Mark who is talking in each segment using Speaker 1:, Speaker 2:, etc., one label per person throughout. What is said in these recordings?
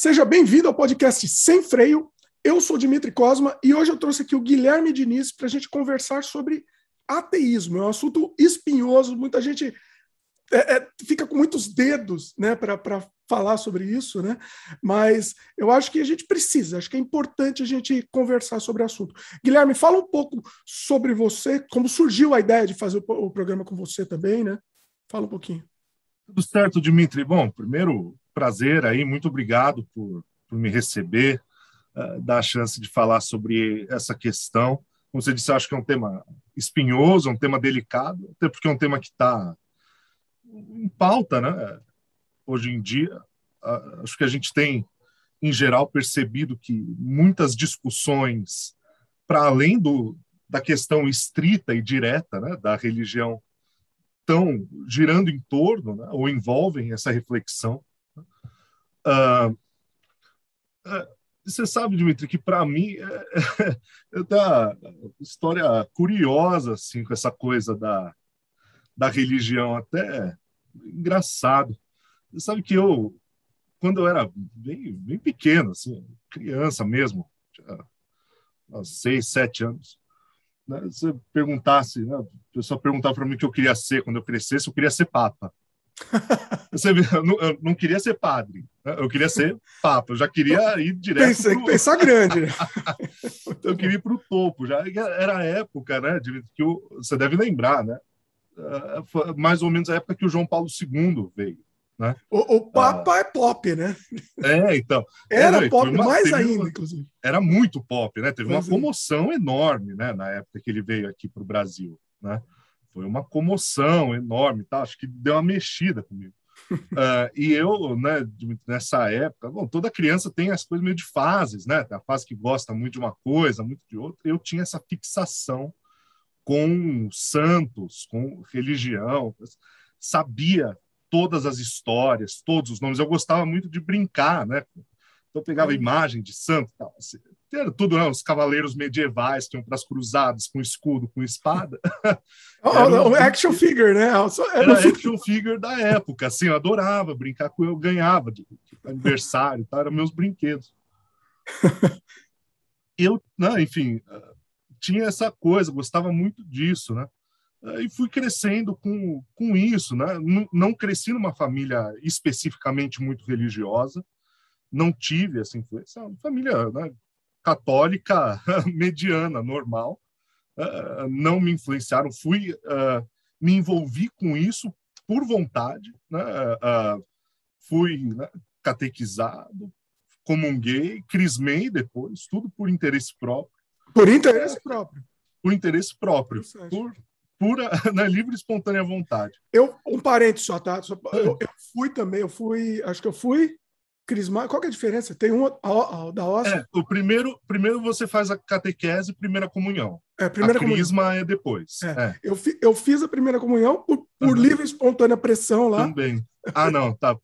Speaker 1: Seja bem-vindo ao podcast Sem Freio. Eu sou Dimitri Cosma e hoje eu trouxe aqui o Guilherme Diniz para a gente conversar sobre ateísmo. É um assunto espinhoso, muita gente é, é, fica com muitos dedos né, para falar sobre isso, né? mas eu acho que a gente precisa, acho que é importante a gente conversar sobre o assunto. Guilherme, fala um pouco sobre você, como surgiu a ideia de fazer o, o programa com você também, né? Fala um pouquinho.
Speaker 2: Tudo certo, Dimitri. Bom, primeiro, prazer aí, muito obrigado por, por me receber, uh, dar a chance de falar sobre essa questão. Como você disse, acho que é um tema espinhoso, um tema delicado, até porque é um tema que está em pauta, né? Hoje em dia, uh, acho que a gente tem, em geral, percebido que muitas discussões, para além do, da questão estrita e direta né, da religião, estão girando em torno né, ou envolvem essa reflexão. Uh, uh, você sabe, Dimitri, que para mim é, é, uma história curiosa assim com essa coisa da, da religião, até engraçado. Você sabe que eu, quando eu era bem, bem pequeno, assim, criança mesmo, tinha seis, sete anos, né, você perguntasse, né, o pessoal perguntava para mim o que eu queria ser quando eu crescesse, eu queria ser papa. Você eu, não, eu não, queria ser padre, né? eu queria ser papa, eu já queria ir direto.
Speaker 1: Pensei, pro... Pensar grande. Né?
Speaker 2: eu queria ir para o topo. Já era a época, né? De, que o, você deve lembrar, né? Uh, mais ou menos a época que o João Paulo II veio. Né?
Speaker 1: O, o Papa uh, é pop, né?
Speaker 2: É, então.
Speaker 1: Era, pop uma, mais ainda, uma, inclusive.
Speaker 2: Era muito pop, né? Teve uma comoção enorme, né? Na época que ele veio aqui para o Brasil, né? Foi uma comoção enorme, tá? Acho que deu uma mexida comigo. uh, e eu, né, nessa época, bom, toda criança tem as coisas meio de fases, né? Tem a fase que gosta muito de uma coisa, muito de outra. Eu tinha essa fixação com santos, com religião, sabia todas as histórias, todos os nomes. Eu gostava muito de brincar, né? Então eu pegava imagem de santo, tal, assim, era tudo, né? Os cavaleiros medievais que iam para as cruzadas com escudo, com espada.
Speaker 1: Oh, o action figure, né?
Speaker 2: Era, era action figure da época, assim, eu adorava brincar com eu ganhava de, de aniversário, tá? eram meus brinquedos. eu, né, enfim, tinha essa coisa, gostava muito disso, né? E fui crescendo com, com isso, né? Não, não cresci numa família especificamente muito religiosa, não tive essa influência, uma família né, católica mediana, normal, uh, não me influenciaram, fui, uh, me envolvi com isso por vontade, né? uh, fui né, catequizado, comunguei, crismei depois, tudo por interesse próprio.
Speaker 1: Por interesse próprio.
Speaker 2: Por interesse próprio. Por pura, na né, livre e espontânea vontade.
Speaker 1: Eu, um parente só, tá? Eu, eu, fui também, eu fui, acho que eu fui crismático. Qual que é a diferença? Tem um da hóstia?
Speaker 2: É, o primeiro, primeiro você faz a catequese, primeira comunhão.
Speaker 1: É, primeira
Speaker 2: a crisma comunhão. é depois. É.
Speaker 1: É. Eu, fi, eu fiz a primeira comunhão por, por uhum. livre e espontânea pressão lá.
Speaker 2: Também. Ah, não, tá.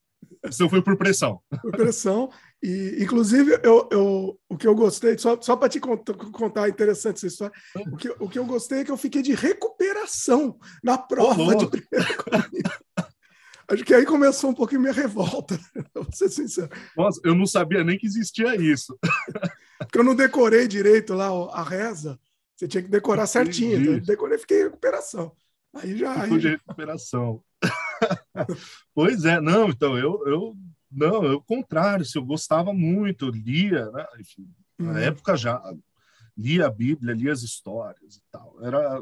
Speaker 2: Você foi por pressão.
Speaker 1: Por pressão. E, inclusive, eu, eu, o que eu gostei, só, só para te contar, contar interessante essa história, o que, o que eu gostei é que eu fiquei de recuperação na prova oh, de primeira comunhão. Acho que aí começou um pouquinho minha revolta, vou ser sincero.
Speaker 2: Nossa, eu não sabia nem que existia isso.
Speaker 1: Porque eu não decorei direito lá a reza. Você tinha que decorar certinho. Então eu decorei fiquei em recuperação. Aí já.
Speaker 2: Aí... de recuperação. pois é, não, então eu, eu não, eu contrário, se eu gostava muito, eu lia, né? Enfim, na uhum. época já lia a Bíblia, lia as histórias e tal. Era,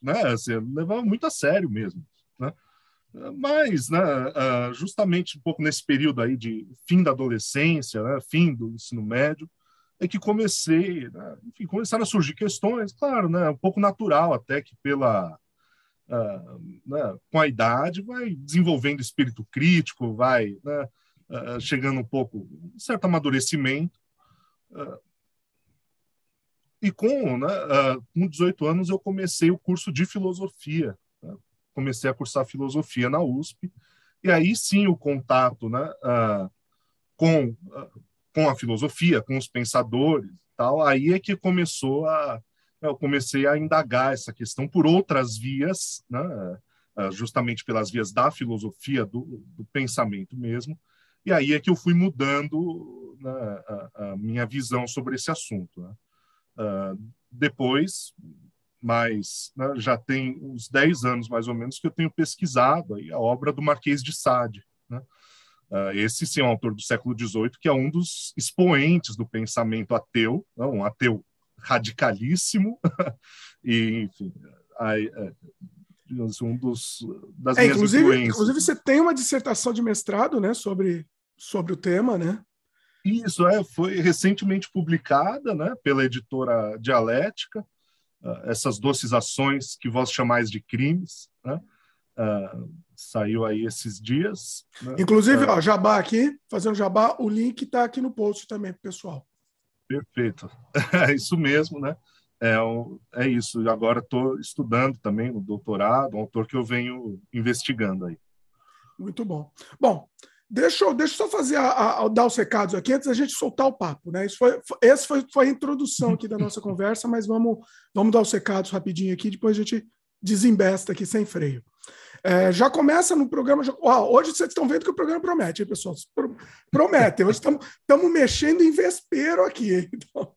Speaker 2: né, assim, levava muito a sério mesmo, né? Mas, né, ah, justamente um pouco nesse período aí de fim da adolescência, né, fim do ensino médio, é que comecei, né, enfim, começaram a surgir questões, claro, né, um pouco natural até que pela uh, né, com a idade vai desenvolvendo espírito crítico, vai né, uh, chegando um pouco um certo amadurecimento. Uh, e com, né, com 18 anos eu comecei o curso de filosofia comecei a cursar filosofia na USP, e aí sim o contato né, uh, com, uh, com a filosofia, com os pensadores tal, aí é que começou a. Eu comecei a indagar essa questão por outras vias, né, uh, justamente pelas vias da filosofia, do, do pensamento mesmo, E aí é que eu fui mudando né, a, a, minha visão sobre esse assunto. Né? Depois, mas né, já tem uns 10 anos mais ou menos que eu tenho pesquisado aí a obra do Marquês de Sade. Né? Uh, esse sim é um autor do século XVIII que é um dos expoentes do pensamento ateu, não, um ateu radicalíssimo e enfim, aí, é, um dos das
Speaker 1: é, inclusive, influências. Inclusive você tem uma dissertação de mestrado, né, sobre sobre o tema, né?
Speaker 2: Isso é, foi recentemente publicada, né, pela editora Dialética, uh, essas docisizações que vós chamais de crimes, né? Uh, saiu aí esses dias.
Speaker 1: Né? Inclusive, uh, ó, Jabá aqui, fazendo Jabá, o link está aqui no post também, pessoal.
Speaker 2: Perfeito, é isso mesmo, né? É, é isso. Agora estou estudando também no doutorado, um autor que eu venho investigando aí.
Speaker 1: Muito bom. Bom, Deixa eu, deixa eu só fazer a, a, dar os recados aqui antes da gente soltar o papo, né? Isso foi, essa foi, foi a introdução aqui da nossa conversa, mas vamos, vamos dar os recados rapidinho aqui, depois a gente desembesta aqui sem freio. É, já começa no programa. Já, hoje vocês estão vendo que o programa promete, hein, pessoal? Promete. Hoje estamos mexendo em vespeiro aqui. Então,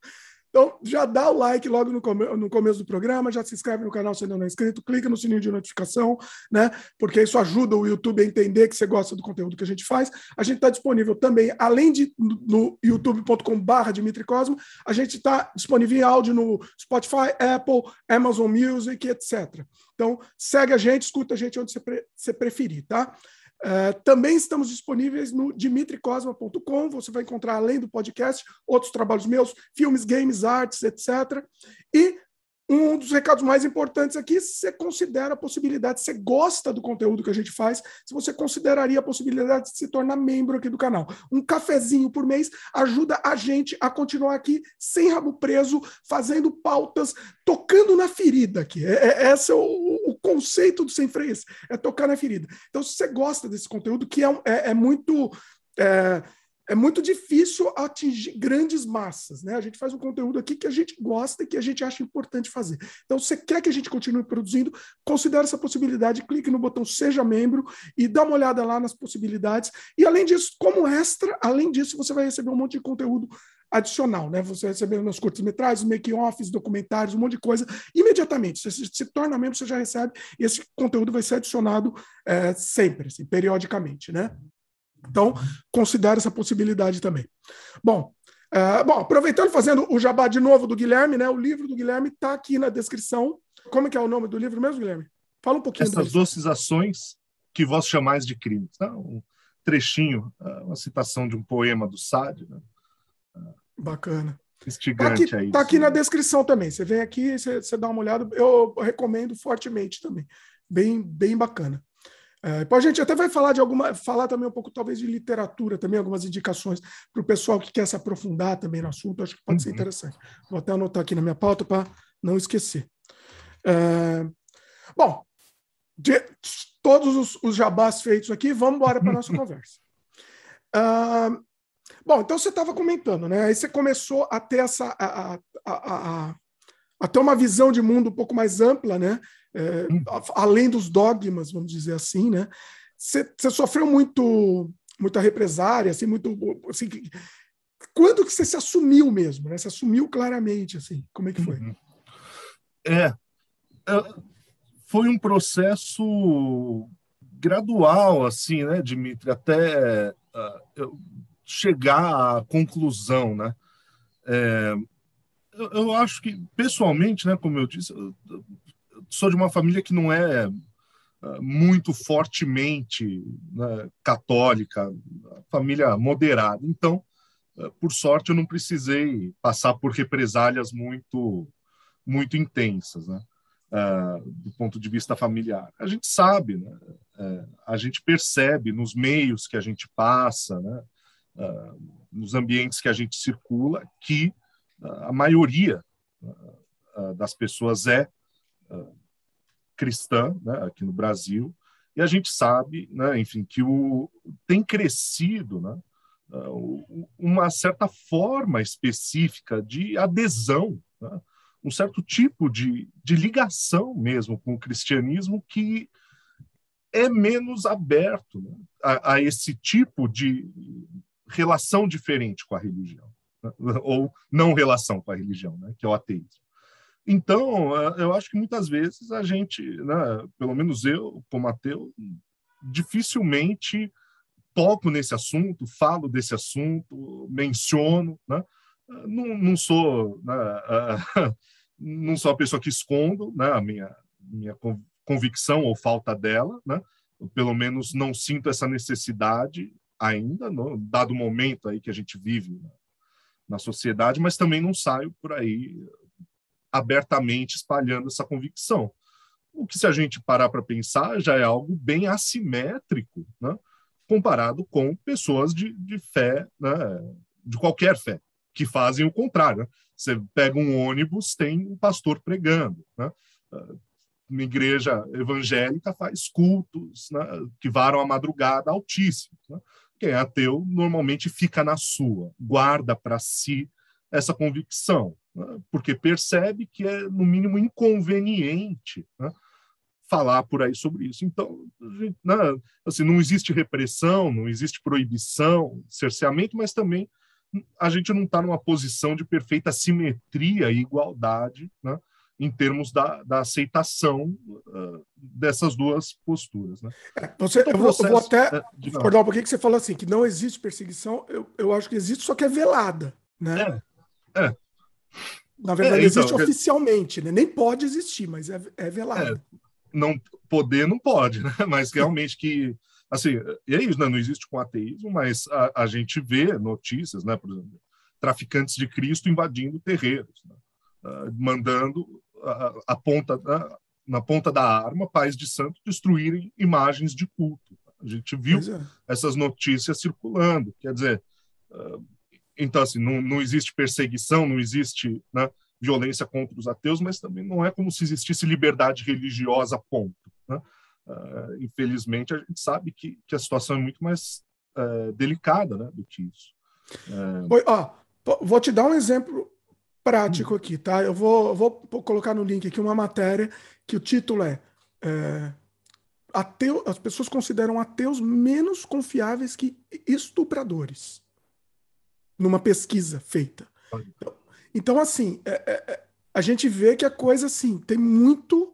Speaker 1: então, já dá o like logo no, come no começo do programa, já se inscreve no canal se ainda não é inscrito, clica no sininho de notificação, né? Porque isso ajuda o YouTube a entender que você gosta do conteúdo que a gente faz. A gente está disponível também, além de no youtube.com/barra Dimitri Cosmo, a gente está disponível em áudio no Spotify, Apple, Amazon Music, etc. Então, segue a gente, escuta a gente onde você, pre você preferir, tá? Uh, também estamos disponíveis no dimitricosma.com. Você vai encontrar, além do podcast, outros trabalhos meus, filmes, games, artes, etc. E um dos recados mais importantes aqui, se você considera a possibilidade, se você gosta do conteúdo que a gente faz, se você consideraria a possibilidade de se tornar membro aqui do canal. Um cafezinho por mês ajuda a gente a continuar aqui sem rabo preso, fazendo pautas, tocando na ferida aqui. É, é, esse é o, o conceito do Sem Freios, é tocar na ferida. Então, se você gosta desse conteúdo, que é, é, é muito... É, é muito difícil atingir grandes massas, né? A gente faz um conteúdo aqui que a gente gosta e que a gente acha importante fazer. Então, se você quer que a gente continue produzindo, considere essa possibilidade, clique no botão Seja Membro e dá uma olhada lá nas possibilidades. E além disso, como extra, além disso, você vai receber um monte de conteúdo adicional, né? Você recebe nos curtos-metragens, make-offs, documentários, um monte de coisa, imediatamente. Você se, se, torna membro, você já recebe, e esse conteúdo vai ser adicionado é, sempre, assim, periodicamente, né? Então, considere essa possibilidade também. Bom, é, bom, aproveitando, fazendo o jabá de novo do Guilherme, né? O livro do Guilherme está aqui na descrição. Como é que é o nome do livro mesmo, Guilherme? Fala um pouquinho.
Speaker 2: Essas doces ações que vós chamais de crimes. Tá? Um trechinho, é, uma citação de um poema do Sade. Né?
Speaker 1: Bacana.
Speaker 2: Instigante
Speaker 1: tá aqui, aí. Tá aqui na descrição também. Você vem aqui, você, você dá uma olhada. Eu recomendo fortemente também. Bem, bem bacana. É, depois a gente até vai falar de alguma, falar também um pouco talvez de literatura, também algumas indicações para o pessoal que quer se aprofundar também no assunto, acho que pode uhum. ser interessante. Vou até anotar aqui na minha pauta para não esquecer. É, bom, de todos os, os, jabás feitos aqui, vamos embora para a nossa conversa. Uh, bom, então você estava comentando, né? Aí você começou a ter essa. A, a, a, a, ter uma visão de mundo um pouco mais ampla, né? É, hum. além dos dogmas, vamos dizer assim, né? Você sofreu muito, muita represária, assim, muito, assim, quando que você se assumiu mesmo, né? Você assumiu claramente, assim, como é que foi? Uhum.
Speaker 2: É, é, foi um processo gradual, assim, né, Dimitri, até uh, chegar à conclusão, né? É, eu, eu, acho que, pessoalmente, né, como eu disse, eu, sou de uma família que não é ah, muito fortemente né, católica, família moderada. Então, ah, por sorte, eu não precisei passar por represálias muito muito intensas, né? Uh, do ponto de vista familiar. A gente sabe, né? Uh, a gente percebe nos meios que a gente passa, né? Nos ambientes que a gente circula, que a maioria das pessoas é cristã né, aqui no Brasil, e a gente sabe, né, enfim, que o, tem crescido né, uma certa forma específica de adesão, né, um certo tipo de, de ligação mesmo com o cristianismo que é menos aberto né, a, a, esse tipo de, relação diferente com a religião, né? ou não relação com a religião, né? que é o ateísmo. Então, é, eu acho que muitas vezes a gente, né, pelo menos eu, como ateu, dificilmente toco nesse assunto, falo desse assunto, menciono, né? não, não sou né, não sou a pessoa que escondo né, a minha, minha convicção ou falta dela, né? pelo menos não sinto essa necessidade ainda, no, dado o momento aí que a gente vive na sociedade, mas também não saio por aí abertamente espalhando essa convicção. O que, se a gente parar para pensar, já é algo bem assimétrico, né? comparado com pessoas de, de fé, né? de qualquer fé, que fazem o contrário. Né? Você pega um ônibus, tem um pastor pregando. Né? Uma igreja evangélica faz cultos né? que varam a madrugada altíssimos. Né? Quem é ateu normalmente fica na sua, guarda para si essa convicção, né? porque percebe que é, no mínimo, inconveniente né? falar por aí sobre isso. Então, né? assim, não existe repressão, não existe proibição, cerceamento, mas também a gente não está numa posição de perfeita simetria e igualdade né? em termos da, da aceitação uh, dessas duas posturas. Né?
Speaker 1: É, você, então, eu, vou, processo, eu, vou, até é, discordar um pouquinho que você falou assim, que não existe perseguição, eu, eu acho que existe, só que é velada. Né?
Speaker 2: É, é.
Speaker 1: Na verdade, é, então, existe oficialmente, né? nem pode existir, mas é, é velada. É,
Speaker 2: não poder não pode, né? mas realmente que assim, e é isso, né? não existe com ateísmo, mas a, a, gente vê notícias, né? por exemplo, traficantes de Cristo invadindo terreiros, né? uh, mandando a, a ponta da, na ponta da arma pais de santo destruírem imagens de culto. A gente viu é. essas notícias circulando, quer dizer, uh, então assim, não, não existe perseguição, não existe né, violência contra os ateus, mas também não é como se existisse liberdade religiosa, ponto. Né? Uh, infelizmente, a gente sabe que, que a situação é muito mais uh, delicada né, do que isso.
Speaker 1: Uh... Oi, ó, vou te dar um exemplo prático hum. aqui, tá? Eu vou, vou colocar no link aqui uma matéria que o título é, é ateu, as pessoas consideram ateus menos confiáveis que estupradores, numa pesquisa feita. Então, então assim, é, é, é, a gente vê que a coisa assim tem muito,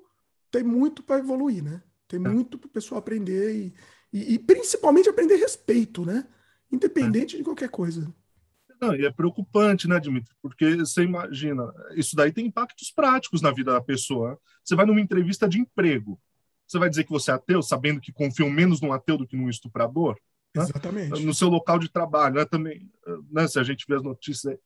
Speaker 1: tem muito para evoluir, né? Tem é. muito para o pessoal aprender e, e, e, principalmente aprender respeito, né? Independente é. de qualquer coisa.
Speaker 2: Não, e é preocupante, né, Dimitri? Porque você imagina, isso daí tem impactos práticos na vida da pessoa. Você vai numa entrevista de emprego, você vai dizer que você é ateu, sabendo que confiam menos num ateu do que num estuprador?
Speaker 1: Né? Exatamente.
Speaker 2: No seu local de trabalho, né? Também, né? Se a gente vê as notícias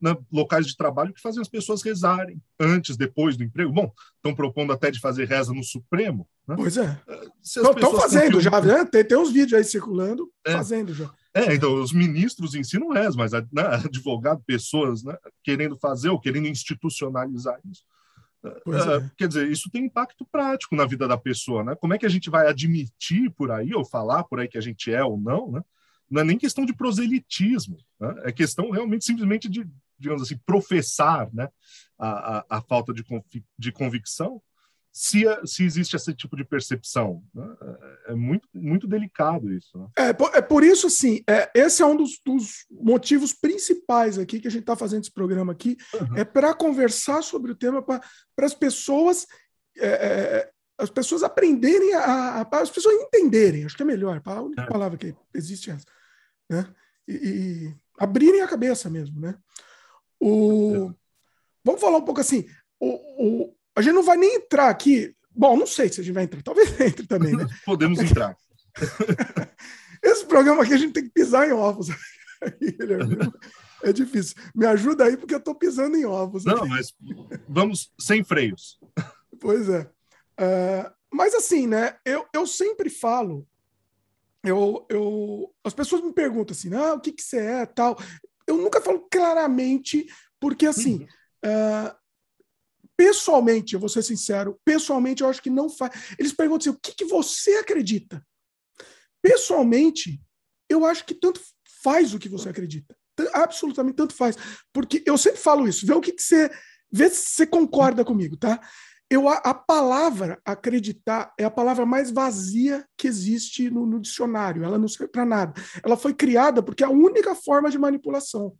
Speaker 2: né, locais de trabalho que fazem as pessoas rezarem antes, depois do emprego. Bom, estão propondo até de fazer reza no Supremo. Né?
Speaker 1: Pois é. Estão fazendo confiam... já, né? Tem, tem uns vídeos aí circulando, é. fazendo já.
Speaker 2: É, então os ministros em si não rezam, mas né, advogado, pessoas né, querendo fazer ou querendo institucionalizar isso. É, é. Quer dizer, isso tem impacto prático na vida da pessoa, né? Como é que a gente vai admitir por aí, ou falar por aí que a gente é ou não, né? não é nem questão de proselitismo, né? é questão realmente simplesmente de, digamos assim, professar né? a, a, a falta de, de convicção, se, se existe esse tipo de percepção. Né? É, é muito, muito delicado isso. Né?
Speaker 1: É, por, é por isso, sim, é, esse é um dos, dos motivos principais aqui que a gente está fazendo esse programa aqui, uhum. é para conversar sobre o tema, para as pessoas é, é as pessoas aprenderem a, a, as pessoas entenderem, acho que é melhor, a única é. palavra que existe é essa, né? E, e, abrirem a cabeça mesmo, né? O, vamos falar um pouco assim, o, o, a gente não vai nem entrar aqui, bom, não sei se a gente vai entrar, talvez entre também, né?
Speaker 2: Podemos entrar.
Speaker 1: Esse programa aqui a gente tem que pisar em ovos. É difícil. Me ajuda aí, porque eu estou pisando em ovos.
Speaker 2: Não, aqui. mas vamos sem freios.
Speaker 1: Pois é. Uh, mas assim, né? Eu, eu sempre falo, eu, eu, as pessoas me perguntam assim, ah, o que, que você é, tal. Eu nunca falo claramente, porque assim, uhum. uh, pessoalmente, eu vou ser sincero, pessoalmente eu acho que não faz. Eles perguntam assim, o que, que você acredita? Pessoalmente, eu acho que tanto faz o que você acredita. Absolutamente tanto faz. Porque eu sempre falo isso, vê o que, que você. Vê se você concorda comigo, tá? eu, a, a, palavra acreditar é a palavra mais vazia que existe no, no dicionário. Ela não serve para nada. Ela foi criada porque é a única forma de manipulação.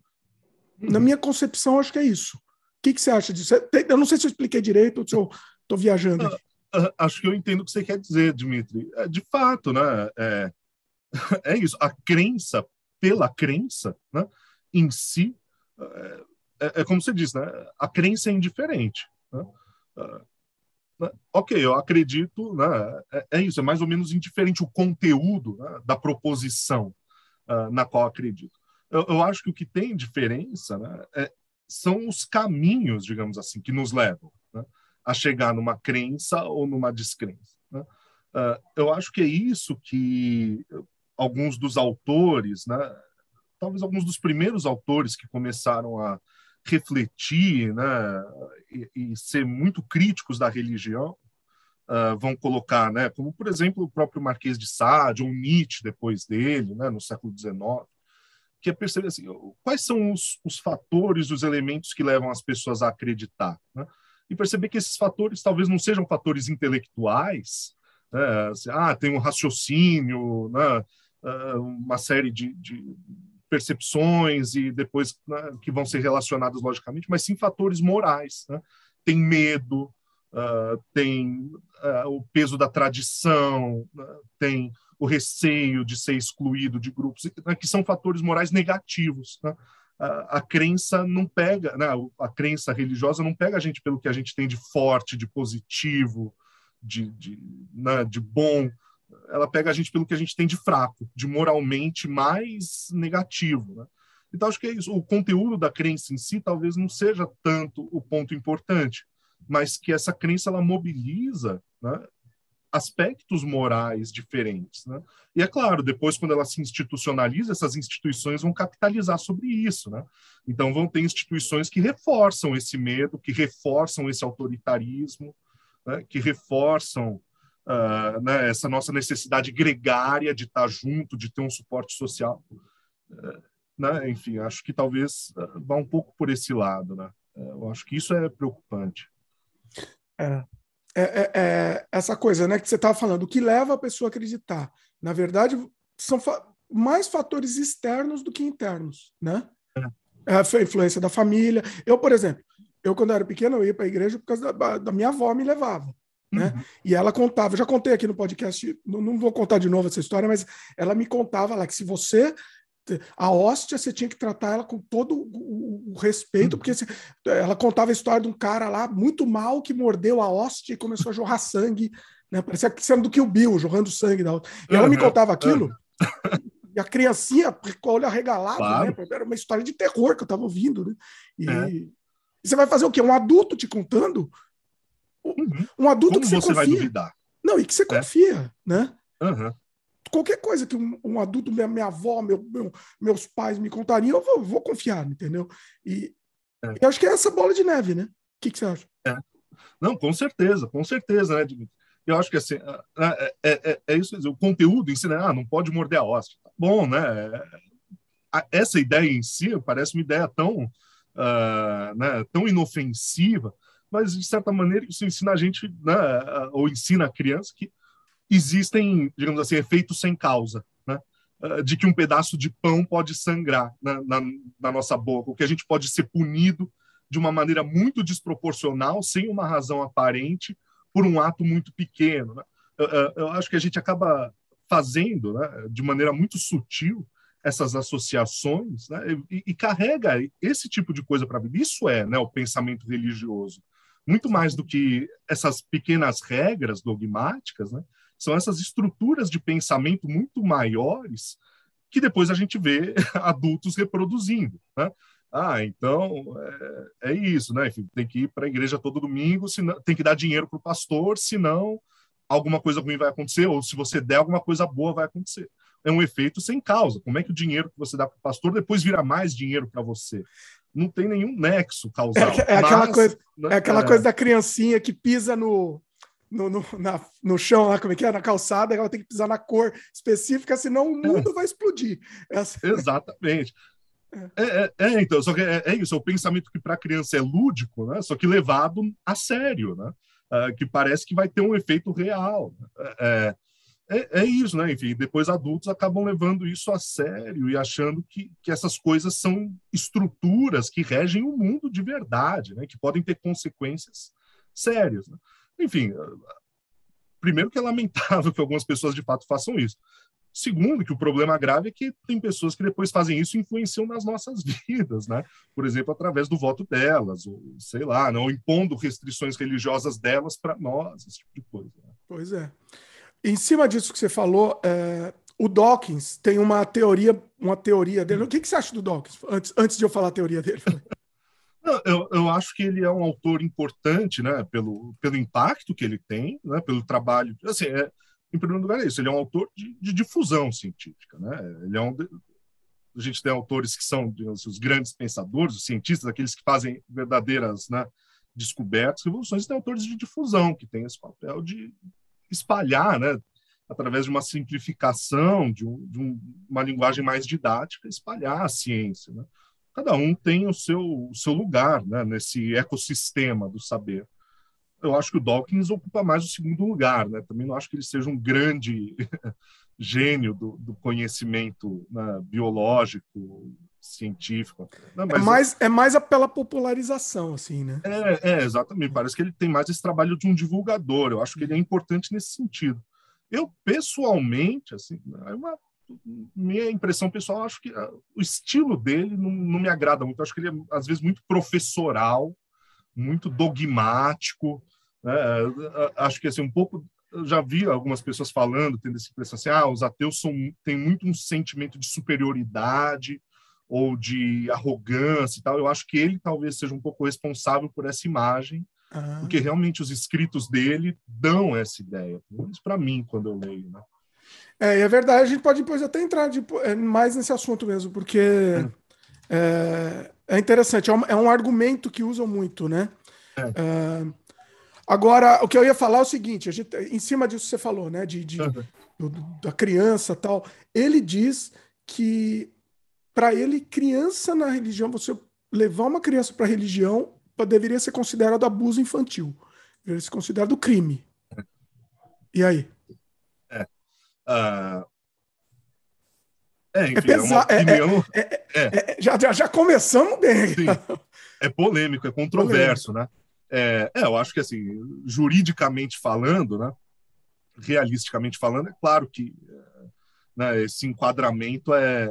Speaker 1: Uhum. Na minha concepção, acho que é isso. Que, que você acha disso? Eu não sei se eu expliquei direito ou se eu estou viajando. Aqui.
Speaker 2: Uh, acho que eu entendo o que você quer dizer, Dimitri. É, de fato, né? É, é isso. A crença pela crença, né? Em si, é, é, é como você diz, né? A crença é indiferente. Né? Uh, né? Ok, eu acredito, né, é, é, isso, é mais ou menos indiferente o conteúdo né, da proposição uh, na qual acredito. Eu, eu, acho que o que tem diferença né, é, são os caminhos, digamos assim, que nos levam né, a chegar numa crença ou numa descrença. Né? Uh, eu acho que é isso que alguns dos autores, né, talvez alguns dos primeiros autores que começaram a refletir né, e, e, ser muito críticos da religião, uh, vão colocar, né, como, por exemplo, o próprio Marquês de Sade, ou Nietzsche depois dele, né, no século XIX, que é perceber assim, quais são os, os fatores, os elementos que levam as pessoas a acreditar. Né? E perceber que esses fatores talvez não sejam fatores intelectuais, né? assim, ah, tem um raciocínio, né? Uh, uma série de, de percepções e depois né, que vão ser relacionadas logicamente, mas sim fatores morais. Né? Tem medo, uh, tem uh, o peso da tradição, uh, tem o receio de ser excluído de grupos, né, que são fatores morais negativos. Né? A, a, crença não pega, né, a crença religiosa não pega a gente pelo que a gente tem de forte, de positivo, de, de, né, de bom, ela pega a gente pelo que a gente tem de fraco, de moralmente mais negativo. Né? Então, acho que é isso. O conteúdo da crença em si talvez não seja tanto o ponto importante, mas que essa crença ela mobiliza né, aspectos morais diferentes. Né? E é claro, depois, quando ela se institucionaliza, essas instituições vão capitalizar sobre isso. Né? Então, vão ter instituições que reforçam esse medo, que reforçam esse autoritarismo, né? que reforçam uh, né, essa nossa necessidade gregária de estar junto, de ter um suporte social. Uh, né? Enfim, acho que talvez uh, vá um pouco por esse lado. Né? eu acho que isso é preocupante.
Speaker 1: É. É, é, é essa coisa né, que você estava falando, o que leva a pessoa a acreditar. Na verdade, são fa mais fatores externos do que internos. Né? É. é a influência da família. Eu, por exemplo, eu, quando era pequeno, eu ia para a igreja por causa da, da minha avó me levava. Né? Uhum. E ela contava, já contei aqui no podcast, não, não, vou contar de novo essa história, mas ela me contava lá que se você. A hóstia, você tinha que tratar ela com todo o, o respeito, uhum. porque você, ela contava a história de um cara lá muito mal que mordeu a hóstia e começou a jorrar sangue, né? Parecia que sendo do que o Bill, jorrando sangue da outra. E ela uhum. me contava aquilo. E a criancinha com o olho arregalado, claro. né? Era uma história de terror que eu estava ouvindo, né? E, é. e você vai fazer o quê? Um adulto te contando Uhum. Um adulto
Speaker 2: Como
Speaker 1: que você,
Speaker 2: você vai duvidar?
Speaker 1: Não, e que você é. confia, né?
Speaker 2: Uhum.
Speaker 1: Qualquer coisa que um, um adulto, minha, minha avó, meu, meu, meus pais me contariam, eu vou, vou confiar, entendeu? E é. eu acho que é essa bola de neve, né? O que, que você acha?
Speaker 2: É. Não, com certeza, com certeza, né? Eu acho que assim, é, é, é, é isso, o conteúdo ensina, ah, não pode morder a hóstia. Tá bom, né? Essa ideia em si parece uma ideia tão, uh, né, tão inofensiva, mas de certa maneira isso ensina a gente, né, ou ensina a criança que existem, digamos assim, efeitos sem causa, né? Ah, de que um pedaço de pão pode sangrar na, na, na nossa boca, ou que a gente pode ser punido de uma maneira muito desproporcional, sem uma razão aparente, por um ato muito pequeno. Né? Eu, eu, acho que a gente acaba fazendo, né, de maneira muito sutil, essas associações né, e, e, carrega esse tipo de coisa para a vida. Isso é né, o pensamento religioso muito mais do que essas pequenas regras dogmáticas, né? São essas estruturas de pensamento muito maiores que depois a gente vê adultos reproduzindo. Né? Ah, então é, é isso, né? Enfim, tem que ir para a igreja todo domingo, senão, tem que dar dinheiro para o pastor, senão alguma coisa ruim vai acontecer, ou se você der alguma coisa boa vai acontecer. É um efeito sem causa. Como é que o dinheiro que você dá para o pastor depois vira mais dinheiro para você? não tem nenhum nexo causal.
Speaker 1: É, é aquela, coisa, né, é aquela é... coisa da criancinha que pisa no, no, no, na, no chão, lá, como é que é? Na calçada, ela tem que pisar na cor específica, senão o mundo é. vai explodir.
Speaker 2: Essa... Exatamente. É. é, é, então, só que é, é isso, é o pensamento que para a criança é lúdico, né? Só que levado a sério, né? uh, que parece que vai ter um efeito real. É, é, é, isso, né? Enfim, depois adultos acabam levando isso a sério e achando que, que essas coisas são estruturas que regem o mundo de verdade, né? Que podem ter consequências sérias. Né? Enfim, primeiro que é lamentável que algumas pessoas de fato façam isso. Segundo, que o problema grave é que tem pessoas que depois fazem isso e influenciam nas nossas vidas, né? Por exemplo, através do voto delas, ou sei lá, não impondo restrições religiosas delas para nós, esse tipo de coisa. Né?
Speaker 1: Pois é. Em cima disso que você falou, é, o Dawkins tem uma teoria, uma teoria dele. O que, que você acha do Dawkins? Antes, antes de eu falar a teoria dele.
Speaker 2: Eu, eu acho que ele é um autor importante, né, pelo, pelo impacto que ele tem, né, pelo trabalho. Assim, é, em primeiro lugar, é isso. Ele é um autor de, de difusão científica. Né? Ele é um, a gente tem autores que são digamos, os grandes pensadores, os cientistas, aqueles que fazem verdadeiras né, descobertas, revoluções, tem autores de difusão, que têm esse papel de espalhar, né, através de uma simplificação, de, um, de um, uma linguagem mais didática, espalhar a ciência. Né? Cada um tem o seu, o seu lugar né, nesse ecossistema do saber eu acho que o Dawkins ocupa mais o segundo lugar, né? Também não acho que ele seja um grande gênio do, do conhecimento né, biológico, científico.
Speaker 1: Não, é, mais, é mais pela popularização, assim, né?
Speaker 2: É, é, exatamente. Parece que ele tem mais esse trabalho de um divulgador. Eu acho que ele é importante nesse sentido. Eu, pessoalmente, assim, é uma minha impressão pessoal, acho que uh, o estilo dele não, não me agrada muito. Acho que ele é, às vezes, muito professoral, muito dogmático. Né? Acho que assim, um pouco. Já vi algumas pessoas falando, tendo essa impressão assim: ah, os ateus são, têm muito um sentimento de superioridade ou de arrogância e tal. Eu acho que ele talvez seja um pouco responsável por essa imagem, ah. porque realmente os escritos dele dão essa ideia. Pelo menos para mim, quando eu leio. Né?
Speaker 1: É, é verdade, a gente pode depois até entrar de, é, mais nesse assunto mesmo, porque. É, é interessante, é um, é um argumento que usam muito, né? É. Uh, agora, o que eu ia falar é o seguinte: a gente, em cima disso que você falou, né? De, de uhum. do, da criança tal. Ele diz que, para ele, criança na religião, você levar uma criança para a religião deveria ser considerado abuso infantil, deveria ser considerado crime. E aí?
Speaker 2: É. Uh, é, enfim, é, pesado, é, opinião...
Speaker 1: é, é, é, já, já, já, começamos bem. Sim.
Speaker 2: É polêmico, é controverso, polêmico. né? É, eu acho que, assim, juridicamente falando, né, realisticamente falando, é claro que né, esse enquadramento é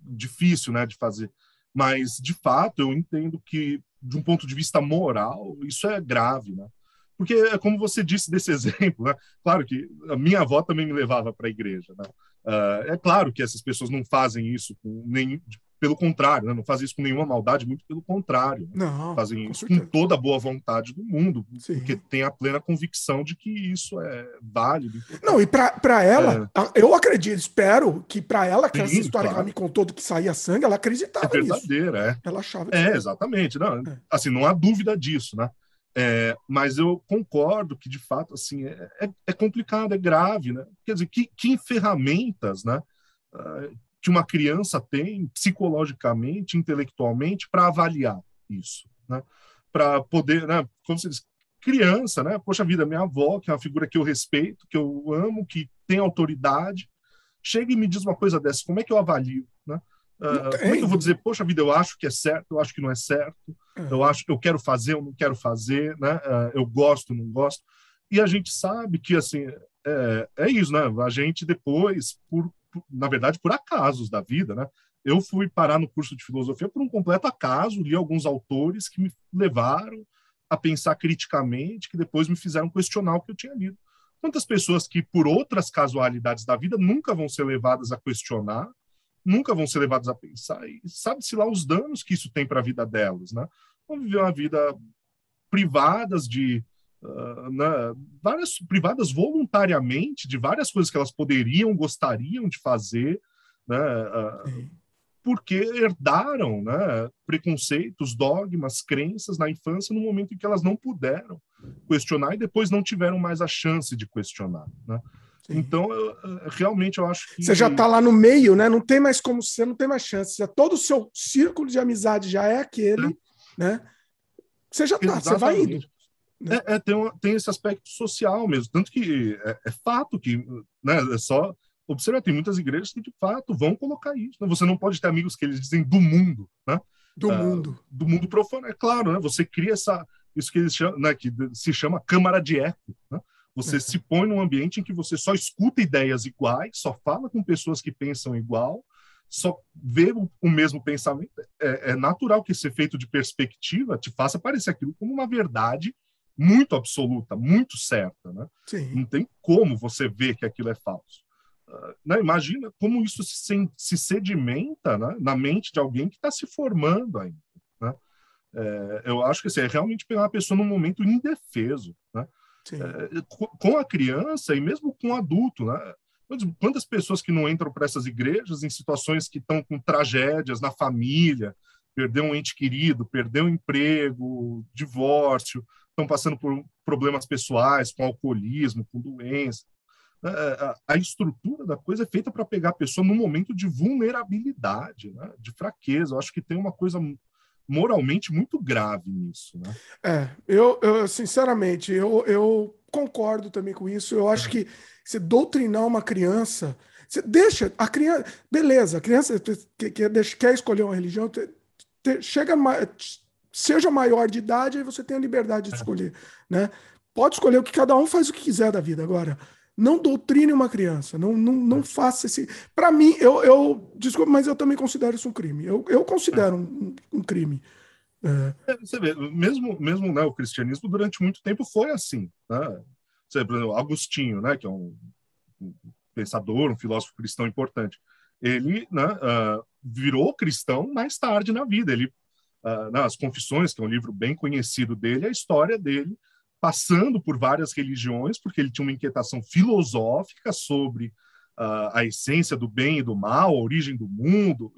Speaker 2: difícil né, de fazer. Mas, de fato, eu entendo que, de um ponto de vista moral, isso é grave, né? Porque, como você disse desse exemplo, né? claro que a minha avó também me levava para a igreja, né? Uh, é claro que essas pessoas não fazem isso com nem, pelo contrário, né? não fazem isso com nenhuma maldade, muito pelo contrário. Né? Não, fazem com isso certeza. com toda a boa vontade do mundo, Sim. porque tem a plena convicção de que isso é válido.
Speaker 1: Não, e para ela, é... eu acredito, espero que para ela, que Sim, essa história claro. que ela me contou do que saía sangue, ela acreditava
Speaker 2: é verdadeira,
Speaker 1: nisso. É. Ela achava.
Speaker 2: É, exatamente. Não, é. Assim, não há dúvida disso, né? É, mas eu concordo que, de fato, assim, é, é, é complicado, é grave, né? Quer dizer, que, que ferramentas, né? Uh, que uma criança tem psicologicamente, intelectualmente, para avaliar isso, né? Para poder, né? Como se diz, criança, né? Poxa vida, minha avó, que é uma figura que eu respeito, que eu amo, que tem autoridade, chega e me diz uma coisa dessa, como é que eu avalio? Uh, como é que eu vou dizer, poxa vida, eu acho que é certo, eu acho que não é certo, uhum. eu acho que eu quero fazer, eu não quero fazer, né? Uh, eu gosto, não gosto. E a gente sabe que, assim, é, é isso, né? A gente depois, por, por, na verdade, por acasos da vida, né? Eu fui parar no curso de filosofia por um completo acaso, li alguns autores que me levaram a pensar criticamente, que depois me fizeram questionar o que eu tinha lido. Quantas pessoas que, por outras casualidades da vida, nunca vão ser levadas a questionar nunca vão ser levados a pensar e sabe-se lá os danos que isso tem para a vida delas, né? Vão viver uma vida privadas de uh, várias privadas voluntariamente de várias coisas que elas poderiam, gostariam de fazer, né? Uh, porque herdaram né, preconceitos, dogmas, crenças na infância no momento em que elas não puderam questionar e depois não tiveram mais a chance de questionar. Né? Então, eu, realmente, eu acho que.
Speaker 1: Você já está lá no meio, né? Não tem mais como você, não tem mais chance. Já todo o seu círculo de amizade já é aquele, é. né? Você já está, você vai indo.
Speaker 2: Né? É, é, tem, um, tem esse aspecto social mesmo, tanto que é, é fato que, né, é só observa, tem muitas igrejas que de fato vão colocar isso. Né? Você não pode ter amigos que eles dizem do mundo, né?
Speaker 1: Do uh, mundo.
Speaker 2: Do mundo profano, é claro, né? Você cria essa, isso que eles chamam, né, que se chama câmara de eco, né? Você é. se põe num ambiente em que você só escuta ideias iguais, só fala com pessoas que pensam igual, só vê o, o mesmo pensamento. É, é, natural que esse efeito de perspectiva te faça parecer aquilo como uma verdade muito absoluta, muito certa. Né?
Speaker 1: Sim.
Speaker 2: Não tem como você ver que aquilo é falso. Uh, né? Imagina como isso se, se sedimenta né? na mente de alguém que está se formando ainda. Né? É, eu acho que assim, é realmente pegar uma pessoa num momento indefeso. Né? É, com a criança e mesmo com o adulto. Né? Quantas pessoas que não entram para essas igrejas em situações que estão com tragédias na família, perdeu um ente querido, perdeu um emprego, divórcio, estão passando por problemas pessoais, com alcoolismo, com doença. É, é, a estrutura da coisa é feita para pegar a pessoa num momento de vulnerabilidade, né? de fraqueza. Eu acho que tem uma coisa moralmente muito grave nisso. Né?
Speaker 1: É, eu, eu sinceramente, eu, eu concordo também com isso. Eu acho é. que se doutrinar uma criança, você deixa a criança, beleza, a criança que, que quer escolher uma religião, te, te, chega seja maior de idade, aí você tem a liberdade de é. escolher, né? Pode escolher o que cada um faz o que quiser da vida. Agora, não doutrine uma criança, não, não, não é. faça esse. Para mim, eu, eu. Desculpa, mas eu também considero isso um crime. Eu, eu considero é. um, um crime.
Speaker 2: É. Você vê, mesmo, mesmo né, o cristianismo durante muito tempo foi assim. Né? Você, por exemplo, Agostinho, né, que é um, um pensador, um filósofo cristão importante, ele né, uh, virou cristão mais tarde na vida. Ele uh, nas Confissões, que é um livro bem conhecido dele, a história dele passando por várias religiões, porque ele tinha uma inquietação filosófica sobre uh, a essência do bem e do mal, a origem do mundo.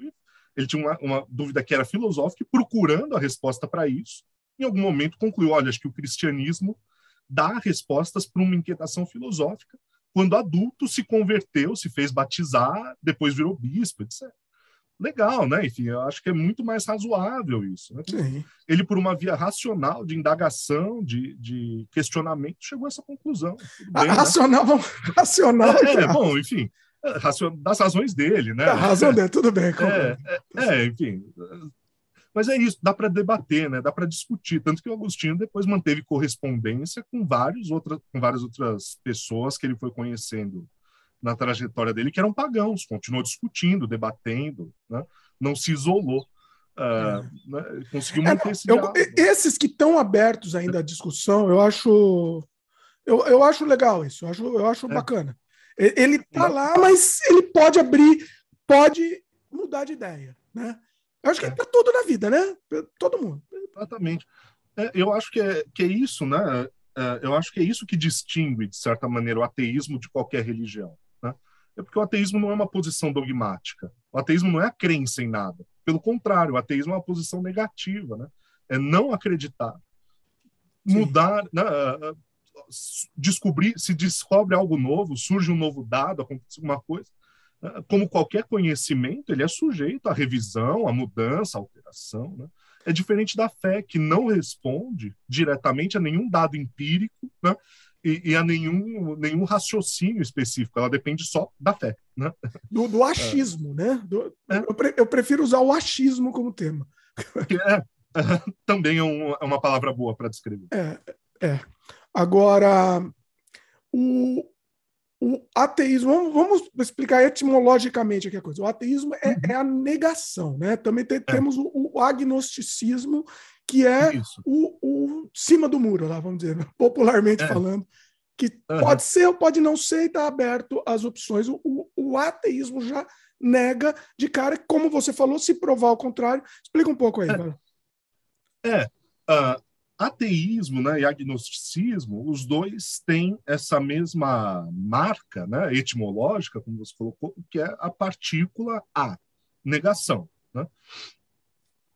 Speaker 2: Ele tinha uma, uma dúvida que era filosófica e procurando a resposta para isso, em algum momento concluiu: olha, acho que o cristianismo dá respostas para uma inquietação filosófica. Quando adulto, se converteu, se fez batizar, depois virou bispo, etc legal, né? Enfim, eu acho que é muito mais razoável isso. Né? Ele, por uma via racional de indagação, de, de questionamento, chegou a essa conclusão.
Speaker 1: Bem, né? racional, né? racional.
Speaker 2: É, é bom, enfim, é, das razões dele, né?
Speaker 1: A razão dele, tudo bem.
Speaker 2: É, é, é, enfim. Mas é isso, dá para debater, né? Dá para discutir. Tanto que o Agostinho depois manteve correspondência com, vários outra, com várias outras pessoas que ele foi conhecendo na trajetória dele que eram pagãos, continuou discutindo, debatendo, né? não se isolou. Uh, né? Conseguiu manter é, esse
Speaker 1: eu, Esses que estão abertos ainda à discussão, eu acho eu, eu acho legal isso, eu acho, eu acho é. bacana. Ele tá lá, mas ele pode abrir, pode mudar de ideia, né? Eu acho que é, é para tudo na vida, né? Pra todo mundo.
Speaker 2: Exatamente. É, eu acho que é, que é isso, né? É, eu acho que é isso que distingue, de certa maneira, o ateísmo de qualquer religião é porque o ateísmo não é uma posição dogmática. O ateísmo não é a crença em nada. Pelo contrário, o ateísmo é uma posição negativa, né? É não acreditar. Sim. Mudar, né? descobrir, se descobre algo novo, surge um novo dado, acontece alguma coisa. Né? Como qualquer conhecimento, ele é sujeito à revisão, à mudança, à alteração. Né? É diferente da fé, que não responde diretamente a nenhum dado empírico, né? E, e, a nenhum, nenhum raciocínio específico, ela depende só da fé. Né?
Speaker 1: Do, do achismo, é. né? Do, é. eu, pre, eu, prefiro usar o achismo como tema.
Speaker 2: É, também é, um, é, uma palavra boa para descrever.
Speaker 1: É, é. Agora, o, o ateísmo, vamos, vamos, explicar etimologicamente aqui a coisa. O ateísmo é, uhum. é a negação, né? Também te, é. temos o, o, agnosticismo, que é o, o, cima do muro, lá, vamos dizer, popularmente é. falando, que uhum. pode ser ou pode não ser e está aberto às opções. O, o, o, ateísmo já nega de cara, como você falou, se provar o contrário. Explica um pouco aí.
Speaker 2: É, é uh, ateísmo né, e agnosticismo, os dois têm essa mesma marca né, etimológica, como você colocou, que é a partícula A, negação. Né?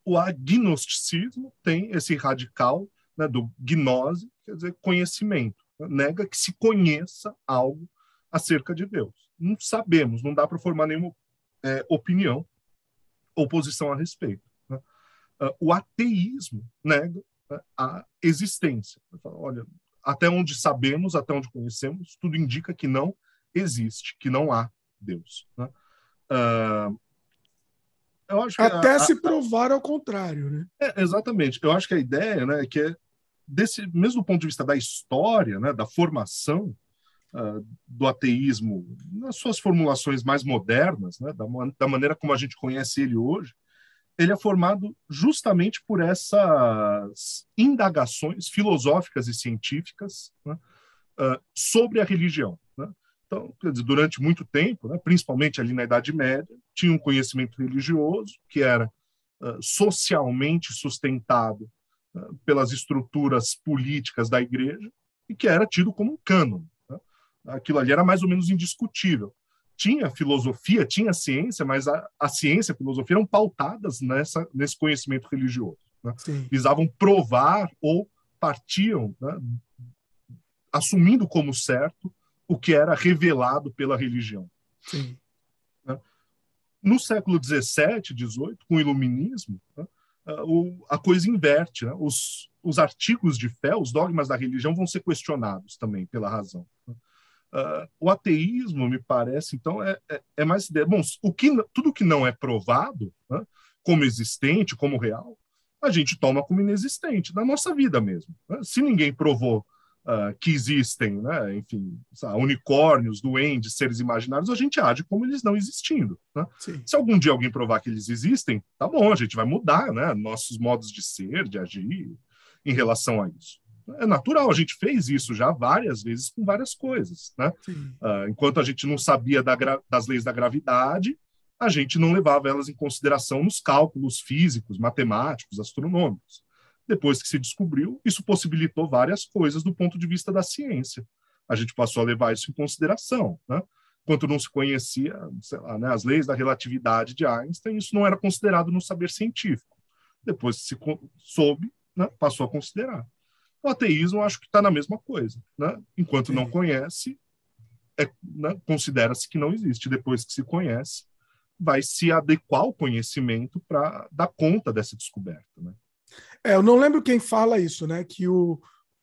Speaker 2: O agnosticismo tem esse radical né, do gnose, quer dizer, conhecimento. Nega que se conheça algo acerca de Deus. Não sabemos, não dá para formar nenhuma é, opinião ou posição a respeito. Né? Uh, o ateísmo nega né, a existência. Olha, até onde sabemos, até onde conhecemos, tudo indica que não existe, que não há Deus. Né? Uh,
Speaker 1: eu acho Até a, se provar ao contrário, né?
Speaker 2: É, exatamente. Eu acho que a ideia né, é que é desse mesmo ponto de vista da história, né, da formação uh, do ateísmo, nas suas formulações mais modernas, né, da, da, maneira como a gente conhece ele hoje, ele é formado justamente por essas indagações filosóficas e científicas né, uh, sobre a religião. Então, dizer, durante muito tempo, né, principalmente ali na Idade Média, tinha um conhecimento religioso que era uh, socialmente sustentado uh, pelas estruturas políticas da Igreja e que era tido como um cânon. Né? Aquilo ali era mais ou menos indiscutível. Tinha filosofia, tinha ciência, mas a, a ciência e a filosofia eram pautadas nessa, nesse conhecimento religioso. Né? Visavam provar ou partiam, né, assumindo como certo o que era revelado pela religião. Sim. Né? No século XVII, XVIII, com o iluminismo, né, a coisa inverte. Né? Os, os artigos de fé, os dogmas da religião vão ser questionados também pela razão. Uh, o ateísmo, me parece, então, é, é, é mais. Bom, o que, tudo que não é provado né, como existente, como real, a gente toma como inexistente, na nossa vida mesmo. Né? Se ninguém provou uh, que existem, né? enfim, sabe, unicórnios, duendes, seres imaginários, a gente age como eles não existindo. Né? Se algum dia alguém provar que eles existem, tá bom, a gente vai mudar né? nossos modos de ser, de agir em relação a isso. É natural, a gente fez isso já várias vezes com várias coisas. Né? Uh, enquanto a gente não sabia da das leis da gravidade, a gente não levava elas em consideração nos cálculos físicos, matemáticos, astronômicos. Depois que se descobriu, isso possibilitou várias coisas do ponto de vista da ciência. A gente passou a levar isso em consideração. Né? Enquanto não se conhecia lá, né, as leis da relatividade de Einstein, isso não era considerado no saber científico. Depois que se soube, né, passou a considerar. O ateísmo, acho que está na mesma coisa. Né? Enquanto não conhece, é, né, considera-se que não existe. Depois que se conhece, vai se adequar ao conhecimento para dar conta dessa descoberta. Né?
Speaker 1: É, eu não lembro quem fala isso, né? Que o,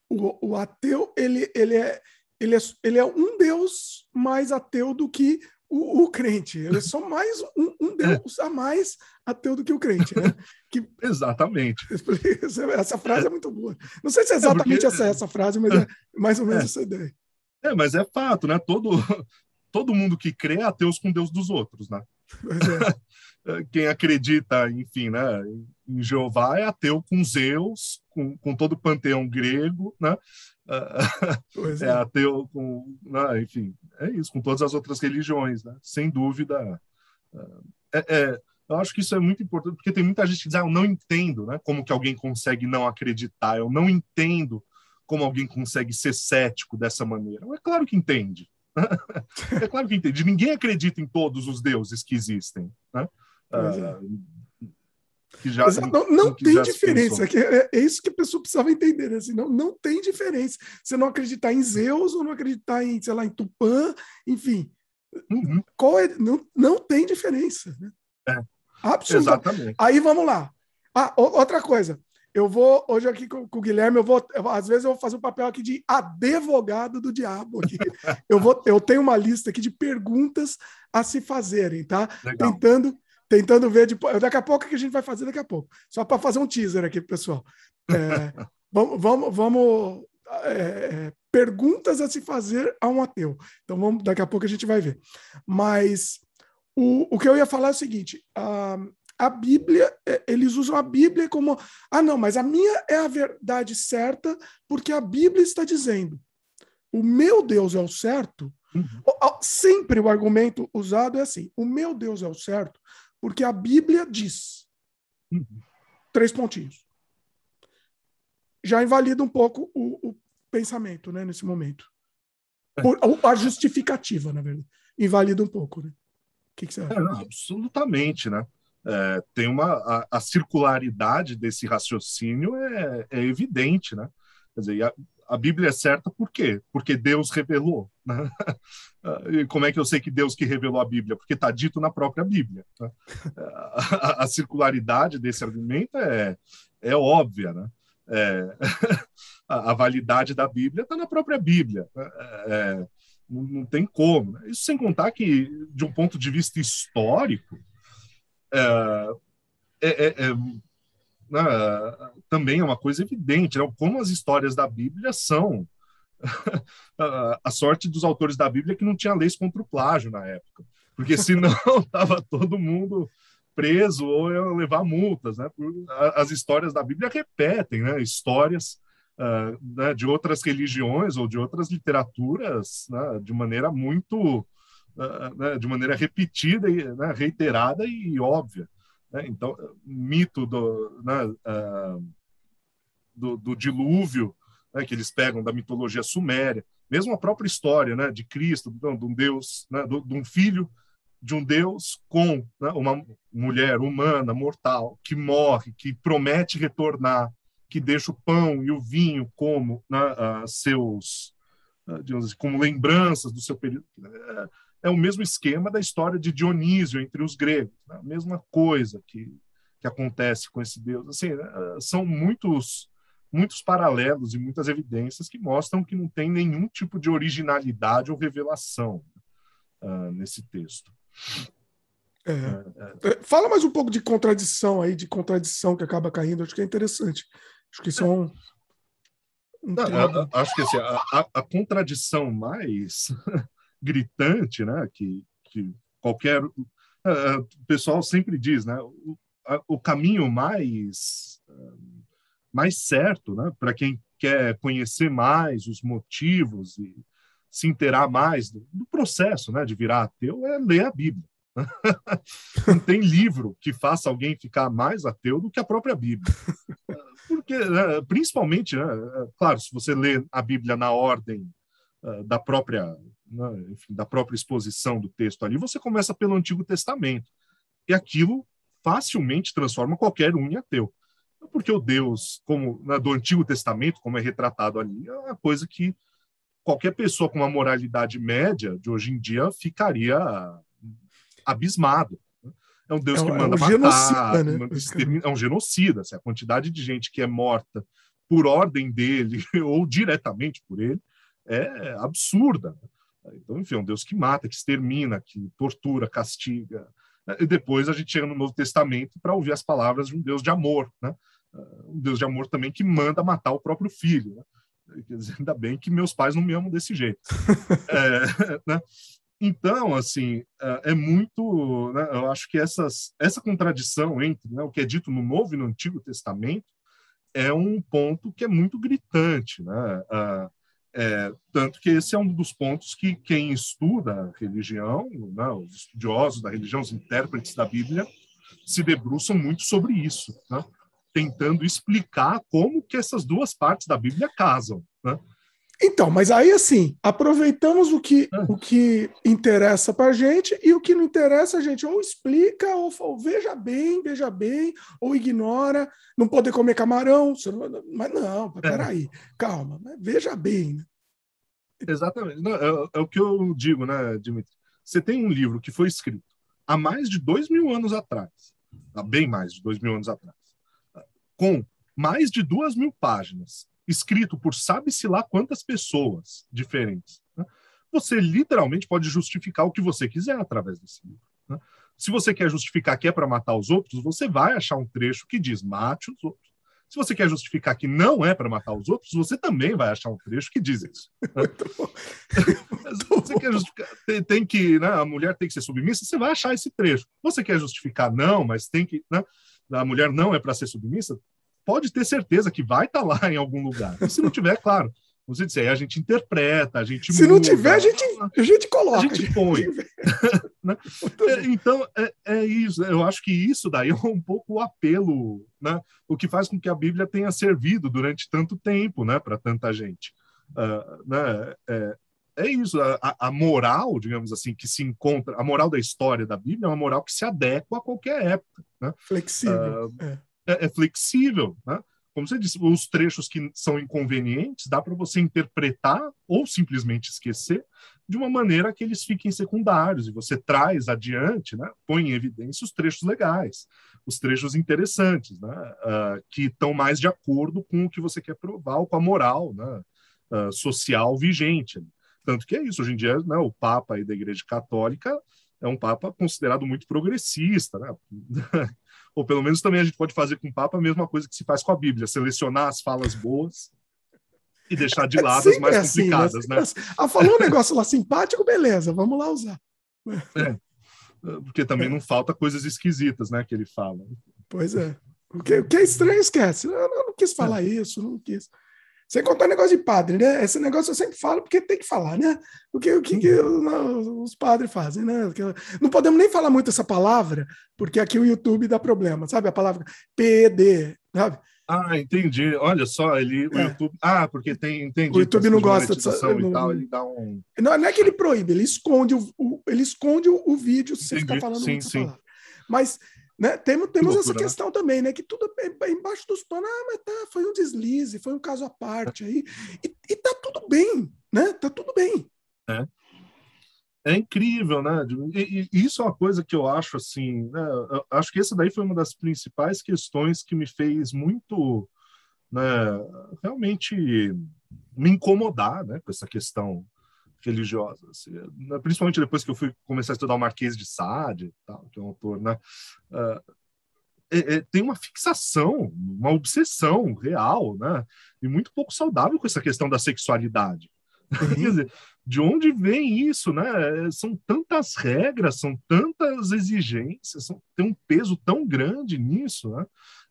Speaker 1: o, o ateu ele, ele, é, ele, é, ele é um Deus mais ateu do que o, o crente. Ele é só mais um, um, Deus a mais ateu do que o crente, né? Que...
Speaker 2: Exatamente.
Speaker 1: Essa frase é muito boa. Não sei se é exatamente é porque... essa, essa frase, mas é mais ou menos é. essa ideia.
Speaker 2: É, mas é fato, né? Todo, todo mundo que crê é ateus com Deus dos outros, né? É. Quem acredita, enfim, né, em Jeová é ateu com Zeus, com, com todo o panteão grego, né? É, é, ateu com, né? enfim, é isso, com todas as outras religiões, né? Sem dúvida. É, é, eu acho que isso é muito importante, porque tem muita gente que diz, ah, eu não entendo, né? Como que alguém consegue não acreditar? Eu não entendo como alguém consegue ser cético dessa maneira. É claro que entende. é claro que entende. Ninguém acredita em todos os deuses que existem, né? Uh,
Speaker 1: que já, não, não que tem diferença. É, é, isso que a pessoa precisava entender. Né? Assim, não, não tem diferença. Você não acreditar em Zeus ou não acreditar em, sei lá, em Tupã, enfim. Uhum. Qual é, não, não tem diferença. Né?
Speaker 2: É. Absolutamente.
Speaker 1: Aí vamos lá. Ah, outra coisa. Eu vou, hoje aqui com, com o Guilherme, eu vou, eu, às vezes eu vou fazer um papel aqui de advogado do diabo. Aqui. eu, vou, eu tenho uma lista aqui de perguntas a se fazerem, tá? Legal. Tentando tentando ver depois. Daqui a pouco que a gente vai fazer daqui a pouco. Só para fazer um teaser aqui, pessoal. É, vamos, vamos, vamos é, é, perguntas a se fazer a um ateu. Então vamos, daqui a pouco a gente vai ver. Mas o, o que eu ia falar é o seguinte: a, a Bíblia, é, eles usam a Bíblia como ah, não, mas a minha é a verdade certa, porque a Bíblia está dizendo. O meu Deus é o certo. Uhum. Sempre o argumento usado é assim: o meu Deus é o certo, porque a Bíblia diz. Três pontinhos. Já invalida um pouco o, o pensamento, né, nesse momento. Por, a justificativa, na verdade. Invalida um pouco, né? O que, que você acha?
Speaker 2: É, não, absolutamente, né? É, tem uma a, a, circularidade desse raciocínio é, é evidente, né? Quer dizer, a, a Bíblia é certa por quê? Porque Deus revelou. Né? E como é que eu sei que Deus que revelou a Bíblia? Porque está dito na própria Bíblia. Né? A, a, circularidade desse argumento é, é óbvia. Né? é, a, validade da Bíblia está na própria Bíblia. Né? É, não, não, tem como. Né? Isso sem contar que, de um ponto de vista histórico, é, é, é, é né, também é uma coisa evidente, né? como as histórias da Bíblia são a sorte dos autores da Bíblia é que não tinha leis contra o plágio na época, porque senão estava todo mundo preso ou ia levar multas, né? As histórias da Bíblia repetem, né? Histórias uh, né? de outras religiões ou de outras literaturas, né? de maneira muito, né? de maneira repetida e né? reiterada e óbvia. Né? Então, mito do, né? uh, do, do dilúvio né, que eles pegam da mitologia suméria, mesmo a própria história né, de Cristo, de um Deus, né, de um filho de um Deus com né, uma mulher humana, mortal, que morre, que promete retornar, que deixa o pão e o vinho como né, seus, assim, como lembranças do seu período. É, é, o mesmo esquema da história de Dionísio entre os gregos, né, a mesma coisa que, que acontece com esse Deus. Assim, uh, são muitos muitos paralelos e muitas evidências que mostram que não tem nenhum tipo de originalidade ou revelação uh, nesse texto.
Speaker 1: É. É, é. Fala mais um pouco de contradição aí, de contradição que acaba caindo, acho que é interessante. Acho que isso é um
Speaker 2: Não, acho que assim, a, a, a contradição mais gritante, né, que, que qualquer. Uh, o pessoal sempre diz, né, o, a, o caminho mais. Uh, mais certo, né, para quem quer conhecer mais os motivos e se inteirar mais do, do processo né, de virar ateu, é ler a Bíblia. Não tem livro que faça alguém ficar mais ateu do que a própria Bíblia. Porque, né, principalmente, né, claro, se você lê a Bíblia na ordem uh, da própria né, enfim, da própria exposição do texto ali, você começa pelo Antigo Testamento. E aquilo facilmente transforma qualquer um em ateu porque o Deus como né, do Antigo Testamento, como é retratado ali, é uma coisa que qualquer pessoa com uma moralidade média de hoje em dia ficaria abismado. Né? É um Deus é, que manda é um matar, genocida, né? manda é um genocida. Assim, a quantidade de gente que é morta por ordem dele ou diretamente por ele é absurda. Então, enfim, é um Deus que mata, que extermina, que tortura, castiga. E depois a gente chega no Novo Testamento para ouvir as palavras de um Deus de amor, né? um Deus de amor também que manda matar o próprio filho. Né? Quer dizer, ainda bem que meus pais não me amam desse jeito. é, né? Então, assim, é, é muito. Né, eu acho que essas, essa contradição entre né, o que é dito no Novo e no Antigo Testamento é um ponto que é muito gritante. Né? É, tanto que esse é um dos pontos que quem estuda a religião, né, os estudiosos da religião, os intérpretes da Bíblia, se debruçam muito sobre isso. Né? tentando explicar como que essas duas partes da Bíblia casam. Né?
Speaker 1: Então, mas aí assim, aproveitamos o que, é. o que interessa para a gente e o que não interessa a gente ou explica, ou, ou, veja bem, veja bem, ou ignora, não poder comer camarão, mas não, é. peraí, calma, veja bem. Né?
Speaker 2: Exatamente, não, é, é, o que eu digo, né, Dimitri? Você tem um livro que foi escrito há mais de dois mil anos atrás, há bem mais de dois mil anos atrás, com mais de duas mil páginas, escrito por sabe-se lá quantas pessoas diferentes, né? você literalmente pode justificar o que você quiser através desse livro. Né? Se você quer justificar que é para matar os outros, você vai achar um trecho que diz mate os outros. Se você quer justificar que não é para matar os outros, você também vai achar um trecho que diz isso. Né? você quer justificar, tem, tem, que, né, a mulher tem que ser submissa, você vai achar esse trecho. Você quer justificar não, mas tem que, né, a mulher não é para ser submissa, pode ter certeza que vai estar tá lá em algum lugar. E se não tiver, claro, você disse, aí a gente interpreta, a gente
Speaker 1: Se muda, não tiver, a gente, a gente coloca.
Speaker 2: A gente põe. né? é, então, é, é, isso. Eu acho que isso daí é um pouco o apelo, né? o que faz com que a Bíblia tenha servido durante tanto tempo né? para tanta gente. Uh, né? é, é isso, a, a, moral, digamos assim, que se encontra, a moral da história da Bíblia é uma moral que se adequa a qualquer época. Né?
Speaker 1: Flexível. Uh,
Speaker 2: é. É, é. flexível, né? como você disse, os trechos que são inconvenientes dá para você interpretar ou simplesmente esquecer de uma maneira que eles fiquem secundários e você traz adiante, né, põe em evidência os trechos legais, os trechos interessantes, né, uh, que estão mais de acordo com o que você quer provar ou com a moral né, uh, social vigente. Tanto que é isso, hoje em dia, né, o Papa aí da Igreja Católica é um Papa considerado muito progressista, né? ou pelo menos também a gente pode fazer com o Papa a mesma coisa que se faz com a Bíblia, selecionar as falas boas e deixar de é lado é as mais assim, complicadas, né?
Speaker 1: Ah, falou um negócio lá simpático, beleza, vamos lá usar.
Speaker 2: É, porque também não falta coisas esquisitas, né, que ele fala.
Speaker 1: Pois é. O que, o que é estranho, esquece. Eu não, não quis falar é. isso, não quis. Sem contar negócio de padre, né? Esse negócio eu sempre falo porque tem que falar, né? O que, o que, que os padres fazem, né? Não podemos nem falar muito essa palavra, porque aqui o YouTube dá problema, sabe? A palavra PD, sabe?
Speaker 2: Ah, entendi. Olha só, ele, o é. YouTube. Ah, porque tem. Entendi,
Speaker 1: o YouTube não gosta disso. E tal, ele dá um... não, não é que ele proíbe, ele esconde o, o ele esconde o, o vídeo se você ficar falando sim, sim. palavra. Mas né? Temos, temos loucura, essa né? questão né? também, né? Que tudo é embaixo dos panos, ah, mas tá, foi um deslize, foi um caso à parte aí. E, e tá tudo bem, né? Tá tudo bem.
Speaker 2: É. É incrível, né? E, e, isso é uma coisa que eu acho assim, né? Eu acho que essa daí foi uma das principais questões que me fez muito, né? Realmente me incomodar, né? Com essa questão religiosas, assim, né, principalmente depois que eu fui começar a estudar o Marquês de Sade, tal, que é um autor, né? Uh, é, é, tem uma fixação, uma obsessão real, né? E muito pouco saudável com essa questão da sexualidade. Quer dizer, de onde vem isso, né? São tantas regras, são tantas exigências, são, tem um peso tão grande nisso, né?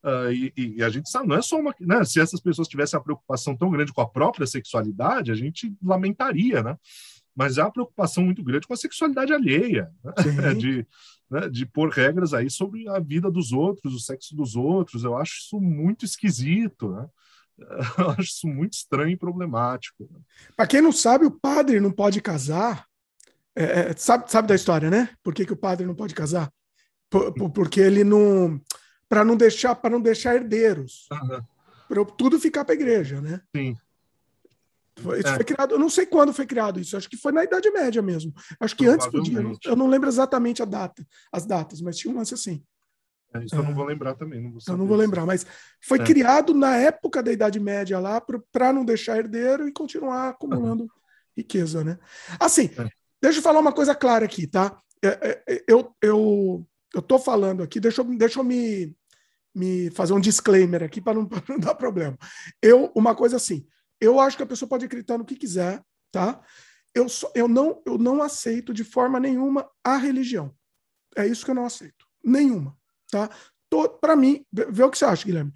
Speaker 2: Uh, e, e, a gente sabe, não é só uma. Né, se essas pessoas tivessem a preocupação tão grande com a própria sexualidade, a gente lamentaria, né? Mas há uma preocupação muito grande com a sexualidade alheia, né? de, né, de pôr regras aí sobre a vida dos outros, o sexo dos outros. Eu acho isso muito esquisito, né? Eu acho isso muito estranho e problemático.
Speaker 1: Para quem não sabe, o padre não pode casar. É, é, sabe, sabe da história, né? Por que, que o padre não pode casar? Por, por, porque ele não para não deixar para não deixar herdeiros. Uhum. Para tudo ficar para a igreja, né?
Speaker 2: Sim.
Speaker 1: Isso é. foi criado, eu não sei quando foi criado isso, acho que foi na Idade Média mesmo. Acho que antes podia, eu não lembro exatamente a data, as datas, mas tinha um lance assim.
Speaker 2: É, isso eu não vou lembrar também. Não
Speaker 1: eu não vou lembrar, mas foi é. criado na época da Idade Média lá para não deixar herdeiro e continuar acumulando uhum. riqueza, né? Assim, é. deixa eu falar uma coisa clara aqui, tá? É, é, eu, eu, eu tô falando aqui, deixa eu, deixa eu me, me fazer um disclaimer aqui para não, não, dar problema. Eu, uma coisa assim, eu acho que a pessoa pode acreditar no que quiser, tá? Eu, só, eu, não, eu não aceito de forma nenhuma a religião. É isso que eu não aceito. Nenhuma, tá? Para mim, vê o que você acha, Guilherme.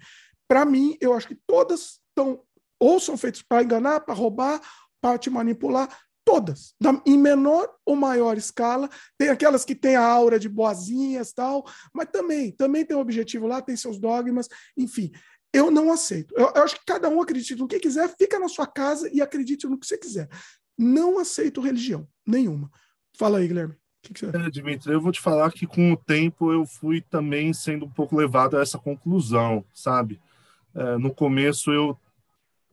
Speaker 1: Para mim, eu acho que todas estão ou são feitas para enganar, para roubar, para te manipular, todas, em menor ou maior escala. Tem aquelas que têm a aura de boazinhas tal, mas também, também tem um objetivo lá, tem seus dogmas, enfim. Eu não aceito. Eu, eu, acho que cada um acredite no que quiser, fica na sua casa e acredite no que você quiser. Não aceito religião nenhuma. Fala aí, Guilherme. Que que
Speaker 2: é, Dimitri, eu vou te falar que com o tempo eu fui também sendo um pouco levado a essa conclusão, sabe? É, no começo eu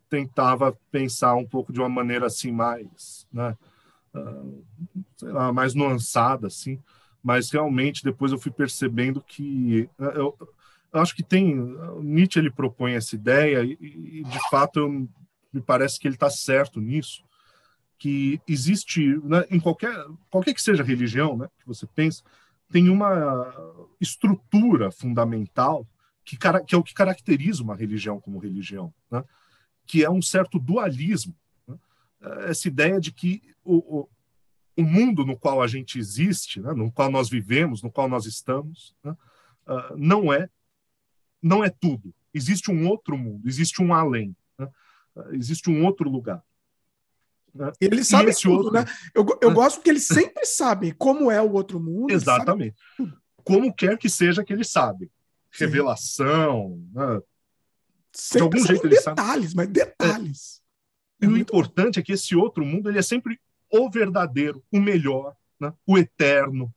Speaker 2: tentava pensar um pouco de uma maneira assim mais, né, uh, sei lá, mais nuançada assim, mas realmente depois eu fui percebendo que uh, eu, eu, acho que tem Nietzsche ele propõe essa ideia e, e de fato eu, me parece que ele está certo nisso, que existe né, em qualquer qualquer que seja a religião, né, que você pensa, tem uma estrutura fundamental que, que é o que caracteriza uma religião como religião, né? que é um certo dualismo. Né? Essa ideia de que o, o, o, mundo no qual a gente existe, né? no qual nós vivemos, no qual nós estamos, né? uh, não é não é tudo. Existe um outro mundo, existe um além, uh, existe um outro lugar.
Speaker 1: Né? E eles sabem tudo, outro... né? Eu, eu é. gosto que eles sempre sabem como é o outro mundo.
Speaker 2: Exatamente. Como quer que seja que eles sabem. Revelação, né?
Speaker 1: de algum jeito ele detalhes, sabe. mas detalhes.
Speaker 2: É. E o importante é que esse outro mundo ele é sempre o verdadeiro, o melhor, né? o eterno.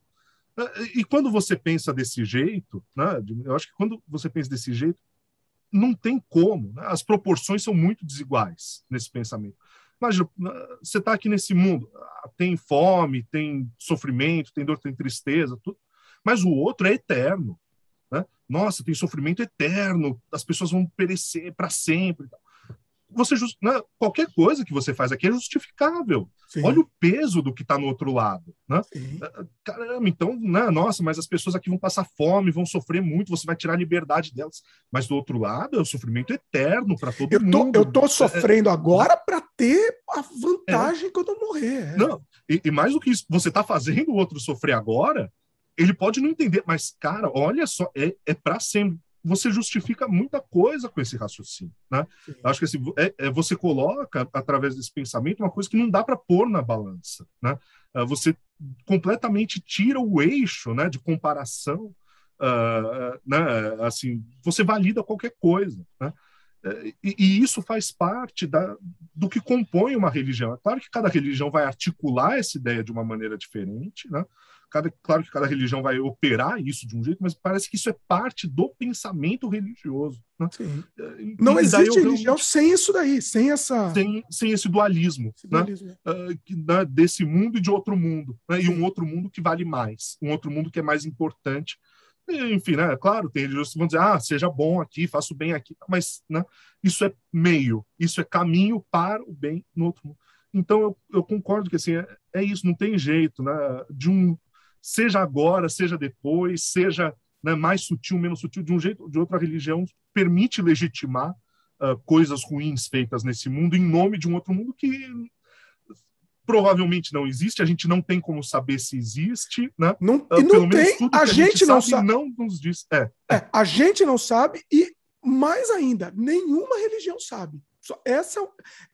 Speaker 2: E quando você pensa desse jeito, né? eu acho que quando você pensa desse jeito, não tem como. Né? As proporções são muito desiguais nesse pensamento. Imagina, você está aqui nesse mundo, tem fome, tem sofrimento, tem dor, tem tristeza, tudo, mas o outro é eterno. Né? Nossa, tem sofrimento eterno, as pessoas vão perecer para sempre você né, qualquer coisa que você faz aqui é justificável. Sim. Olha o peso do que está no outro lado, né? Ah, caramba, então, né, nossa, mas as pessoas aqui vão passar fome, vão sofrer muito, você vai tirar a liberdade delas. Mas do outro lado é o sofrimento eterno para todo
Speaker 1: eu
Speaker 2: tô, mundo.
Speaker 1: Eu tô sofrendo é, agora para ter a vantagem é. quando eu morrer.
Speaker 2: É. Não, e, e, mais do que isso, você está fazendo o outro sofrer agora, ele pode não entender, mas cara, olha só, é, é para sempre você justifica muita coisa com esse raciocínio, né? Acho que assim, é, é, você coloca através desse pensamento uma coisa que não dá para pôr na balança, né? Uh, você completamente tira o eixo, né, de comparação, uh, né? Assim, você valida qualquer coisa, né? E, e, isso faz parte da, do que compõe uma religião. É claro que cada religião vai articular essa ideia de uma maneira diferente, né? Cada, claro que cada religião vai operar isso de um jeito, mas parece que isso é parte do pensamento religioso. Né?
Speaker 1: E, não existe religião sem isso daí, sem essa.
Speaker 2: Sem, sem esse dualismo, esse né? dualismo. Uh, que, né, desse mundo e de outro mundo. Né? E um outro mundo que vale mais, um outro mundo que é mais importante. enfim, né? Claro, tem religiosos que vão dizer, ah, seja bom aqui, faça o bem aqui, mas né, isso é meio, isso é caminho para o bem no outro mundo. Então eu, eu concordo que assim é, é, isso, não tem jeito, né? De um seja agora, seja depois, seja né, mais sutil, menos sutil, de um jeito ou de outra, a religião permite legitimar uh, coisas ruins feitas nesse mundo em nome de um outro mundo que provavelmente não existe, a gente não tem como saber se existe, né?
Speaker 1: Não, uh, não tem, a, a, gente, gente não sabe,
Speaker 2: não nos diz. É,
Speaker 1: é. é, a gente não sabe e mais ainda, nenhuma religião sabe. Essa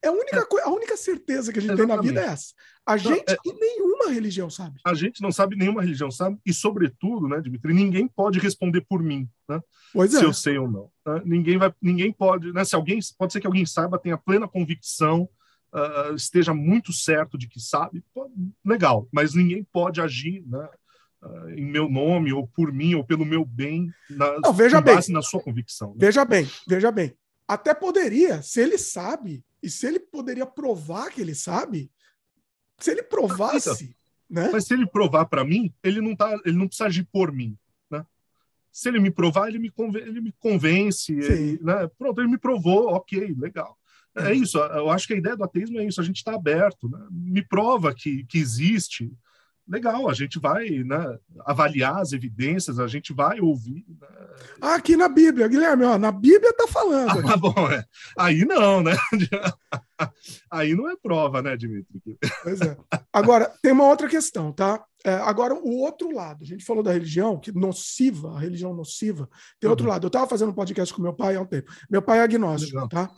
Speaker 1: é a única, é. a única certeza que a gente Exatamente. tem na vida é essa. A gente é, e nenhuma religião sabe.
Speaker 2: A gente não sabe, nenhuma religião sabe, e sobretudo, né, Dimitri, ninguém pode responder por mim, né? Pois se é. eu sei ou não. Né? Ninguém vai, ninguém pode, né? Se alguém, pode ser que alguém saiba, tenha plena convicção, uh, esteja muito certo de que sabe, legal, mas ninguém pode agir, né? Uh, em meu nome, ou por mim, ou pelo meu bem, na,
Speaker 1: não, veja base
Speaker 2: bem. na sua convicção. Né?
Speaker 1: Veja bem, veja bem. Até poderia, se ele sabe, e se ele poderia provar que ele sabe, se ele provasse. Então, né?
Speaker 2: Mas se ele provar para mim, ele não, tá, ele não precisa agir por mim. Né? Se ele me provar, ele me, conven ele me convence. Ele, né? Pronto, ele me provou, ok, legal. É. é isso, eu acho que a ideia do ateísmo é isso, a gente está aberto. Né? Me prova que, que existe, legal, a gente vai né, avaliar as evidências, a gente vai ouvir. Né?
Speaker 1: Aqui na Bíblia, Guilherme, ó, na Bíblia está falando.
Speaker 2: Ah, bom, é. Aí não, né? Aí não é prova, né, Dimitri?
Speaker 1: Pois é. Agora, tem uma outra questão, tá? É, agora, o outro lado, a gente falou da religião, que nociva, a religião nociva, tem uhum. outro lado. Eu estava fazendo um podcast com meu pai há um tempo. Meu pai é agnóstico, Legal. tá?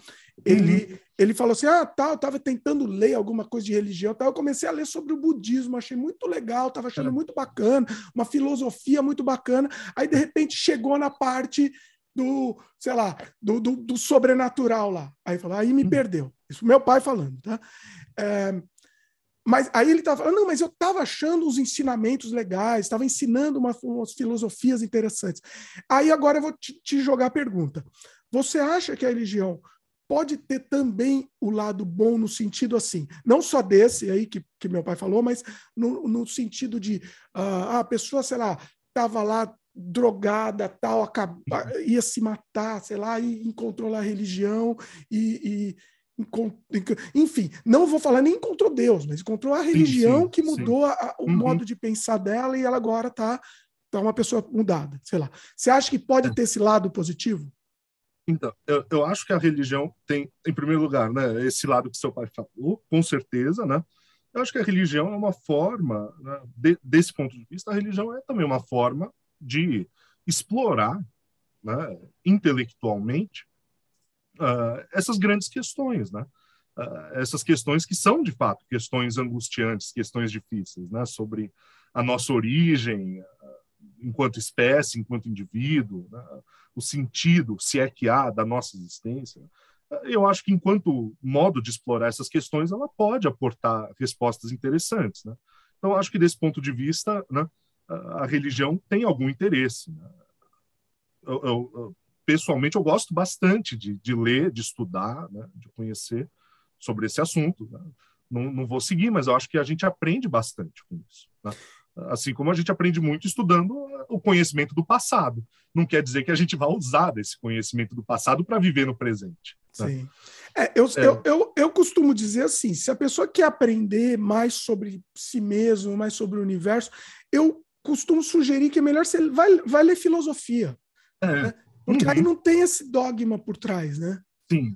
Speaker 1: Ele, uhum. Ele falou assim: ah, tá, eu estava tentando ler alguma coisa de religião, tá? eu comecei a ler sobre o budismo, achei muito legal, estava achando muito bacana, uma filosofia muito bacana. Aí, de repente, chegou na parte do, sei lá, do, do, do sobrenatural lá. Aí falou, aí me uhum. perdeu. Isso meu pai falando, tá? É, mas aí ele estava falando, não, mas eu estava achando os ensinamentos legais, estava ensinando uma, umas filosofias interessantes. Aí agora eu vou te, te jogar a pergunta. Você acha que a religião pode ter também o lado bom no sentido assim, não só desse aí que, que meu pai falou, mas no, no sentido de uh, a pessoa, sei lá, estava lá drogada, tal, acaba, ia se matar, sei lá, e encontrou lá a religião e, e enfim, não vou falar nem encontrou Deus, mas encontrou a religião sim, sim, que mudou a, o uhum. modo de pensar dela e ela agora está tá uma pessoa mudada, sei lá. Você acha que pode é. ter esse lado positivo?
Speaker 2: Então, eu, eu acho que a religião tem, em primeiro lugar, né, esse lado que seu pai falou, com certeza, né? Eu acho que a religião é uma forma, né, de, desse ponto de vista, a religião é também uma forma de explorar né, intelectualmente uh, essas grandes questões, né? Uh, essas questões que são de fato questões angustiantes, questões difíceis, né? Sobre a nossa origem enquanto espécie, enquanto indivíduo, né? o sentido, se é que há, da nossa existência. Eu acho que enquanto modo de explorar essas questões, ela pode aportar respostas interessantes, né? Então, acho que desse ponto de vista, né, a religião tem algum interesse. Né? Eu, eu, pessoalmente, eu gosto bastante de, de ler, de estudar, né, de conhecer sobre esse assunto. Né? Não, não, vou seguir, mas eu acho que a gente aprende bastante com isso. Assim como a gente aprende muito estudando o conhecimento do passado. Não quer dizer que a gente vai usar desse conhecimento do passado para viver no presente.
Speaker 1: Né? Sim. É, eu, é. Eu, eu, eu costumo dizer assim: se a pessoa quer aprender mais sobre si mesmo, mais sobre o universo, eu costumo sugerir que é melhor você vai, vai ler filosofia. É. Né? Porque uhum. aí não tem esse dogma por trás, né?
Speaker 2: Sim.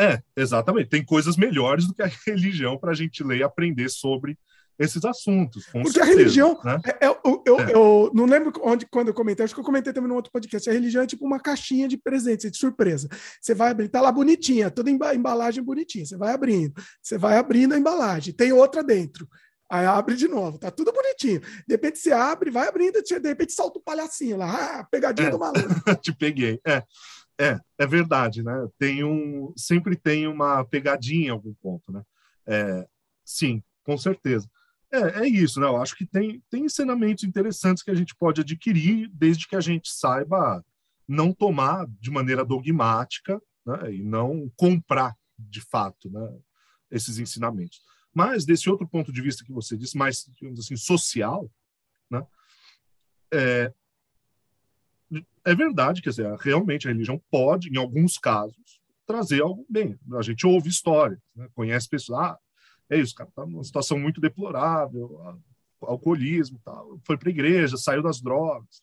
Speaker 2: É, exatamente. Tem coisas melhores do que a religião para a gente ler e aprender sobre esses assuntos.
Speaker 1: Porque certeza, a religião. Né? É, é, eu, eu, é. eu, não lembro onde, quando eu comentei, acho que eu comentei também no outro podcast. A religião é tipo uma caixinha de presentes, de surpresa. Você vai abrir, tá lá bonitinha, toda embalagem bonitinha. Você vai abrindo, você vai abrindo a embalagem, tem outra dentro. Aí abre de novo, tá tudo bonitinho. De repente você abre, vai abrindo, de repente salta o um palhacinho lá, ah, pegadinha é. do maluco.
Speaker 2: Te peguei. É. É, é verdade, né? Tem um, sempre tem uma pegadinha em algum ponto, né? É, sim, com certeza. É, é isso, né? Eu acho que tem, tem ensinamentos interessantes que a gente pode adquirir desde que a gente saiba não tomar de maneira dogmática né? e não comprar de fato né? esses ensinamentos. Mas, desse outro ponto de vista que você disse, mais, digamos assim, social, né? é, é verdade, quer dizer, realmente a religião pode, em alguns casos, trazer algo bem. A gente ouve histórias, né? conhece pessoas, ah, é isso, cara, tá numa situação muito deplorável, alcoolismo, tal, foi para a igreja, saiu das drogas.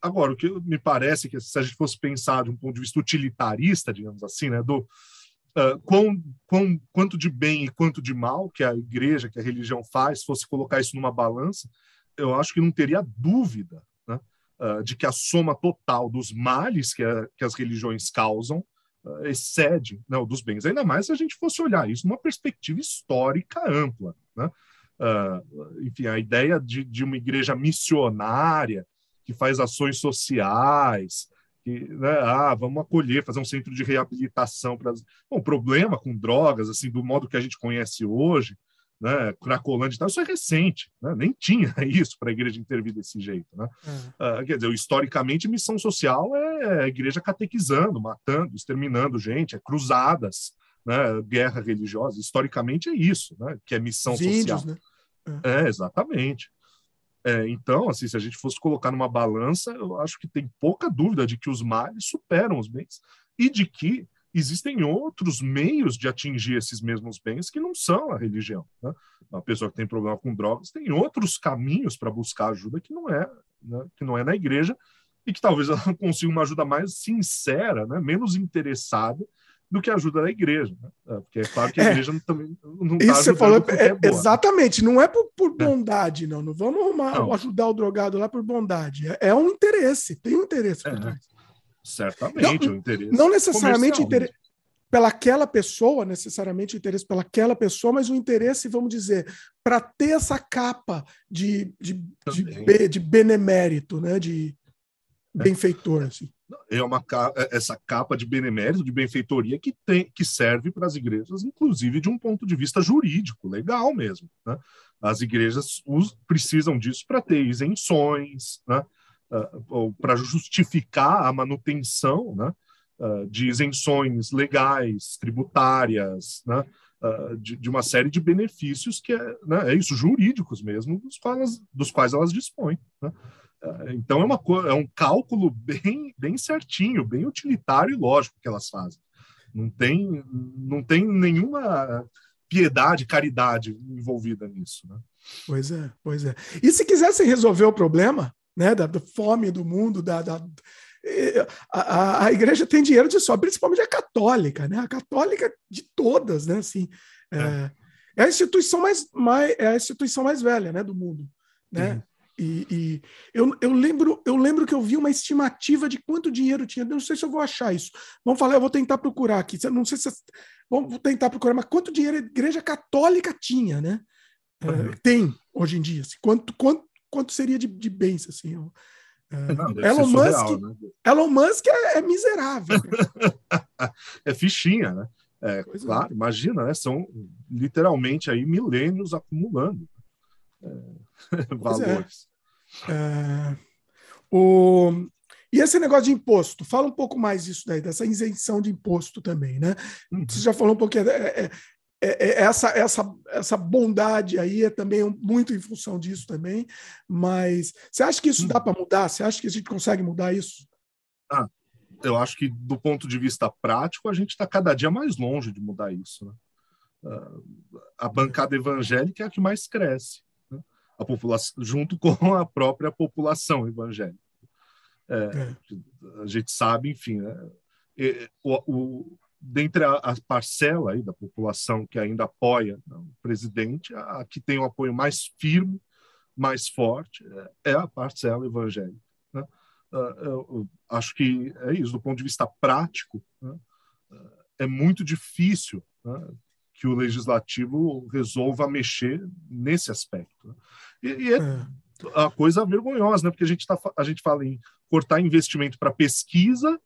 Speaker 2: Agora, o que me parece que se a gente fosse pensar de um ponto de vista utilitarista, digamos assim, né, do uh, quão, quão, quanto de bem e quanto de mal que a igreja, que a religião faz, fosse colocar isso numa balança, eu acho que não teria dúvida né, uh, de que a soma total dos males que, a, que as religiões causam excede né, o dos bens. Ainda mais se a gente fosse olhar isso numa perspectiva histórica ampla. Né? Uh, enfim, a ideia de, de uma igreja missionária que faz ações sociais, que, né, ah, vamos acolher, fazer um centro de reabilitação para. Bom, problema com drogas, assim, do modo que a gente conhece hoje, né, Cracolândia e tal, isso é recente, né, nem tinha isso para a igreja intervir desse jeito. Né? É. Uh, quer dizer, historicamente, missão social é a igreja catequizando, matando, exterminando gente, é cruzadas, né, guerra religiosa, historicamente é isso, né, que é missão Os social. Índios, né? É. é, exatamente. É, então, assim, se a gente fosse colocar numa balança, eu acho que tem pouca dúvida de que os males superam os bens e de que existem outros meios de atingir esses mesmos bens que não são a religião. Né? Uma pessoa que tem problema com drogas tem outros caminhos para buscar ajuda que não é, né? que não é na igreja e que talvez ela consiga uma ajuda mais sincera, né? menos interessada do que a ajuda da igreja. Né? É, porque é claro que a é, igreja também não está
Speaker 1: Isso você falou, é, é exatamente, não é por, por é. bondade, não. Não vamos arrumar, não. ajudar o drogado lá por bondade. É, é um interesse, tem um interesse por trás.
Speaker 2: Certamente, não, o interesse.
Speaker 1: Não necessariamente interesse pelaquela pessoa, necessariamente o interesse pelaquela pessoa, mas o interesse, vamos dizer, para ter essa capa de, de, de, de, benemérito, né? de benfeitor. Assim
Speaker 2: é uma é, essa capa de benemérito, de benfeitoria que tem que serve para as igrejas, inclusive de um ponto de vista jurídico, legal mesmo. Né? As igrejas precisam disso para ter isenções, né? Uh, para justificar a manutenção né? Uh, de isenções legais, tributárias, né? Uh, de, de, uma série de benefícios que é, né? é isso, jurídicos mesmo, dos quais, dos quais elas dispõem. Né? Então é, uma, é um cálculo bem, bem certinho, bem utilitário e lógico que elas fazem. Não tem, não tem nenhuma piedade, caridade envolvida nisso. Né?
Speaker 1: Pois é, pois é. E se quisesse resolver o problema né, da, da fome do mundo, da, da a, a, igreja tem dinheiro de sobra, principalmente a católica, né? A católica de todas, né? Assim, é, é. é a instituição mais, mais, é a instituição mais velha, né, do mundo, né? Uhum. E, e, eu, eu, lembro, eu lembro que eu vi uma estimativa de quanto dinheiro tinha. Não sei se eu vou achar isso. Vamos falar, eu vou tentar procurar aqui. Não sei se vamos tentar procurar, mas quanto dinheiro a Igreja Católica tinha, né? É, uhum. Tem hoje em dia. Assim, quanto, quanto, quanto seria de, de bens assim? É, Não, Elon, Musk, surreal, né? Elon Musk é, é miserável.
Speaker 2: é fichinha, né? É, claro, imagina, né? São literalmente aí milênios acumulando. É, valores.
Speaker 1: É. É, o, E esse negócio de imposto, fala um pouco mais disso daí, dessa isenção de imposto também, né? Uhum. Você já falou um pouquinho, é, é, é, é, essa, essa, essa bondade aí é também muito em função disso também, mas você acha que isso dá para mudar? Você acha que a gente consegue mudar isso?
Speaker 2: Ah, eu acho que do ponto de vista prático, a gente está cada dia mais longe de mudar isso. Né? Uh, a bancada evangélica é a que mais cresce, né? a população, junto com a própria população evangélica. É, é. A gente sabe, enfim, né? o, o, dentre a, a, parcela aí da população que ainda apoia né, o presidente, a, a, que tem um apoio mais firme, mais forte, é, é a parcela evangélica. Né? Uh, eu, acho que é isso, do ponto de vista prático, né? é muito difícil né? que o legislativo resolva mexer nesse aspecto. Né? E, e é, é a coisa vergonhosa, né? Porque a gente, tá, a gente fala em cortar investimento para pesquisa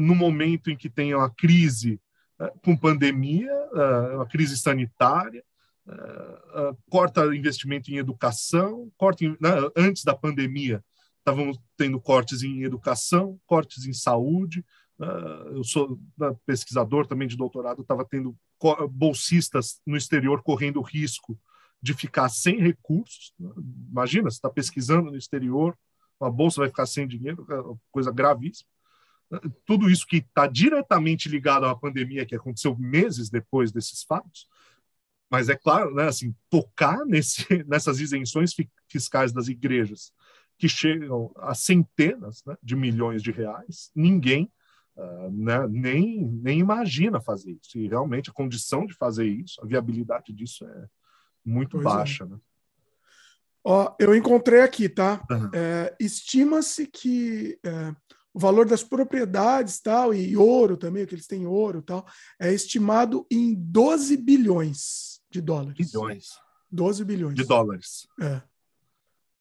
Speaker 2: no momento em que tem uma crise uh, com pandemia, uh, uma crise sanitária, corta investimento em educação, corta em, né, antes da pandemia estávamos tendo cortes em educação, cortes em saúde. eu sou né, pesquisador também de doutorado, estava tendo bolsistas no exterior correndo risco de ficar sem recursos. Né? Imagina, você está pesquisando no exterior, uma bolsa vai ficar sem dinheiro, é coisa gravíssima. Tudo isso que está diretamente ligado à pandemia que aconteceu meses depois desses fatos, mas é claro, né, assim, tocar nesse, nessas isenções fiscais das igrejas que chegam a centenas né, de milhões de reais, ninguém uh, né, nem, nem imagina fazer isso. E realmente a condição de fazer isso, a viabilidade disso é, muito pois é. baixa. É. Né?
Speaker 1: Ó, eu encontrei aqui, tá? Uhum. É, Estima-se que é, o valor das propriedades tal, e ouro também, que eles têm ouro tal, é estimado em 12 bilhões de dólares.
Speaker 2: Bilhões.
Speaker 1: 12 bilhões.
Speaker 2: De dólares.
Speaker 1: É.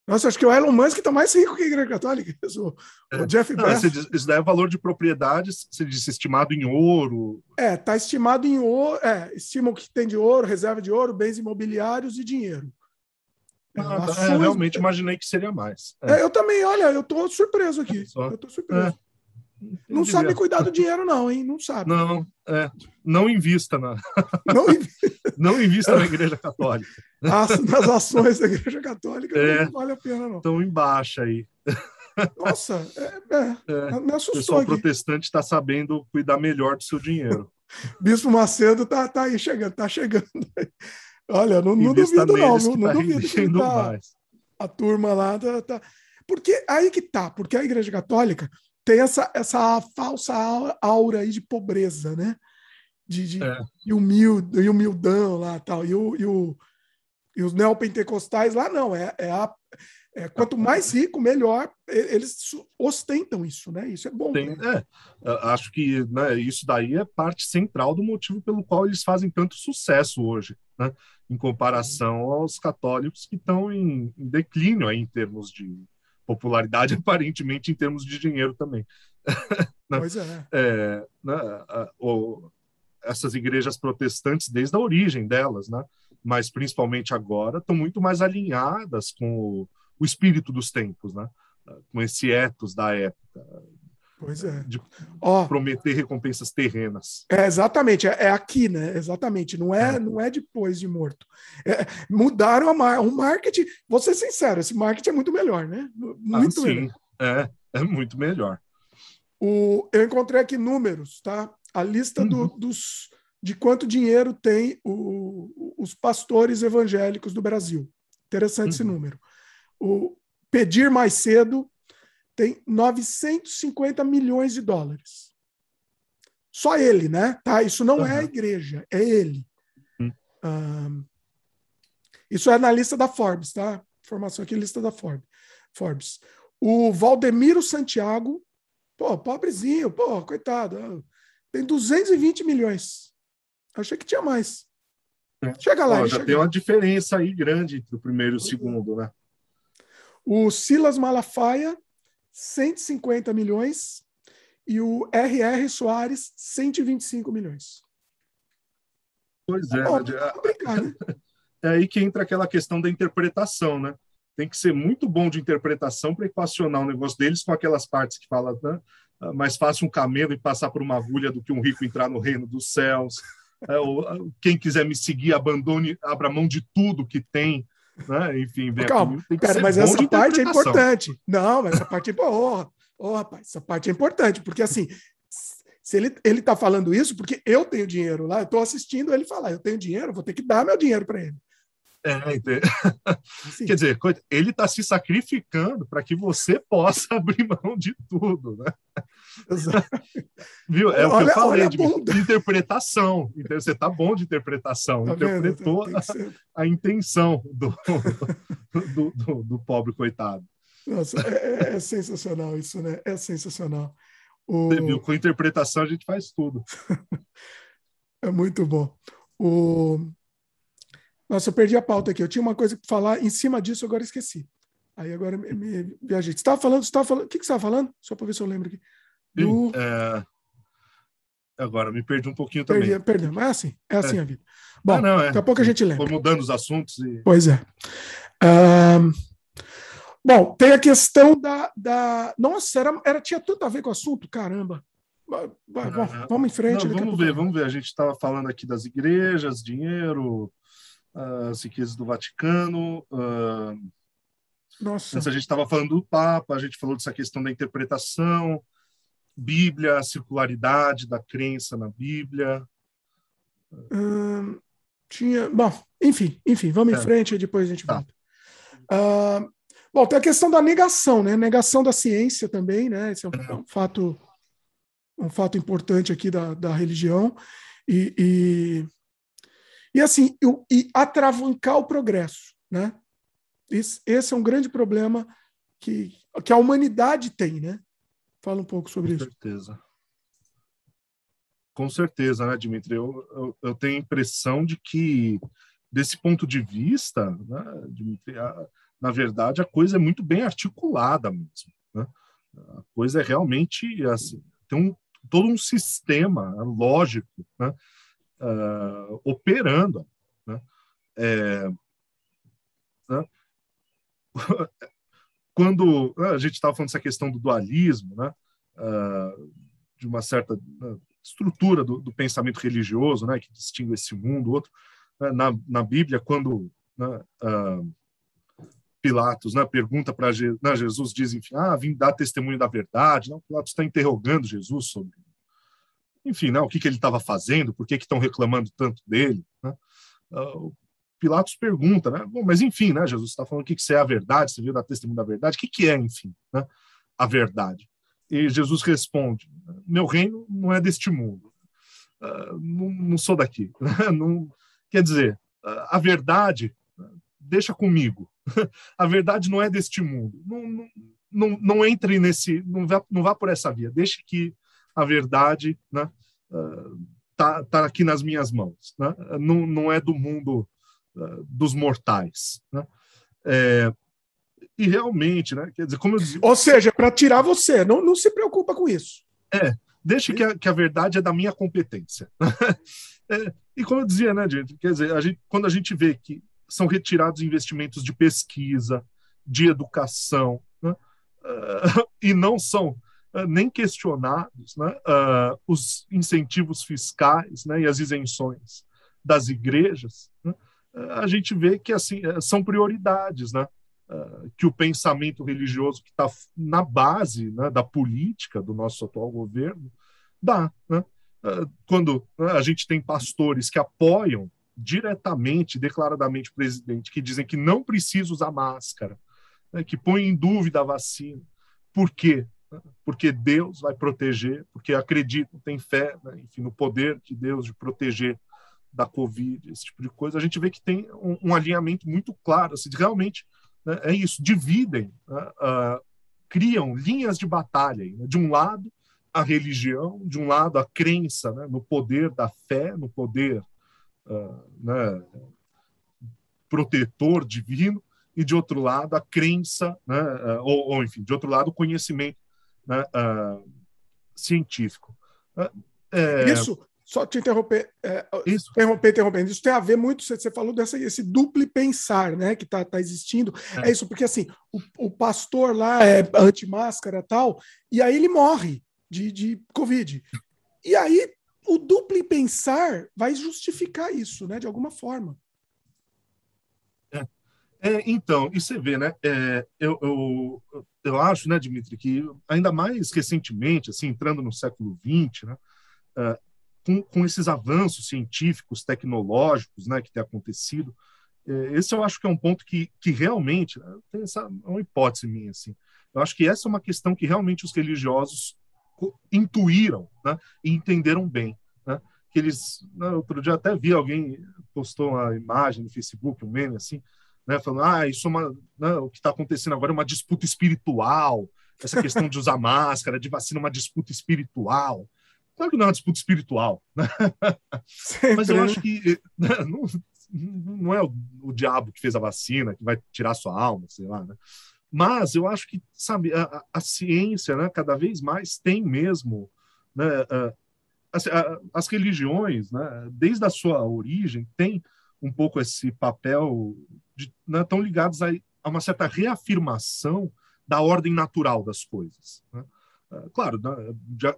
Speaker 1: Nossa, acho que o Elon Musk está mais rico que a Igreja Católica. O,
Speaker 2: é. o Jeff Bezos. Isso daí é valor de propriedades, você disse estimado em ouro.
Speaker 1: É, está estimado em ouro. É, estimam que tem de ouro, reserva de ouro, bens imobiliários e dinheiro.
Speaker 2: Ah, tá. é, realmente imaginei que seria mais.
Speaker 1: É. É, eu também, olha, eu estou surpreso aqui. Eu estou surpreso. É. Não sabe cuidar do dinheiro, não, hein? Não sabe.
Speaker 2: Não, é. Não invista na. Não, não invista na Igreja Católica.
Speaker 1: As, nas ações da Igreja Católica é, não vale a pena, não.
Speaker 2: Estão embaixo aí.
Speaker 1: Nossa, é, é, é. me assustou.
Speaker 2: O pessoal
Speaker 1: aqui.
Speaker 2: protestante está sabendo cuidar melhor do seu dinheiro.
Speaker 1: Bispo Macedo tá, tá aí chegando, tá chegando. Olha, não, não duvido, não, não, não tá duvido. Tá, mais. A turma lá tá, tá. Porque aí que tá, porque a Igreja Católica tem essa, essa falsa aura aí de pobreza, né? De, de, é. e humilde, e humildão lá tal. E, o, e, o, e os neopentecostais lá não, é, é, a, é quanto mais rico, melhor. Eles ostentam isso, né? Isso é bom. Tem,
Speaker 2: né? é, acho que né, isso daí é parte central do motivo pelo qual eles fazem tanto sucesso hoje, né? Em comparação aos católicos que estão em, em declínio aí, em termos de, popularidade, aparentemente, em termos de dinheiro também.
Speaker 1: Né? Pois é.
Speaker 2: é né, a, o, essas igrejas protestantes, desde a origem delas, né, mas principalmente agora, estão muito mais alinhadas com o, o espírito dos tempos, né, com esse ethos da época.
Speaker 1: Pois é.
Speaker 2: De prometer recompensas terrenas.
Speaker 1: É, exatamente, é, é, aqui, né? Exatamente. Não é, é. não é depois de morto. É, mudaram a o marketing. Vou ser sincero, esse marketing é muito melhor, né? Muito
Speaker 2: ah, melhor. É, é muito melhor.
Speaker 1: O, eu encontrei aqui números, tá? A lista uhum. do, dos, de quanto dinheiro tem o, os pastores evangélicos do Brasil. Interessante uhum. esse número. O Pedir Mais Cedo tem 950 milhões de dólares. Só ele, né? Tá? Isso não uhum. é a igreja, é ele. Uhum. Um, isso é na lista da Forbes, tá? Informação aqui, lista da Forbes. Forbes. O Valdemiro Santiago, pô, pobrezinho, pô, coitado, tem 220 milhões. Achei que tinha mais.
Speaker 2: É. Chega lá. Ó, já chega. tem uma diferença aí grande entre o primeiro e o segundo, né?
Speaker 1: O Silas Malafaia 150 milhões e o R.R. Soares 125 milhões.
Speaker 2: Pois é. Bom, né? é aí que entra aquela questão da interpretação, né? tem que ser muito bom de interpretação para equacionar o negócio deles com aquelas partes que falam né? Ah, mais fácil um camelo e passar por uma agulha do que um rico entrar no reino dos céus. É, ou, ah, quem quiser me seguir, abandone, abra mão de tudo que tem. Né? Enfim,
Speaker 1: Calma, pera, mas essa parte é importante. Não, mas essa parte é boa. Ô, oh, rapaz, essa parte é importante, porque assim, se ele ele está falando isso, porque eu tenho dinheiro lá, eu estou assistindo ele falar, eu tenho dinheiro, vou ter que dar meu dinheiro para ele.
Speaker 2: É, Quer dizer, ele está se sacrificando para que você possa abrir mão de tudo, né? Exato. Viu? É olha, o que eu falei de, de, interpretação. Então, você está bom de interpretação. Tá Interpretou a, a, intenção do, do, do, do, pobre coitado.
Speaker 1: Nossa, é, é, é, sensacional isso, né? É sensacional.
Speaker 2: O... Você viu? Com interpretação a gente faz tudo.
Speaker 1: é muito bom. O... Nossa, eu perdi a pauta aqui. Eu tinha uma coisa para falar em cima disso, agora esqueci. Aí agora me, me viajei. Você estava falando, você estava falando. O que, que você estava falando? Só para ver se eu lembro aqui.
Speaker 2: Do... É... Agora, me perdi um pouquinho também.
Speaker 1: Perdi, perdi. Mas é assim, é assim é. a vida. Bom, ah, não, é. daqui a pouco a gente lembra.
Speaker 2: Foi mudando os assuntos. E...
Speaker 1: Pois é. Um... Bom, tem a questão da. da... Nossa, era, era, tinha tudo a ver com o assunto, caramba. Vai, ah, vamos em frente.
Speaker 2: Não, vamos ver, vamos ver. A gente estava falando aqui das igrejas, dinheiro, as riquezas do Vaticano. Uh, Nossa. Antes a gente estava falando do Papa, a gente falou dessa questão da interpretação, Bíblia, a circularidade da crença na Bíblia.
Speaker 1: Uh, tinha. Bom, enfim, enfim, vamos é. em frente e depois a gente tá. volta. Uh, bom, tem a questão da negação, né? Negação da ciência também, né? Esse é um, é um fato um fato importante aqui da, da religião. E, e, e assim, eu, e atravancar o progresso. Né? Esse, esse, é um grande problema que, que a humanidade tem. Né? Fala um pouco sobre isso.
Speaker 2: Com certeza. Com certeza, né, Dimitri? Eu, eu, eu, tenho a impressão de que, desse ponto de vista, né, Dimitri, a, na verdade, a coisa é muito bem articulada mesmo. Né? A coisa é realmente assim, tem um, todo um sistema lógico né? Uh, operando. Né? É, né? Quando né, a gente estava falando dessa questão do dualismo, né? Uh, de uma certa né, estrutura do, do, pensamento religioso, né, que distingue esse mundo, outro, né, na, na Bíblia, quando né, uh, Pilatos né, pergunta para Je né, Jesus, diz, enfim, ah, vim dar testemunho da verdade. Não, Pilatos está interrogando Jesus sobre enfim, né, o que, que ele estava fazendo, por que estão reclamando tanto dele. Né? Uh, Pilatos pergunta, né? Bom, mas enfim, né? Jesus está falando o que, que é a verdade, você viu da testemunho da verdade, o que, que é, enfim, né? a verdade? E Jesus responde: Meu reino não é deste mundo, uh, não, não, sou daqui. não, quer dizer, a verdade, deixa comigo. a verdade não é deste mundo. Não, não, não, não entre nesse, não vá, não vá por essa via. Deixe que a verdade né, tá, tá aqui nas minhas mãos. Né? Não, não é do mundo uh, dos mortais. Né? É, e realmente, né, quer dizer, como eu dizia...
Speaker 1: Ou seja, para tirar você, não, não se preocupa com isso.
Speaker 2: É, deixe que a, que a verdade é da minha competência. é, e como eu dizia, né, gente, quer dizer, a gente, quando a gente vê que são retirados investimentos de pesquisa, de educação, né, uh, e não são ah, nem questionados né, uh, os incentivos fiscais né, e as isenções das igrejas, né, a gente vê que assim eh, são prioridades, né, uh, que o pensamento religioso que está na base né, da política do nosso atual governo dá. Né? Uh, quando né, a gente tem pastores que apoiam diretamente, declaradamente o presidente, que dizem que não precisa usar máscara, né, que põem em dúvida a vacina. Por quê? Porque Deus vai proteger, porque acreditam, têm fé, né, enfim, no poder de Deus de proteger da Covid, esse tipo de coisa, a gente vê que tem um, um alinhamento muito claro, assim, realmente né, é isso, dividem, né, uh, criam linhas de batalha. Né, de um lado, a religião, de um lado, a crença né, no poder da fé, no poder uh, protetor divino, e de outro lado, a crença, uh, ou, ou, enfim, de outro lado, o conhecimento né, uh, científico.
Speaker 1: Uh, é... Isso, só te interromper, é, isso. interromper, interrompendo. Isso tem a ver muito, você, você falou desse esse duplo pensar, né, que está tá existindo. É. é. isso, porque assim, o, o pastor lá é anti-máscara tal, e aí ele morre de, de Covid. E aí o duplo pensar vai justificar isso, né, de alguma forma.
Speaker 2: É. Então, e você vê, né? É, eu, eu, eu acho, né, Dimitri, que ainda mais recentemente, assim, entrando no século XX, né, uh, com, com esses avanços científicos, tecnológicos né, que tem acontecido, é, esse eu acho que é um ponto que, que realmente, né, tem essa é uma hipótese minha, assim, eu acho que essa é uma questão que realmente os religiosos intuíram né, e entenderam bem. Né, que eles, né, outro dia até vi alguém postou uma imagem no Facebook, um meme assim, né, falando, ah, isso é uma, né, o que está acontecendo agora é uma disputa espiritual, essa questão de usar máscara, de vacina, uma disputa espiritual. Claro que não é uma disputa espiritual, né? mas eu acho que né, não, não é o, o, diabo que fez a vacina que vai tirar sua alma, sei lá, né? Mas eu acho que, sabe, a, a ciência, né, cada vez mais tem mesmo, né, as, as religiões, né, desde a sua origem, tem um pouco esse papel de, né, tão ligados a, a uma certa reafirmação da ordem natural das coisas. Né? Ah, claro,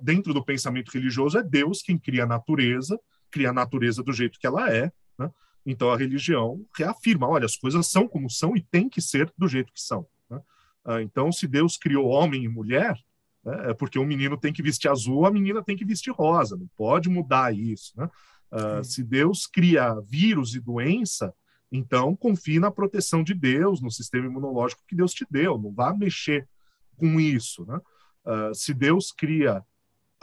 Speaker 2: dentro do pensamento religioso é Deus quem cria a natureza, cria a natureza do jeito que ela é. Né? Então a religião reafirma: olha, as coisas são como são e tem que ser do jeito que são. Né? Ah, então, se Deus criou homem e mulher, né, é porque o menino tem que vestir azul, a menina tem que vestir rosa. Não pode mudar isso. Né? Uh, se Deus cria vírus e doença, então confie na proteção de Deus, no sistema imunológico que Deus te deu. Não vá mexer com isso. Né? Uh, se Deus cria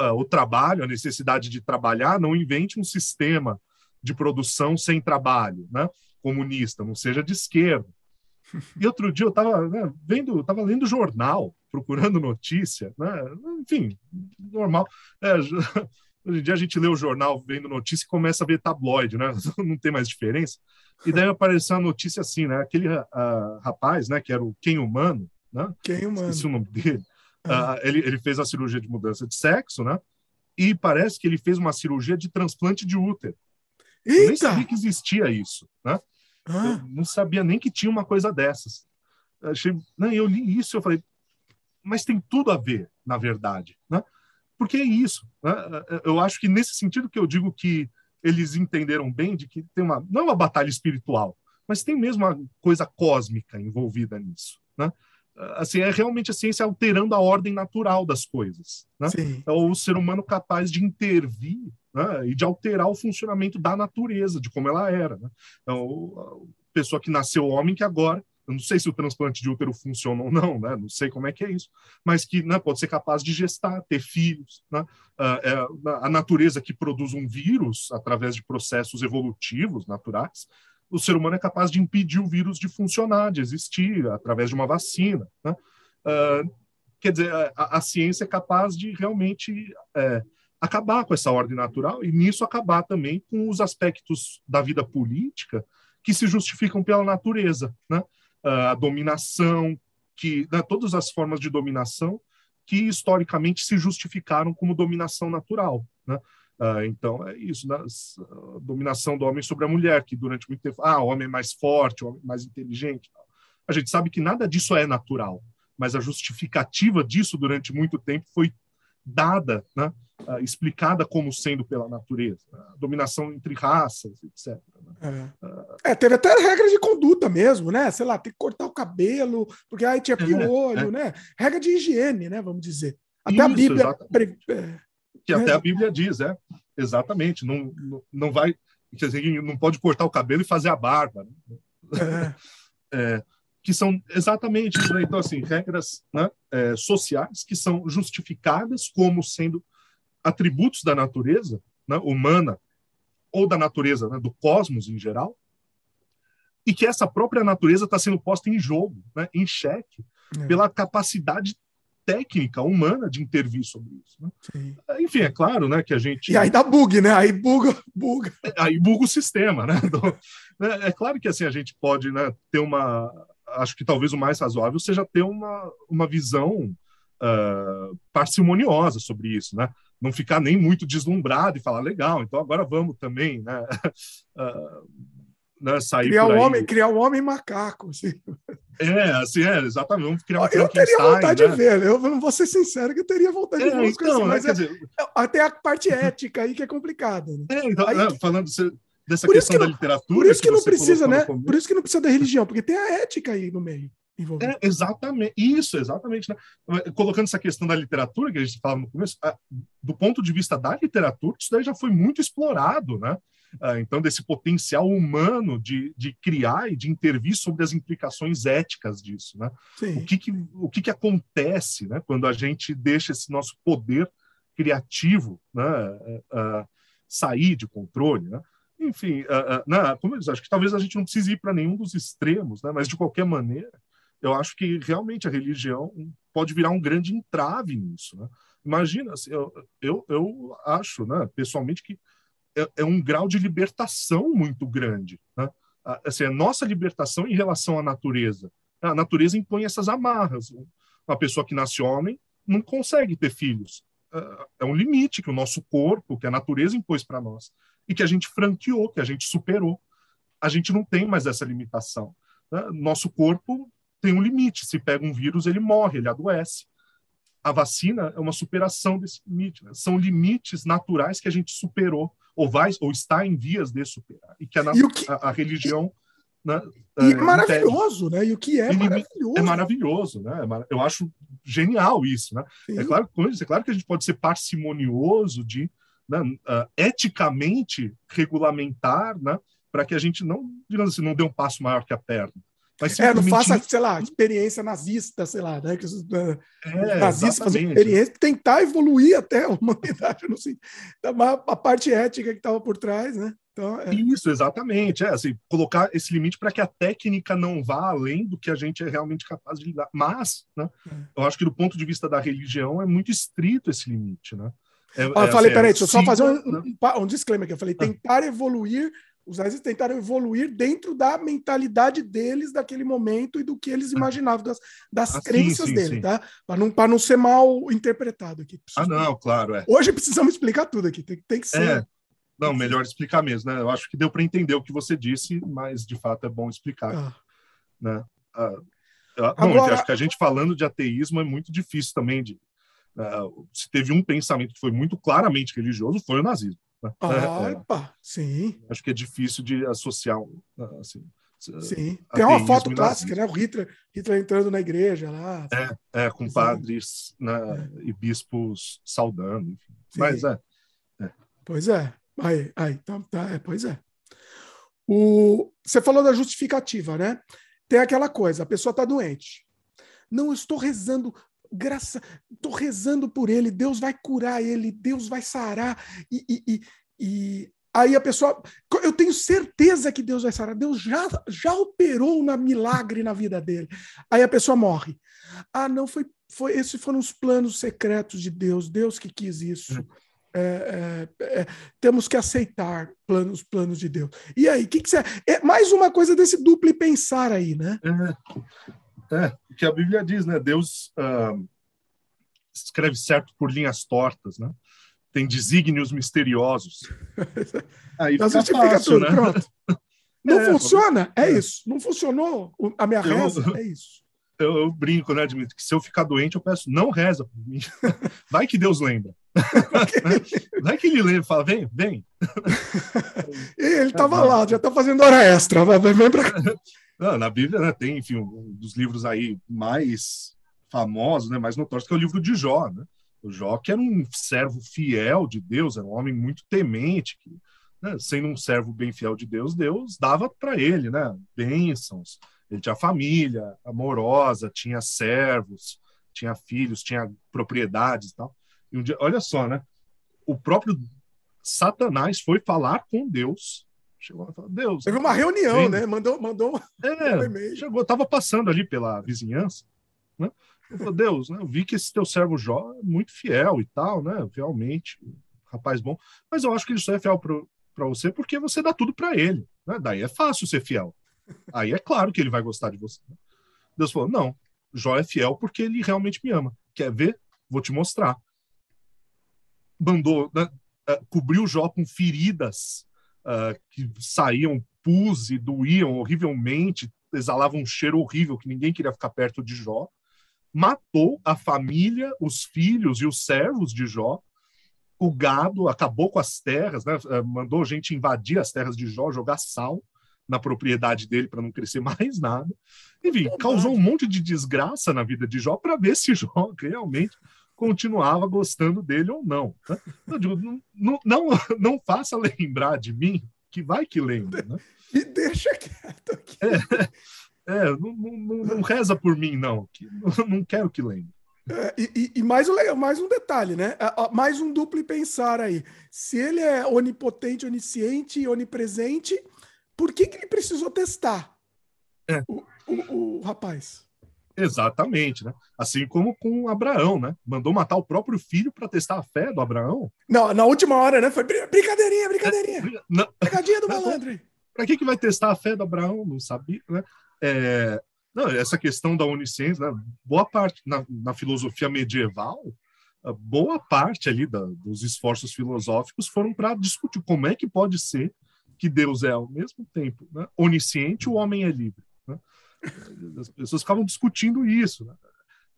Speaker 2: uh, o trabalho, a necessidade de trabalhar, não invente um sistema de produção sem trabalho, né? comunista, não seja de esquerda. E outro dia eu estava né, vendo, estava lendo jornal, procurando notícia, né? enfim, normal. É, hoje em dia a gente lê o jornal vendo notícia e começa a ver tabloide, né? não tem mais diferença. E daí apareceu a notícia assim, né? Aquele uh, rapaz, né, que era o Quem Humano, né?
Speaker 1: Quem Humano.
Speaker 2: Esqueci o nome dele Uh, ele, ele fez a cirurgia de mudança de sexo, né? E parece que ele fez uma cirurgia de transplante de útero. Eita! Eu nem sabia que existia isso, né? Ah. não sabia nem que tinha uma coisa dessas. Eu achei, não, eu li isso, eu falei, mas tem tudo a ver, na verdade, né? Porque é isso. Né? Eu acho que nesse sentido que eu digo que eles entenderam bem de que tem uma não é uma batalha espiritual, mas tem mesmo uma coisa cósmica envolvida nisso, né? assim, é realmente a ciência alterando a ordem natural das coisas. Né? É o ser humano capaz de intervir né? e de alterar o funcionamento da natureza, de como ela era. Né? Então, a pessoa que nasceu homem que agora, eu não sei se o transplante de útero funciona ou não, né? não sei como é que é isso, mas que né, pode ser capaz de gestar, ter filhos. Né? É a natureza que produz um vírus através de processos evolutivos naturais, o ser humano é capaz de impedir o vírus de funcionar, de existir, através de uma vacina. Né? Uh, quer dizer, a, a, ciência é capaz de realmente é, acabar com essa ordem natural e nisso acabar também com os aspectos da vida política que se justificam pela natureza, né? Uh, a dominação, que né, todas as formas de dominação que historicamente se justificaram como dominação natural, né? Uh, então, é isso, né? a dominação do homem sobre a mulher, que durante muito tempo, ah, o homem é mais forte, o homem é mais inteligente. A gente sabe que nada disso é natural, mas a justificativa disso durante muito tempo foi dada, né? Uh, explicada como sendo pela natureza, né? dominação entre raças, etc.
Speaker 1: Né? É. Uh, é. teve até regra de conduta mesmo, né? Sei lá, tem que cortar o cabelo, porque aí tinha é, piolho, é, né? Regra de higiene, né? Vamos dizer. Até Isso, a Bíblia
Speaker 2: que até a Bíblia diz, é, exatamente, não, não, não vai, quer dizer, não pode cortar o cabelo e fazer a barba, né? é. que são exatamente né? então assim, regras né, é, sociais que são justificadas como sendo atributos da natureza né, humana ou da natureza, né, do cosmos em geral, e que essa própria natureza está sendo posta em jogo, né, em xeque, é. pela capacidade técnica humana de intervir sobre isso. Né? Enfim, é claro né, que a gente.
Speaker 1: E aí dá bug, né? Aí buga, buga.
Speaker 2: Aí buga o sistema, né? Então, é claro que assim a gente pode né, ter uma. Acho que talvez o mais razoável seja ter uma, uma visão uh, parcimoniosa sobre isso, né? Não ficar nem muito deslumbrado e falar legal, então agora vamos também, né? Uh, né, sair
Speaker 1: criar o homem, criar o homem macaco. Assim.
Speaker 2: É, assim, é, exatamente. Vamos criar um
Speaker 1: Eu teria vontade né? de ver, eu não vou ser sincero que eu teria vontade é, de ver
Speaker 2: então, assim, mas
Speaker 1: é,
Speaker 2: dizer...
Speaker 1: até a parte ética aí que é complicada. Né?
Speaker 2: É, então,
Speaker 1: aí,
Speaker 2: né, falando dessa questão que
Speaker 1: não,
Speaker 2: da literatura.
Speaker 1: Por isso que, que não precisa, né? Por isso que não precisa da religião, porque tem a ética aí no meio.
Speaker 2: É, exatamente, isso, exatamente. Né? Colocando essa questão da literatura, que a gente falava no começo, do ponto de vista da literatura, isso daí já foi muito explorado, né? Ah, então, desse potencial humano de, de criar e de intervir sobre as implicações éticas disso. Né? O, que, que, o que, que acontece né, quando a gente deixa esse nosso poder criativo né, uh, sair de controle? Né? Enfim, uh, uh, né, como eu disse, acho que talvez a gente não precise ir para nenhum dos extremos, né, mas de qualquer maneira, eu acho que realmente a religião pode virar um grande entrave nisso. Né? Imagina, assim, eu, eu, eu acho, né, pessoalmente, que é, é um grau de libertação muito grande. Né? Assim, a nossa libertação em relação à natureza. A natureza impõe essas amarras. Uma pessoa que nasce homem não consegue ter filhos. É, é um limite que o nosso corpo, que a natureza impôs para nós. E que a gente franqueou, que a gente superou. A gente não tem mais essa limitação. Né? Nosso corpo tem um limite. Se pega um vírus, ele morre, ele adoece. A vacina é uma superação desse limite. Né? São limites naturais que a gente superou ou vai ou está em vias de superar e que a, e que, a, a religião né,
Speaker 1: e é, é maravilhoso, né? E o que é
Speaker 2: Ele
Speaker 1: maravilhoso.
Speaker 2: É maravilhoso, né? É eu acho genial isso, né? É claro, é claro que a gente pode ser parcimonioso de né, uh, eticamente regulamentar, né? Para que a gente não, digamos assim, não dê um passo maior que a perna.
Speaker 1: Mas é, não faça, sei lá, experiência nazista, sei lá, né? Que, uh, é, nazista fazer experiência, tentar evoluir até a humanidade, não sei. Então, a parte ética que estava por trás, né?
Speaker 2: Então, é... Isso, exatamente. É, assim, colocar esse limite para que a técnica não vá além do que a gente é realmente capaz de lidar. Mas, né, é. eu acho que do ponto de vista da religião é muito estrito esse limite, né?
Speaker 1: É, ah, eu falei, assim, peraí, deixa eu só fazer um, né? um, um disclaimer aqui. Eu falei, tentar evoluir os nazistas tentaram evoluir dentro da mentalidade deles daquele momento e do que eles imaginavam, das, das ah, crenças sim, sim, dele, sim. tá? Para não, não ser mal interpretado aqui.
Speaker 2: Ah, não, claro. É.
Speaker 1: Hoje precisamos explicar tudo aqui, tem, tem que ser.
Speaker 2: É. Não, melhor explicar mesmo, né? Eu acho que deu para entender o que você disse, mas de fato é bom explicar. Ah. Né? Ah, Agora... acho que a gente falando de ateísmo é muito difícil também de. Uh, se teve um pensamento que foi muito claramente religioso, foi o nazismo.
Speaker 1: Ah, epa, sim.
Speaker 2: Acho que é difícil de associar. Assim,
Speaker 1: sim. Tem uma foto clássica, né? O Hitler, Hitler entrando na igreja lá.
Speaker 2: É, é com padres né, é. e bispos saudando. Enfim. Mas é,
Speaker 1: é. Pois é. Aí, aí, tá, tá, é, pois é. O, você falou da justificativa, né? Tem aquela coisa, a pessoa está doente. Não estou rezando, graça, estou rezando por ele, Deus vai curar ele, Deus vai sarar. E, e, e, e, aí a pessoa, eu tenho certeza que Deus vai sarar, Deus já, já operou na milagre na vida dele. Aí a pessoa morre. Ah, não, foi, foi esses foram os planos secretos de Deus, Deus que quis isso. Uhum. É, é, é, temos que aceitar planos, planos de Deus. E aí, o que, que você. É mais uma coisa desse duplo pensar aí, né?
Speaker 2: É. É, que a Bíblia diz, né? Deus uh, escreve certo por linhas tortas, né? Tem desígnios misteriosos.
Speaker 1: Aí fica fácil, tudo, né? Pronto. Não é, funciona? É, é, isso. Não funcionou a minha reza? Eu, é isso.
Speaker 2: Eu, eu, brinco, né, Dmitry? Que se eu ficar doente, eu peço, não reza por mim. Vai que Deus lembra. Vai que ele lembra, fala, vem, vem.
Speaker 1: ele estava lá, já está fazendo hora extra. Vem para
Speaker 2: Não, na Bíblia né, tem, enfim, um dos livros aí mais famosos, né, mais notórios, que é o livro de Jó. Né? O Jó, que era um servo fiel de Deus, era um homem muito temente, que, né, sendo um servo bem fiel de Deus, Deus dava para ele né, bênçãos. Ele tinha família amorosa, tinha servos, tinha filhos, tinha propriedades e tal. E um dia, olha só, né? O próprio Satanás foi falar com Deus Chegou e falou, Deus.
Speaker 1: Teve uma reunião, vem. né? Mandou, mandou
Speaker 2: é, um e-mail. Chegou, tava passando ali pela vizinhança, né? Eu falei, Deus, né, eu vi que esse teu servo Jó é muito fiel e tal, né? Realmente, rapaz bom. Mas eu acho que ele só é fiel para você porque você dá tudo para ele. Né? Daí é fácil ser fiel. Aí é claro que ele vai gostar de você. Deus falou, não, Jó é fiel porque ele realmente me ama. quer ver? Vou te mostrar. Mandou, né, uh, cobriu Jó com feridas uh, que saíam pus e doíam horrivelmente, exalavam um cheiro horrível que ninguém queria ficar perto de Jó. Matou a família, os filhos e os servos de Jó. O gado acabou com as terras, né? mandou gente invadir as terras de Jó, jogar sal na propriedade dele para não crescer mais nada. Enfim, causou um monte de desgraça na vida de Jó para ver se Jó realmente continuava gostando dele ou não. Né? Eu digo, não, não, não, não faça lembrar de mim, que vai que lembra. Né?
Speaker 1: E deixa quieto aqui.
Speaker 2: É, é não, não, não, reza por mim, não. Que, não quero que lembre.
Speaker 1: É, e, e, mais, um, mais um detalhe, né? Mais um duplo pensar aí. Se ele é onipotente, onisciente e onipresente, por que, que ele precisou testar é. o, o, o, rapaz?
Speaker 2: Exatamente, né? Assim como com Abraão, né? Mandou matar o próprio filho para testar a fé do Abraão.
Speaker 1: Não, na última hora, né? Foi brincadeirinha, brincadeirinha. É, Pegadinha do malandro.
Speaker 2: Para que, que vai testar a fé do Abraão? Não sabia, né? É, não, essa questão da onisciência, né? boa parte na, na filosofia medieval, boa parte ali da, dos esforços filosóficos foram para discutir como é que pode ser que Deus é ao mesmo tempo né, onisciente, o homem é livre. Né? As pessoas ficavam discutindo isso. Né?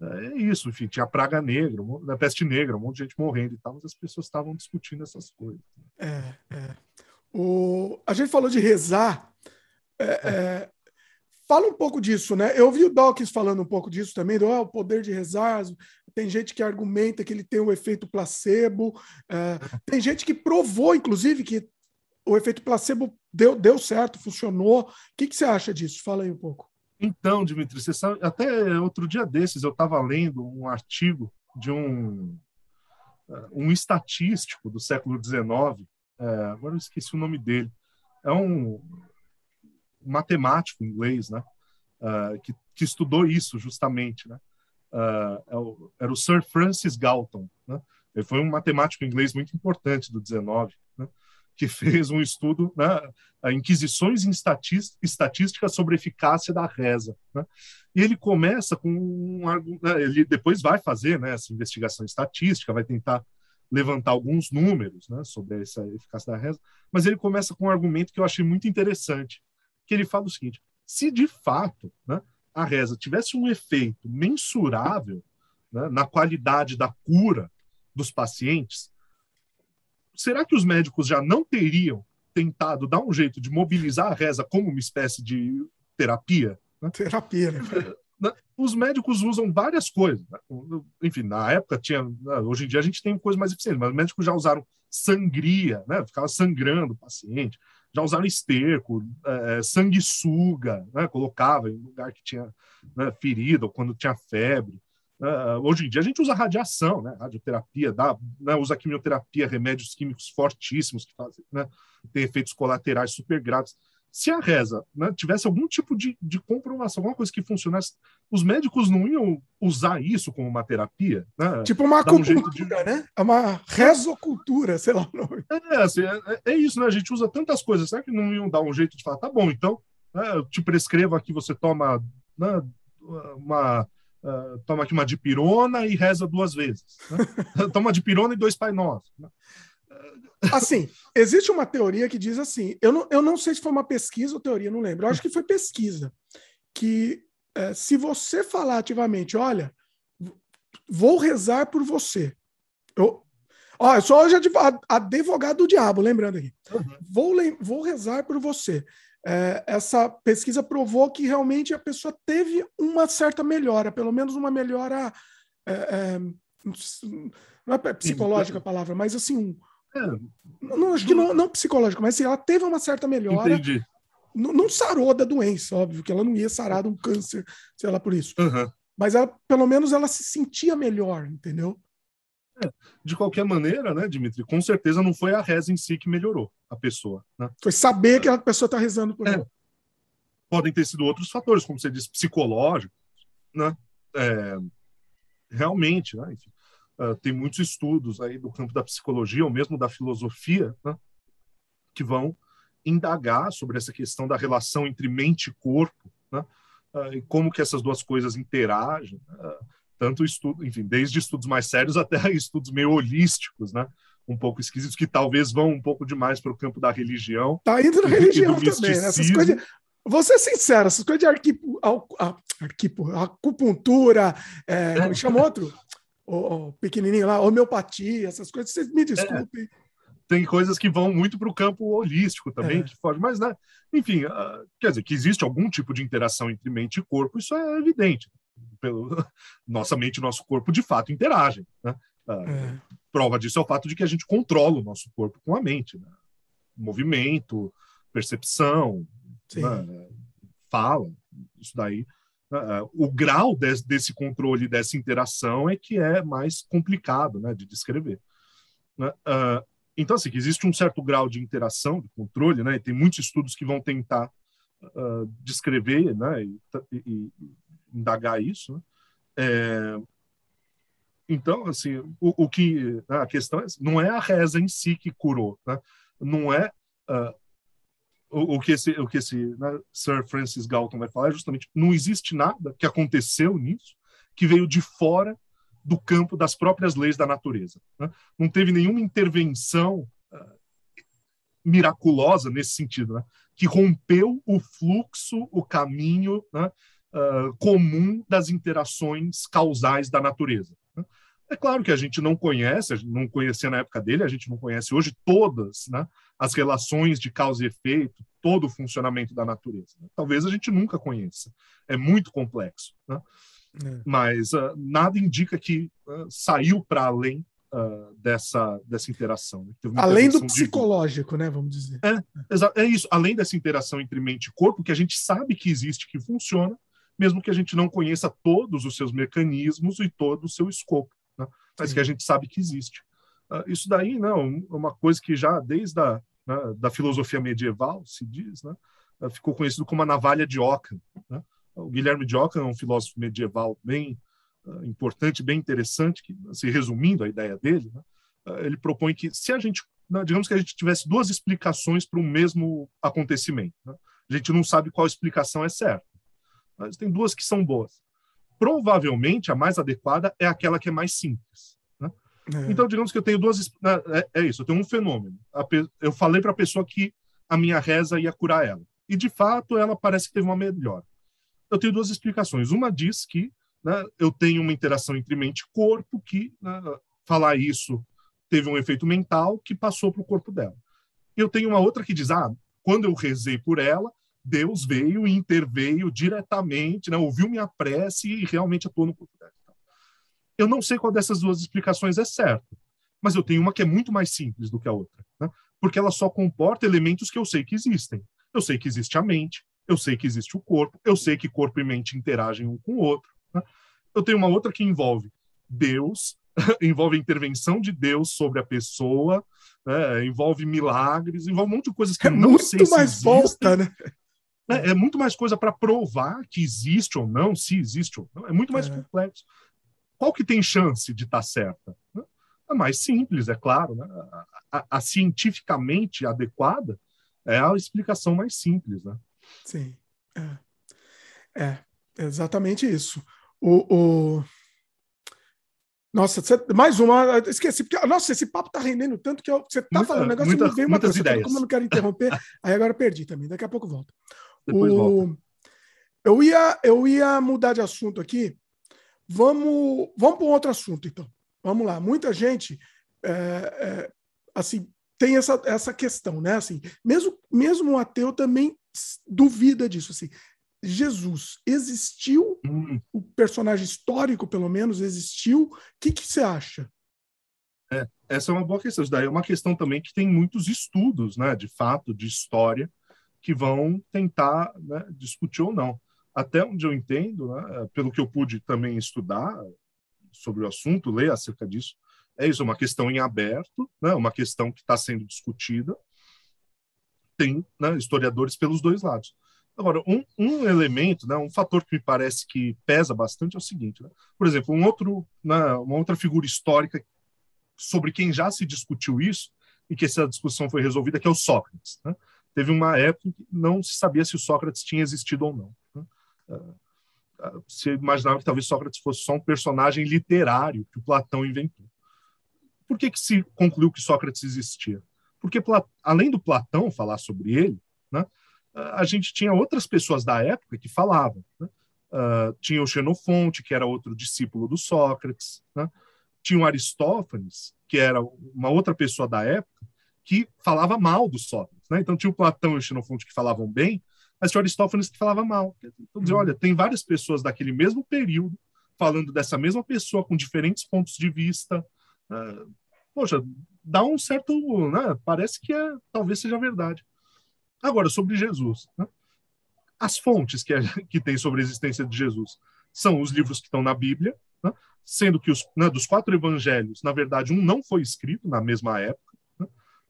Speaker 2: É isso, enfim, tinha praga negra, a peste negra, um monte de gente morrendo e tal, mas as pessoas estavam discutindo essas coisas.
Speaker 1: É, é. O... A gente falou de rezar. É, é, fala um pouco disso, né? Eu ouvi o Dawkins falando um pouco disso também, do oh, o poder de rezar. Tem gente que argumenta que ele tem o efeito placebo. É, tem gente que provou, inclusive, que o efeito placebo deu, deu certo, funcionou. O que, que você acha disso? Fala aí um pouco.
Speaker 2: Então, Dimitri, você sabe, até outro dia desses eu estava lendo um artigo de um, eh, um estatístico do século XIX, é, agora eu esqueci o nome dele, é um matemático inglês, né, uh, que, que, estudou isso justamente, né, uh, era o Sir Francis Galton, né, ele foi um matemático inglês muito importante do 19, né, que fez um estudo, né, Inquisições em Estatística sobre Eficácia da Reza. Né? E ele começa com um, né, ele depois vai fazer né, essa investigação estatística, vai tentar levantar alguns números né, sobre essa eficácia da reza, mas ele começa com um argumento que eu achei muito interessante, que ele fala o seguinte: se de fato né, a reza tivesse um efeito mensurável né, na qualidade da cura dos pacientes, será que os médicos já não teriam tentado dar um jeito de mobilizar a reza como uma espécie de terapia?
Speaker 1: Né? Terapia, né?
Speaker 2: né? Os médicos usam várias coisas. Né? Enfim, na época tinha. Né, hoje em dia a gente tem coisa mais eficiente, mas os médicos já usaram sangria, né? ficava sangrando o paciente, já usaram esterco, é, sanguessuga, né? colocava em lugar que tinha né, ferida ou quando tinha febre. Uh, hoje em dia a gente usa radiação, né? radioterapia, dá, né? usa quimioterapia, remédios químicos fortíssimos que fazem, né? tem efeitos colaterais super graves. Se a reza né, tivesse algum tipo de, de comprovação, alguma coisa que funcionasse, os médicos não iam usar isso como uma terapia? Né?
Speaker 1: Tipo uma cultura, um de... né? É uma resocultura, sei lá o nome.
Speaker 2: É, assim, é, é, isso, né? A gente usa tantas coisas. Será que não iam dar um jeito de falar, tá bom, então, né, eu te prescrevo aqui, você toma né, uma Uh, toma aqui uma dipirona e reza duas vezes. Né? toma dipirona e dois Pai Nosso. Né?
Speaker 1: Assim, existe uma teoria que diz assim: eu não, eu não sei se foi uma pesquisa ou teoria, não lembro. Eu acho que foi pesquisa. Que é, se você falar ativamente, olha, vou rezar por você. Eu, ó, eu sou hoje advogado do diabo, lembrando aqui. Uhum. Vou, vou rezar por você é, essa pesquisa provou que realmente a pessoa teve uma certa melhora, pelo menos uma melhora. É, é, não é psicológica a palavra, mas assim. Um, é. não, acho que não, não psicológica, mas assim, ela teve uma certa melhora.
Speaker 2: Entendi.
Speaker 1: Não, não sarou da doença, óbvio, que ela não ia sarar de um câncer, sei lá por isso.
Speaker 2: Uhum.
Speaker 1: Mas ela, pelo menos ela se sentia melhor, entendeu?
Speaker 2: De qualquer maneira, né, Dimitri, com certeza não foi a reza em si que melhorou a pessoa. Né?
Speaker 1: Foi saber que a pessoa está rezando por é.
Speaker 2: Podem ter sido outros fatores, como você disse, psicológicos, né? É, realmente, né? Enfim, uh, tem muitos estudos aí do campo da psicologia ou mesmo da filosofia, né? que vão indagar sobre essa questão da relação entre mente e corpo, né? Uh, e como que essas duas coisas interagem. Uh, tanto estudo, enfim, desde estudos mais sérios até estudos meio holísticos, né? Um pouco esquisitos, que talvez vão um pouco demais para o campo da religião.
Speaker 1: Tá indo na religião também, né? Essas coisas. De... Vou ser sincero, essas coisas de arquipo, arquipo, acupuntura, é, como chama outro? O, o, pequenininho lá, homeopatia, essas coisas, vocês me desculpem. É
Speaker 2: tem coisas que vão muito para o campo holístico também, é. que foge, mas, né, enfim, uh, quer dizer, que existe algum tipo de interação entre mente e corpo, isso é evidente. Pelo, nossa mente e nosso corpo, de fato, interagem. Né? Uh, é. Prova disso é o fato de que a gente controla o nosso corpo com a mente. Né? Movimento, percepção, né? fala, isso daí. Uh, o grau de, desse controle, dessa interação, é que é mais complicado né, de descrever. Né? Então, assim, existe um certo grau de interação, de controle, né? E tem muitos estudos que vão tentar uh, descrever, né? E, e indagar isso. Né? É, então, assim, o, o que a questão é, não é a reza em si que curou, né? Não é uh, o, o, que esse, o que esse né, Sir Francis Galton vai falar é justamente não existe nada que aconteceu nisso que veio de fora do campo das próprias leis da natureza. Né? Não teve nenhuma intervenção uh, miraculosa nesse sentido, né? que rompeu o fluxo, o caminho né? Uh, comum das interações causais da natureza. Né? É claro que a gente não conhece, a gente não conhecia na época dele, a gente não conhece hoje todas né, as relações de causa e efeito, todo o funcionamento da natureza. Né? Talvez a gente nunca conheça. É muito complexo. Né? É. Mas uh, nada indica que uh, saiu para além uh, dessa, dessa interação. Né?
Speaker 1: Além do psicológico, né? Vamos dizer.
Speaker 2: É, é isso. Além dessa interação entre mente e corpo, que a gente sabe que existe, que funciona, mesmo que a gente não conheça todos os seus mecanismos e todo o seu escopo, né? mas que a gente sabe que existe. isso daí não é uma coisa que já desde a né, da filosofia medieval se diz, né? ficou conhecido como a navalha de Ockham. Né? O Guilherme de Ockham é um filósofo medieval bem uh, importante, bem interessante, que, assim, resumindo a ideia dele, né, uh, ele propõe que se a gente, né, digamos que a gente tivesse duas explicações para o mesmo acontecimento, né, a gente não sabe qual explicação é certa, mas tem duas que são boas. Provavelmente a mais adequada é aquela que é mais simples. Né? É. Então, digamos que eu tenho duas. Né, é, é isso, eu tenho um fenômeno. Eu falei para a pessoa que a minha reza ia curar ela. E, de fato, ela parece que teve uma melhora eu tenho duas explicações. Uma diz que né, eu tenho uma interação entre mente e corpo, que né, falar isso teve um efeito mental que passou para o corpo dela. Eu tenho uma outra que diz, ah, quando eu rezei por ela, Deus veio e interveio diretamente, né, ouviu minha prece e realmente atuou no corpo dela. Eu não sei qual dessas duas explicações é certa, mas eu tenho uma que é muito mais simples do que a outra, né, porque ela só comporta elementos que eu sei que existem. Eu sei que existe a mente, eu sei que existe o corpo, eu sei que corpo e mente interagem um com o outro. Né? Eu tenho uma outra que envolve Deus, envolve a intervenção de Deus sobre a pessoa, né? envolve milagres, envolve um monte de coisas que é não sei se mais existem. volta, né? É, é, muito mais coisa para provar que existe ou não, se existe ou não. É muito mais é. complexo. Qual que tem chance de estar tá certa? É mais simples, é claro. Né? A, a, a, cientificamente adequada é a explicação mais simples. Né?
Speaker 1: Sim. É, é exatamente isso. O, o... Nossa, mais uma. Esqueci, porque, nossa, esse papo tá rendendo tanto que eu... você tá Muita, falando um negócio muita, e veio uma coisa. Ideias. Como eu não quero interromper, aí agora perdi também. Daqui a pouco volto. Depois o... volta. Eu ia, eu ia mudar de assunto aqui. Vamos, vamos para um outro assunto, então. Vamos lá. Muita gente, é, é, assim, tem essa, essa questão, né? Assim, mesmo, mesmo um ateu também duvida disso. Assim, Jesus existiu, hum. o personagem histórico, pelo menos, existiu. O que, que você acha?
Speaker 2: É, essa é uma boa questão. Isso daí é uma questão também que tem muitos estudos, né, de fato, de história, que vão tentar né, discutir ou não. Até onde eu entendo, né, pelo que eu pude também estudar sobre o assunto, ler acerca disso, é isso, uma questão em aberto, né, uma questão que está sendo discutida, tem né, historiadores pelos dois lados. Agora, um, um, elemento, né, um fator que me parece que pesa bastante é o seguinte: né? por exemplo, um outro, né, uma outra figura histórica sobre quem já se discutiu isso e que essa discussão foi resolvida, que é o Sócrates. Né? Teve uma época que não se sabia se o Sócrates tinha existido ou não. Né? se imaginava que talvez Sócrates fosse só um personagem literário que o Platão inventou. Por que, que se concluiu que Sócrates existia? Porque, além do Platão falar sobre ele, né, a gente tinha outras pessoas da época que falavam. Né? Uh, tinha o Xenofonte, que era outro discípulo do Sócrates. Né? Tinha o Aristófanes, que era uma outra pessoa da época, que falava mal do Sócrates. Né? Então tinha o Platão e o Xenofonte que falavam bem, mas tinha o Aristófanes que falava mal. Então, dizer, uhum. olha, tem várias pessoas daquele mesmo período falando dessa mesma pessoa com diferentes pontos de vista. Uh, poxa, dá um certo. Né? Parece que é, talvez seja verdade. Agora, sobre Jesus. Né? As fontes que, é, que tem sobre a existência de Jesus são os livros que estão na Bíblia, né? sendo que os, né, dos quatro evangelhos, na verdade, um não foi escrito na mesma época.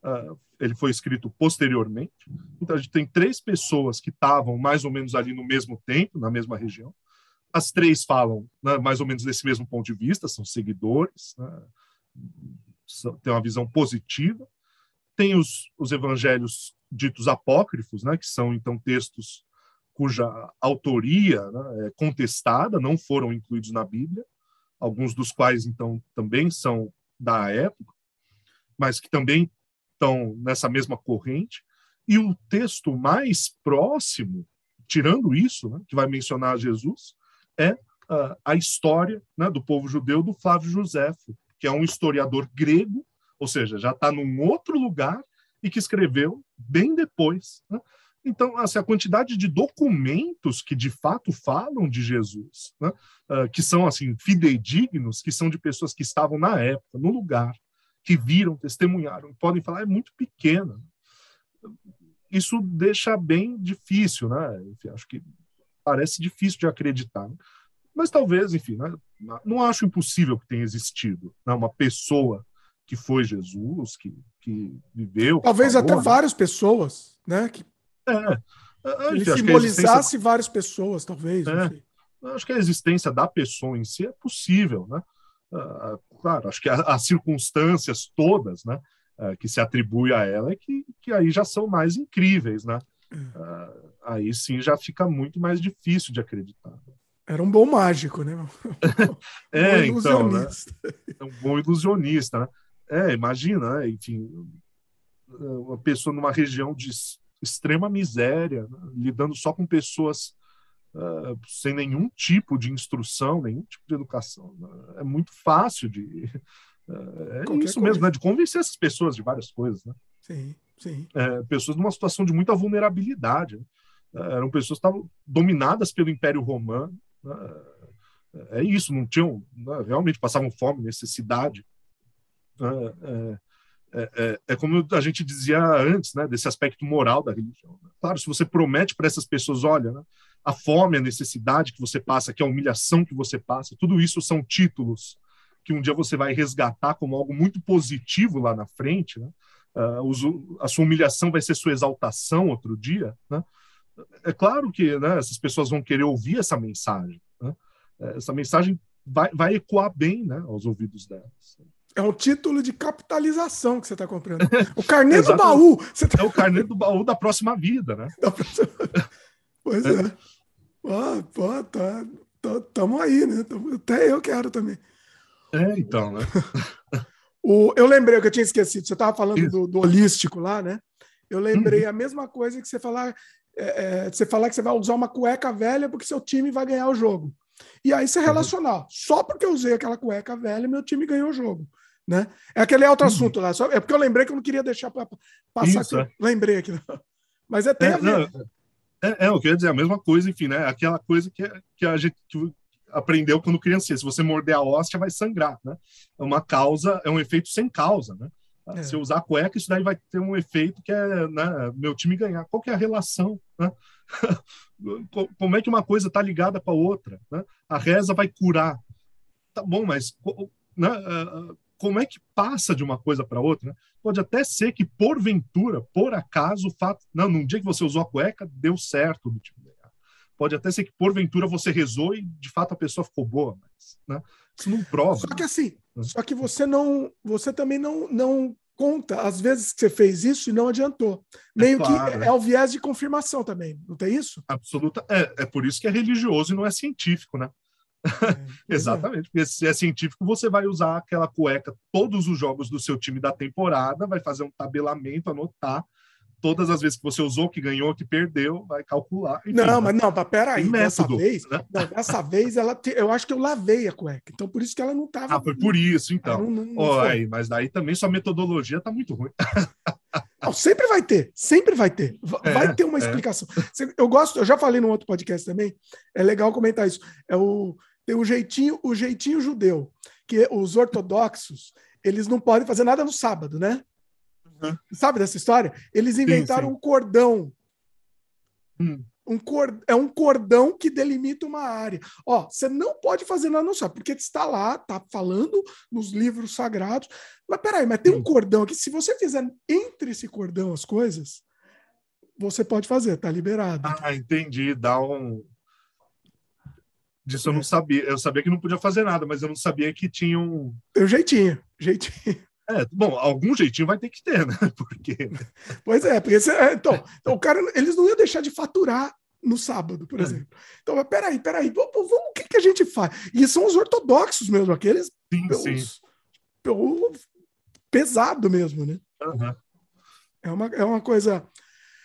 Speaker 2: Uh, ele foi escrito posteriormente. Então, a gente tem três pessoas que estavam mais ou menos ali no mesmo tempo, na mesma região. As três falam né, mais ou menos desse mesmo ponto de vista, são seguidores, né, têm uma visão positiva. Tem os, os evangelhos ditos apócrifos, né, que são então textos cuja autoria né, é contestada, não foram incluídos na Bíblia, alguns dos quais então também são da época, mas que também estão nessa mesma corrente. E o texto mais próximo, tirando isso, né, que vai mencionar Jesus, é uh, a história né, do povo judeu do Flávio Joséfo, que é um historiador grego, ou seja, já está num outro lugar e que escreveu bem depois. Né? Então, assim, a quantidade de documentos que de fato falam de Jesus, né? uh, que são assim fidedignos, que são de pessoas que estavam na época, no lugar, que viram, testemunharam, podem falar, é muito pequena. Isso deixa bem difícil, né? Enfim, acho que parece difícil de acreditar. Né? Mas talvez, enfim, né? não acho impossível que tenha existido né? uma pessoa que foi Jesus, que, que viveu.
Speaker 1: Talvez até né? várias pessoas, né? Que...
Speaker 2: É.
Speaker 1: Ele simbolizasse várias pessoas, talvez.
Speaker 2: É. Acho que a existência da pessoa em si é possível, né? Uh, claro, acho que as circunstâncias todas, né, uh, que se atribui a ela, é que, que aí já são mais incríveis, né? Uh, aí sim já fica muito mais difícil de acreditar.
Speaker 1: Era um bom mágico, né?
Speaker 2: é, um então, né? É um bom ilusionista, né? É, imagina, né? enfim, uma pessoa numa região de extrema miséria, né? lidando só com pessoas uh, sem nenhum tipo de instrução, nenhum tipo de educação. Né? É muito fácil de. Uh, é Qualquer isso coisa. mesmo, né? De convencer essas pessoas de várias coisas, né?
Speaker 1: Sim, sim.
Speaker 2: É, pessoas numa situação de muita vulnerabilidade. Né? É, eram pessoas que estavam dominadas pelo Império Romano. Né? É isso, não tinham. Né? Realmente passavam fome, necessidade. É, é, é, é, é, como a gente dizia antes, né, desse aspecto moral da religião. Né? Claro, se você promete para essas pessoas, olha, né, a fome, a necessidade que você passa, que a humilhação que você passa, tudo isso são títulos que um dia você vai resgatar como algo muito positivo lá na frente. Né? Uh, a sua humilhação vai ser sua exaltação outro dia. Né? É claro que né, essas pessoas vão querer ouvir essa mensagem. Né? Essa mensagem vai, vai ecoar bem né, aos ouvidos delas.
Speaker 1: É um título de capitalização que você está comprando. O carnê do baú.
Speaker 2: Tá... É o carnê do baú da próxima vida, né? Próxima...
Speaker 1: Pois é. é. Pô, pô, tá, tá, tamo aí, né? Até eu quero também.
Speaker 2: É, então, né?
Speaker 1: o, eu lembrei que eu tinha esquecido. Você estava falando do, do, holístico lá, né? Eu lembrei uhum. a mesma coisa que você falar, é, é, você falar que você vai usar uma cueca velha porque seu time vai ganhar o jogo. E aí você uhum. relacionar. Só porque eu usei aquela cueca velha, meu time ganhou o jogo. Né? É aquele outro uhum. assunto lá. Só, é porque eu lembrei que eu não queria deixar para passar. Isso, aqui. É. Lembrei aqui. Mas é, tem é, a ver. Não,
Speaker 2: é, é, eu queria dizer a mesma coisa, enfim, né? Aquela coisa que, que a gente que aprendeu quando criança. Se você morder a hóstia, vai sangrar, né? É uma causa, é um efeito sem causa, né? É. Se eu usar cueca, isso daí vai ter um efeito que é né, meu time ganhar. Qual que é a relação? Né? Como é que uma coisa está ligada com a outra? Né? A reza vai curar. Tá bom, mas né, como é que passa de uma coisa para outra? Né? Pode até ser que, porventura, por acaso, o fato. Não, num dia que você usou a cueca, deu certo do ganhar. Pode até ser que, porventura, você rezou e, de fato, a pessoa ficou boa, mas né? isso não prova.
Speaker 1: Só que assim, né? só que você não. Você também não, não conta as vezes que você fez isso e não adiantou. Meio é claro, que é, é o viés de confirmação também, não tem isso?
Speaker 2: Absoluta. É, é por isso que é religioso e não é científico, né? É, Exatamente, porque se é científico, você vai usar aquela cueca todos os jogos do seu time da temporada, vai fazer um tabelamento, anotar todas as vezes que você usou, que ganhou, que perdeu, vai calcular.
Speaker 1: Enfim, não, mas não, mas peraí, dessa vez, né? não, dessa vez ela te, eu acho que eu lavei a cueca, então por isso que ela não estava.
Speaker 2: Ah, foi por isso, então. Não, não, não oh, aí, mas daí também sua metodologia está muito ruim.
Speaker 1: Não, sempre vai ter, sempre vai ter. Vai é, ter uma é. explicação. Eu gosto, eu já falei no outro podcast também, é legal comentar isso. É o, tem o jeitinho, o jeitinho judeu, que os ortodoxos, eles não podem fazer nada no sábado, né? Uhum. Sabe dessa história? Eles inventaram sim, sim. um cordão. Hum. Um cor... É um cordão que delimita uma área. Ó, você não pode fazer nada no sábado, porque está lá, está falando nos livros sagrados. Mas peraí, mas tem um cordão aqui. Se você fizer entre esse cordão as coisas, você pode fazer, tá liberado.
Speaker 2: Ah, entendi. Dá um. Disso eu não sabia. Eu sabia que não podia fazer nada, mas eu não sabia que tinha um.
Speaker 1: Tem um jeitinho, jeitinho.
Speaker 2: É, bom, algum jeitinho vai ter que ter, né? Porque...
Speaker 1: Pois é, porque você, é, então, então, o cara, eles não iam deixar de faturar no sábado, por é. exemplo. Então, mas peraí, peraí, vamos, vamos, o que, que a gente faz? E são os ortodoxos mesmo, aqueles sim, pelos, sim. Pelo pesado mesmo, né? Uhum. É, uma, é uma coisa.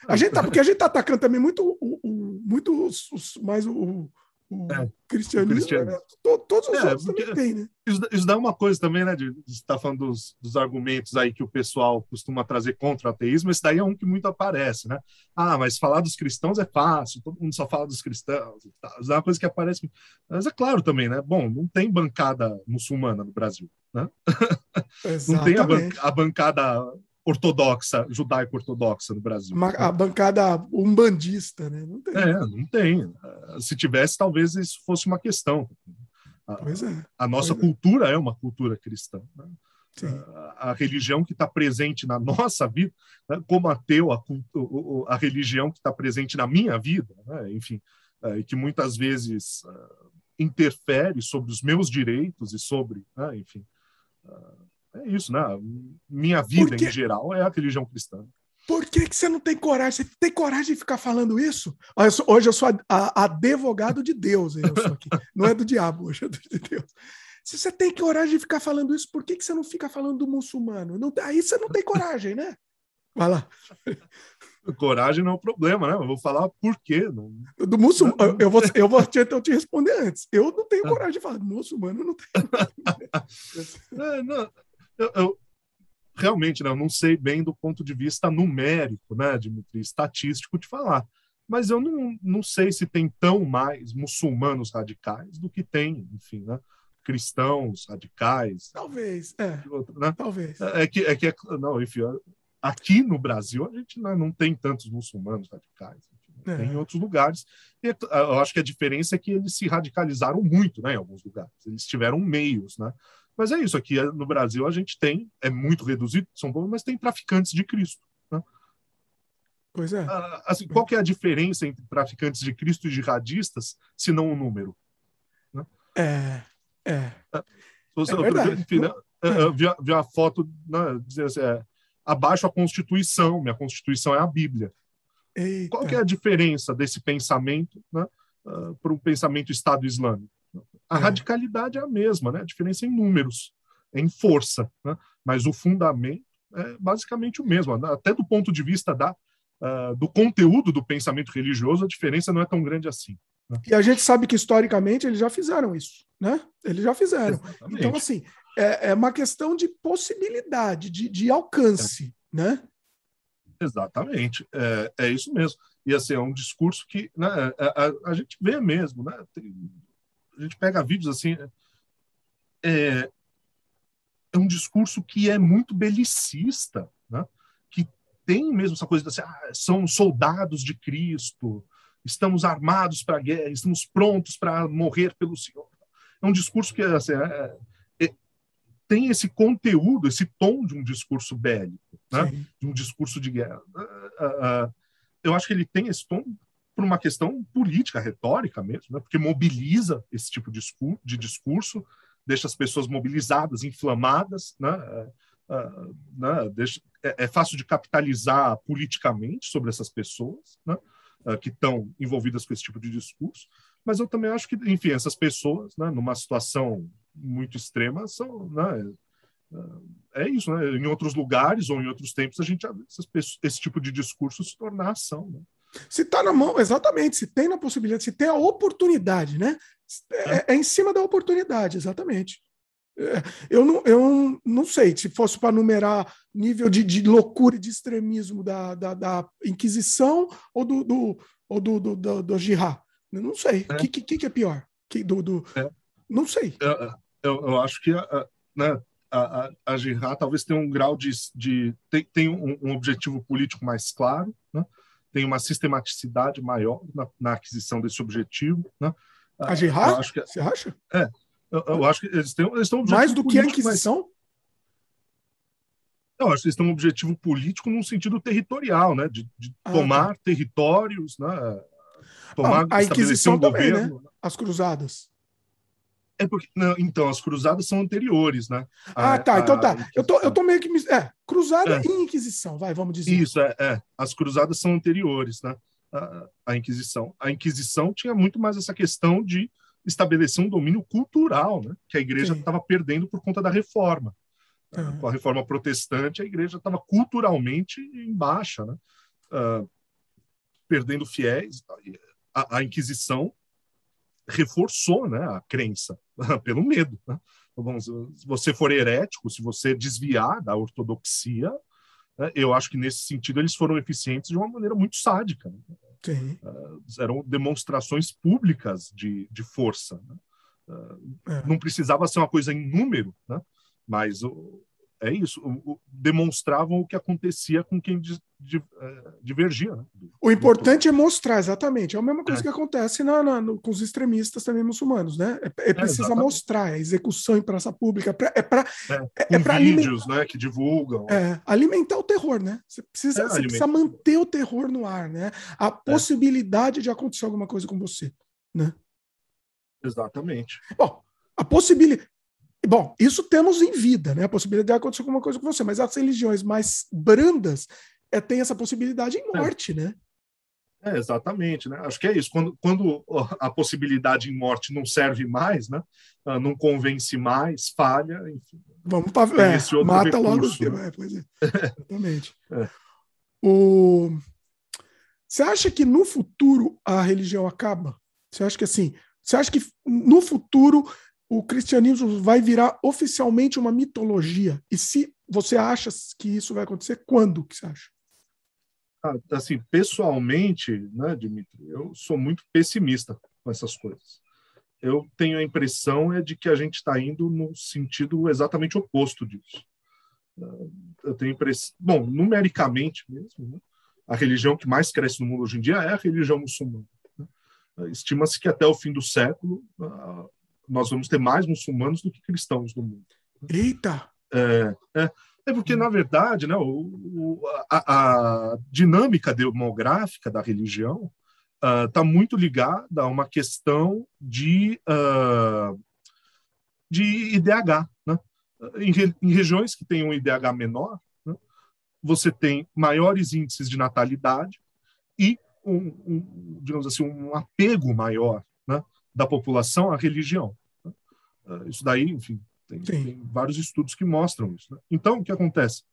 Speaker 1: A gente tá, porque a gente tá atacando também muito, o, o muito os, os, mais o é, cristianismo, né? todos os é, outros também tem, né?
Speaker 2: Isso, isso, dá uma coisa também, né? De, de estar tá falando dos, dos, argumentos aí que o pessoal costuma trazer contra o ateísmo, esse daí é um que muito aparece, né? Ah, mas falar dos cristãos é fácil, todo mundo só fala dos cristãos. Tá. Isso é uma coisa que aparece. Mas é claro também, né? Bom, não tem bancada muçulmana no Brasil, né? não tem a, ban a bancada ortodoxa, judaico-ortodoxa no Brasil.
Speaker 1: Uma, a bancada umbandista, né? Não
Speaker 2: tem. É, não tem. Se tivesse, talvez isso fosse uma questão. A, pois é. A nossa é. cultura é. é. uma cultura cristã. Né? A, a, religião que está presente na nossa vida, né? como ateu, a, a religião que está presente na minha vida, né? enfim, é, e que muitas vezes uh, interfere sobre os meus direitos e sobre, né? enfim, é isso, né? Minha vida em geral é a religião cristã.
Speaker 1: Por que, que você não tem coragem? Você tem coragem de ficar falando isso? Eu hoje eu sou a, a, advogado de Deus, eu sou aqui. não é do diabo, hoje é do, de Deus. Se você tem coragem de ficar falando isso, por que, que você não fica falando do muçulmano? Não, aí você não tem coragem, né? Vai lá.
Speaker 2: Coragem não é o problema, né? Eu vou falar por quê. Não...
Speaker 1: Do muçulmano, eu vou, eu vou te, eu te responder antes. Eu não tenho coragem de falar do muçulmano, não tenho.
Speaker 2: é, não, eu, eu realmente né, eu não sei bem do ponto de vista numérico, né, Dimitri, estatístico de falar. Mas eu não, não sei se tem tão mais muçulmanos radicais do que tem, enfim, né, cristãos radicais.
Speaker 1: Talvez, é. Outro, né? Talvez.
Speaker 2: É, é, que, é que, não, enfim, aqui no Brasil a gente não, não tem tantos muçulmanos radicais. Enfim, é. Tem em outros lugares. E eu acho que a diferença é que eles se radicalizaram muito, né, em alguns lugares. Eles tiveram meios, né? Mas é isso, aqui no Brasil a gente tem, é muito reduzido, São Paulo, mas tem traficantes de Cristo. Né?
Speaker 1: Pois é.
Speaker 2: Ah, assim, qual que é a diferença entre traficantes de Cristo e jihadistas, se não o número?
Speaker 1: Né? É, é.
Speaker 2: Ah, você, é verdade. Enfim, né? é. vi, vi a foto né, dizendo assim, é, abaixo a Constituição, minha Constituição é a Bíblia. Eita. Qual que é a diferença desse pensamento né, uh, para um pensamento Estado Islâmico? A é. radicalidade é a mesma, né? A diferença é em números, é em força, né? Mas o fundamento é basicamente o mesmo. Até do ponto de vista da, uh, do conteúdo do pensamento religioso, a diferença não é tão grande assim.
Speaker 1: Né? E a gente sabe que historicamente eles já fizeram isso, né? Eles já fizeram. Exatamente. Então, assim, é, é, uma questão de possibilidade, de, de alcance, é. né?
Speaker 2: Exatamente, é, é isso mesmo. E assim, é um discurso que né, a, a, a gente vê mesmo, né? Tem, a gente pega vídeos assim, é, é um discurso que é muito belicista, né? que tem mesmo essa coisa de assim, ah, são soldados de Cristo, estamos armados para a guerra, estamos prontos para morrer pelo Senhor. É um discurso que assim, é, é, tem esse conteúdo, esse tom de um discurso bélico, né? de um discurso de guerra. Uh, uh, eu acho que ele tem esse tom por uma questão política, retórica mesmo, né? porque mobiliza esse tipo de discurso, de discurso, deixa as pessoas mobilizadas, inflamadas, né? uh, né, deixa, é, é, fácil de capitalizar politicamente sobre essas pessoas né, uh, que estão envolvidas com esse tipo de discurso, mas eu também acho que, enfim, essas pessoas, né, numa situação muito extrema, são, né, é isso, né? Em outros lugares ou em outros tempos a gente já vê esse tipo de discurso se tornar ação. Né?
Speaker 1: Se está na mão, exatamente, se tem na possibilidade, se tem a oportunidade, né? É, é, em cima da oportunidade, exatamente. É, eu não, eu não sei se fosse para numerar nível de, de loucura e de extremismo da, da, da Inquisição ou do, do, ou do, do, do, do. Eu não sei. O é. que, que, que, é pior? Que, do, do... É. Não sei.
Speaker 2: Eu, eu, eu acho que né, a, a, a Jihad talvez tenha um grau de. de tem, tem um, um, objetivo político mais claro, né? Tem uma sistematicidade maior na, na aquisição desse objetivo. Né?
Speaker 1: A Jihad? Que, Você acha?
Speaker 2: É. Eu, eu, acho que eles têm, eles têm um
Speaker 1: Mais do que a Inquisição?
Speaker 2: Eu acho que eles têm um objetivo político num sentido territorial, né? De, de ah, tomar tá. territórios, né?
Speaker 1: Tomar, ah, a Inquisição um também, né? governo. né? As cruzadas.
Speaker 2: É porque, não, então, as cruzadas são anteriores, né?
Speaker 1: A, ah, tá, então tá. Eu tô, eu tô meio que. É, cruzada é. e Inquisição, vai, vamos dizer.
Speaker 2: Isso, é, é. As cruzadas são anteriores, né? A, a Inquisição. A Inquisição tinha muito mais essa questão de estabelecer um domínio cultural, né? Que a igreja estava perdendo por conta da reforma. Uhum. Com a reforma protestante, a igreja estava culturalmente em baixa, né? Uh, perdendo fiéis. A, a Inquisição reforçou né, a crença pelo medo. Né? Então, se você for herético, se você desviar da ortodoxia, né, eu acho que nesse sentido eles foram eficientes de uma maneira muito sádica. Né? Uh, eram demonstrações públicas de, de força. Né? Uh, é. Não precisava ser uma coisa em número, né? mas é isso, demonstravam o que acontecia com quem é, divergia. Né?
Speaker 1: O importante é mostrar, exatamente. É a mesma coisa é. que acontece na, na, no, com os extremistas também muçulmanos, né? É, é precisa mostrar, é execução em praça pública, é para
Speaker 2: é, é, é vídeos, né, que divulgam.
Speaker 1: É, alimentar o terror, né? Você precisa, você precisa manter o terror no ar, né? A possibilidade de acontecer alguma coisa com você, né?
Speaker 2: Exatamente.
Speaker 1: Bom, a possibilidade Bom, isso temos em vida, né? A possibilidade de acontecer alguma coisa com você, mas as religiões mais brandas é, têm essa possibilidade em morte, é. né?
Speaker 2: É, exatamente, né? Acho que é isso. Quando, quando a possibilidade em morte não serve mais, né? Ah, não convence mais, falha, enfim.
Speaker 1: Vamos para é, mata recurso, logo. Né? É, pois é. Exatamente. é. O... Você acha que no futuro a religião acaba? Você acha que assim? Você acha que no futuro o cristianismo vai virar oficialmente uma mitologia. E se você acha que isso vai acontecer, quando que você acha?
Speaker 2: Ah, assim, pessoalmente, né, Dimitri, eu sou muito pessimista com essas coisas. Eu tenho a impressão é de que a gente está indo no sentido exatamente oposto disso. Ah, eu tenho impressão, bom, numericamente mesmo, né, a religião que mais cresce no mundo hoje em dia é a religião muçulmana. Né. Estima-se que até o fim do século ah, nós vamos ter mais muçulmanos do que cristãos no mundo.
Speaker 1: Eita!
Speaker 2: É, é, é porque, na verdade, né, o, a, a, dinâmica demográfica da religião está uh, muito ligada a uma questão de, uh, de IDH. Né? Em, em, regiões que têm um IDH menor, né, você tem maiores índices de natalidade e um, um digamos assim, um apego maior da população à religião. Uh, isso daí, enfim, tem, tem, vários estudos que mostram isso. Né? Então, o que acontece?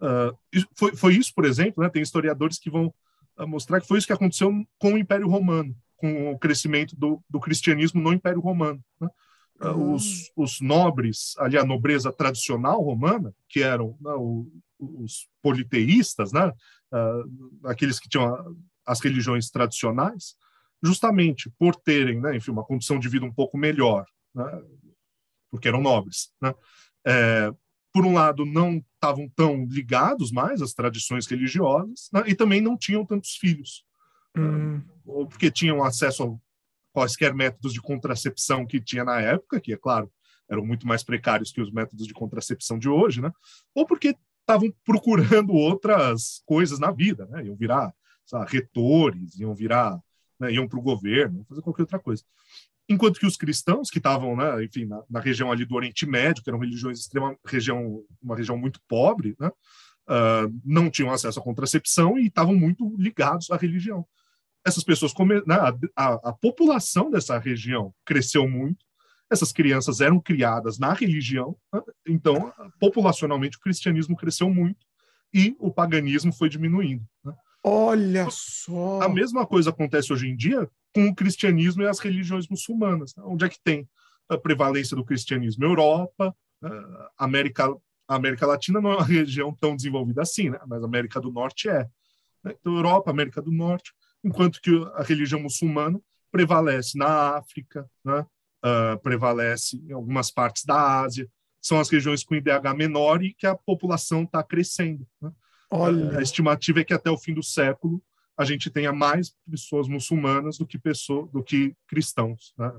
Speaker 2: Uh, foi, foi, isso, por exemplo, né? tem historiadores que vão uh, mostrar que foi isso que aconteceu com o Império Romano, com o crescimento do, do cristianismo no Império Romano. Né? Uhum. Os, os, nobres, ali a nobreza tradicional romana, que eram né, o, os politeístas, né? aqueles que tinham as religiões tradicionais, justamente por terem, né, enfim, uma condição de vida um pouco melhor, né, porque eram nobres, né, é, por um lado não estavam tão ligados mais às tradições religiosas né, e também não tinham tantos filhos, hum. ou porque tinham acesso a quaisquer métodos de contracepção que tinha na época, que é claro eram muito mais precários que os métodos de contracepção de hoje, né, ou porque estavam procurando outras coisas na vida, né, iam virar sabe, retores, iam virar né, iam para o governo, fazer qualquer outra coisa. enquanto que os cristãos que estavam, né, enfim, na, na, região ali do Oriente Médio, que eram religiões extrema, região, uma região muito pobre, né, uh, não tinham acesso à contracepção e estavam muito ligados à religião. Essas pessoas, né, a, a, população dessa região cresceu muito, essas crianças eram criadas na religião, né, então, populacionalmente, o cristianismo cresceu muito e o paganismo foi diminuindo. Né.
Speaker 1: Olha só!
Speaker 2: A mesma coisa acontece hoje em dia com o cristianismo e as religiões muçulmanas. Né? Onde é que tem a prevalência do cristianismo? Europa, América, América Latina não é uma região tão desenvolvida assim, né? mas a América do Norte é. Né? Então, Europa, América do Norte, enquanto que a religião muçulmana prevalece na África, né? uh, prevalece em algumas partes da Ásia, são as regiões com IDH menor e que a população está crescendo. Né? Olha. A estimativa é que até o fim do século a gente tenha mais pessoas muçulmanas do que pessoas, do que cristãos, né?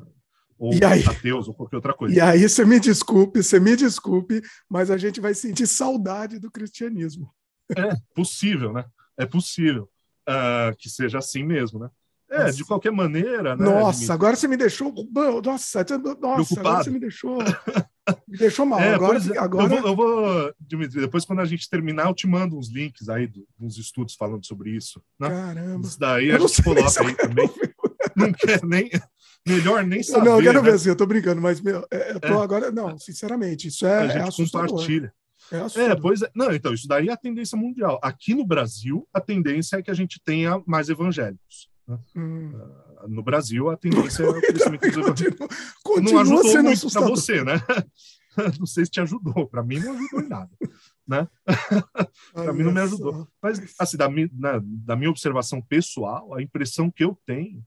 Speaker 2: ou aí, ateus ou qualquer outra coisa.
Speaker 1: E aí você me desculpe, você me desculpe, mas a gente vai sentir saudade do cristianismo.
Speaker 2: É possível, né? É possível uh, que seja assim mesmo, né? É, nossa. de qualquer maneira, né?
Speaker 1: Nossa, agora você me deixou. Nossa, nossa agora você me deixou. Me deixou mal. É, agora, é, agora...
Speaker 2: Eu, vou, eu vou, Dimitri, depois quando a gente terminar, eu te mando uns links aí, do, uns estudos falando sobre isso. Né?
Speaker 1: Caramba.
Speaker 2: Isso daí a gente coloca aí também. Não quer nem. Melhor nem saber.
Speaker 1: Não, eu quero né? ver assim, eu tô brincando, mas meu, é, eu tô é. agora. Não, sinceramente, isso é.
Speaker 2: A gente é assustador. compartilha. É, é, pois é. Não, então, isso daí é a tendência mundial. Aqui no Brasil, a tendência é que a gente tenha mais evangélicos. Né? Hum. Uh, no Brasil, a tendência é o crescimento dos evangélicos. Continua não ajudou muito para você, né? não sei se te ajudou. Para mim, não ajudou em nada. Né? para mim, não me ajudou. Mas, assim, da, minha, na, da minha observação pessoal, a impressão que eu tenho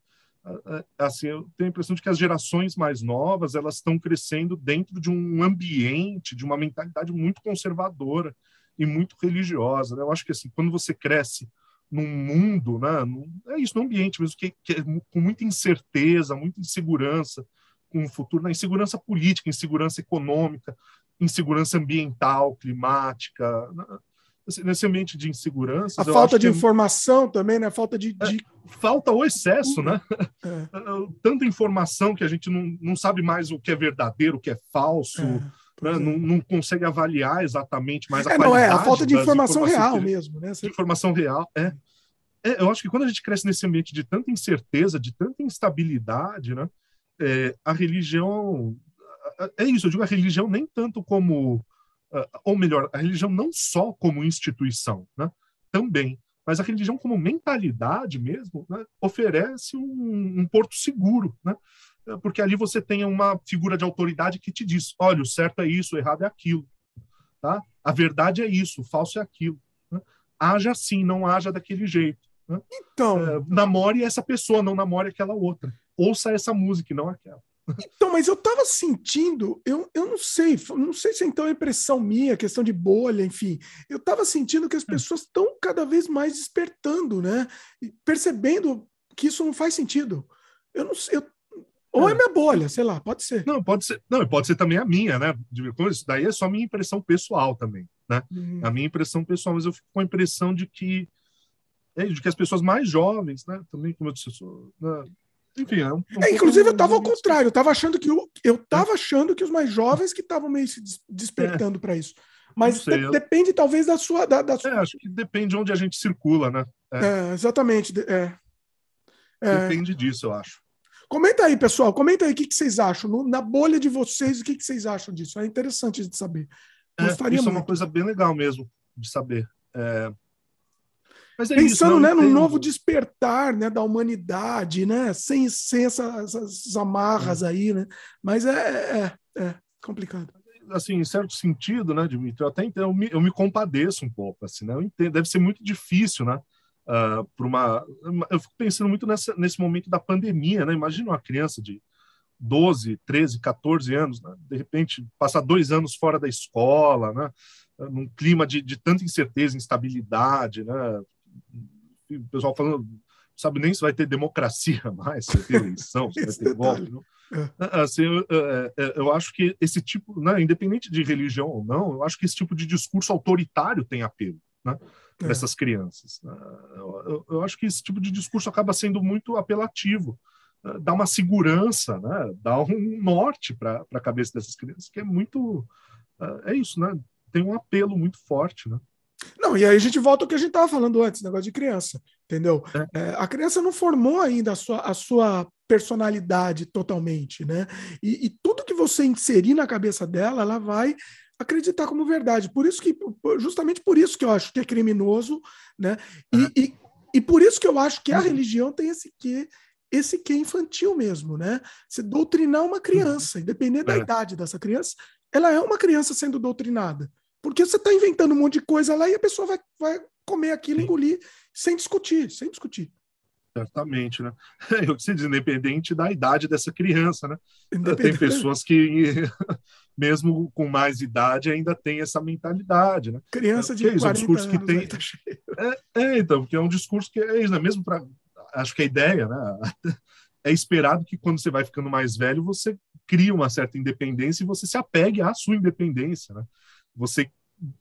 Speaker 2: assim, eu tenho a impressão de que as gerações mais novas elas estão crescendo dentro de um ambiente, de uma mentalidade muito conservadora e muito religiosa. Né? Eu acho que assim, quando você cresce num mundo, né, é isso, num ambiente mesmo que, que é com muita incerteza, muita insegurança, com o futuro, na insegurança política, insegurança econômica, insegurança ambiental, climática, né? nesse ambiente de insegurança.
Speaker 1: A falta de informação também, né? Falta de, de... É,
Speaker 2: falta o excesso, né? É. Tanta informação que a gente não, não sabe mais o que é verdadeiro, o que é falso. É. Né? Não, não, consegue avaliar exatamente mais a é,
Speaker 1: não, é a falta de informação real mesmo, né?
Speaker 2: De informação real, é. é. Eu acho que quando a gente cresce nesse ambiente de tanta incerteza, de tanta instabilidade, né? É, a religião é isso. Eu digo a religião nem tanto como, ou melhor, a religião não só como instituição, né? Também, mas a religião como mentalidade mesmo né? oferece um, um porto seguro, né? É, porque ali você tem uma figura de autoridade que te diz: olha, o certo é isso, o errado é aquilo. Tá? A verdade é isso, o falso é aquilo. Né? Haja assim, não haja daquele jeito. Né?
Speaker 1: Então.
Speaker 2: É, namore essa pessoa, não namore aquela outra. Ouça essa música e não aquela.
Speaker 1: Então, mas eu estava sentindo, eu, eu não sei, não sei se então é impressão minha, questão de bolha, enfim. Eu estava sentindo que as hum. pessoas estão cada vez mais despertando, né? Percebendo que isso não faz sentido. Eu não sei, eu ou é. é minha bolha, sei lá, pode ser.
Speaker 2: Não, pode ser. Não, pode ser também a minha, né? Isso daí é só minha impressão pessoal também, né? Uhum. A minha impressão pessoal, mas eu fico com a impressão de que é, de que as pessoas mais jovens, né? Também, como eu disse, eu sou, né? enfim, é um,
Speaker 1: um é, inclusive eu estava ao contrário, eu estava achando que eu, eu tava é. achando que os mais jovens que estavam meio se despertando é. para isso. Mas sei, de, eu... depende talvez da sua da, da
Speaker 2: sua... É, acho que depende de onde a gente circula, né?
Speaker 1: É, exatamente, é.
Speaker 2: Depende disso, eu acho.
Speaker 1: Comenta aí, pessoal. Comenta aí o que, que vocês acham. No, na bolha de vocês, o que, que vocês acham disso? É interessante de saber.
Speaker 2: É, Gostaria isso muito. é uma coisa bem legal mesmo de saber. É...
Speaker 1: É Pensando isso, né, no novo despertar né, da humanidade, né? Sem, sem essa, essas amarras é. aí, né? Mas é, é, é, complicado.
Speaker 2: Assim, em certo sentido, né, Dimitri, eu até entendo, eu me, eu me compadeço um pouco, assim, né? Eu entendo, deve ser muito difícil, né? Uh, por uma. Eu fico pensando muito nessa, nesse momento da pandemia, né? Imagina uma criança de 12, 13, 14 anos, né? de repente passar dois anos fora da escola, né? num clima de, de tanta incerteza, instabilidade, né? O pessoal falando, sabe nem se vai ter democracia mais, se vai ter eleição, se vai ter golpe. Não? É. Assim, eu, eu, eu, acho que esse tipo, né, independente de religião ou não, eu acho que esse tipo de discurso autoritário tem apelo. Né? É. essas crianças. Né? Eu, eu, acho que esse tipo de discurso acaba sendo muito apelativo uh, dá uma segurança, né? dá um norte para a cabeça dessas crianças, que é muito. Uh, é isso, né? Tem um apelo muito forte, né?
Speaker 1: Não, e aí a gente volta ao que a gente estava falando antes, negócio de criança, entendeu? É. É, a criança não formou ainda a sua, a sua personalidade totalmente, né? E, e, tudo que você inserir na cabeça dela, ela vai acreditar como verdade. Por isso que, justamente por isso que eu acho que é criminoso, né? E, é. e, e por isso que eu acho que a uhum. religião tem esse quê, esse quê infantil mesmo, né? Se doutrinar uma criança, uhum. independente da é. idade dessa criança, ela é uma criança sendo doutrinada. Porque você está inventando um monte de coisa lá e a pessoa vai, vai comer aquilo, Sim. engolir, sem discutir, sem discutir.
Speaker 2: Certamente, né? Eu que diz, independente da idade dessa criança, né? Tem pessoas que, mesmo com mais idade, ainda tem essa mentalidade, né?
Speaker 1: Criança de é isso, 40 é um discurso que tem. Tá
Speaker 2: é, é, então, porque é um discurso que é isso, né? Mesmo para. Acho que a ideia, né? É esperado que quando você vai ficando mais velho, você cria uma certa independência e você se apegue à sua independência, né? você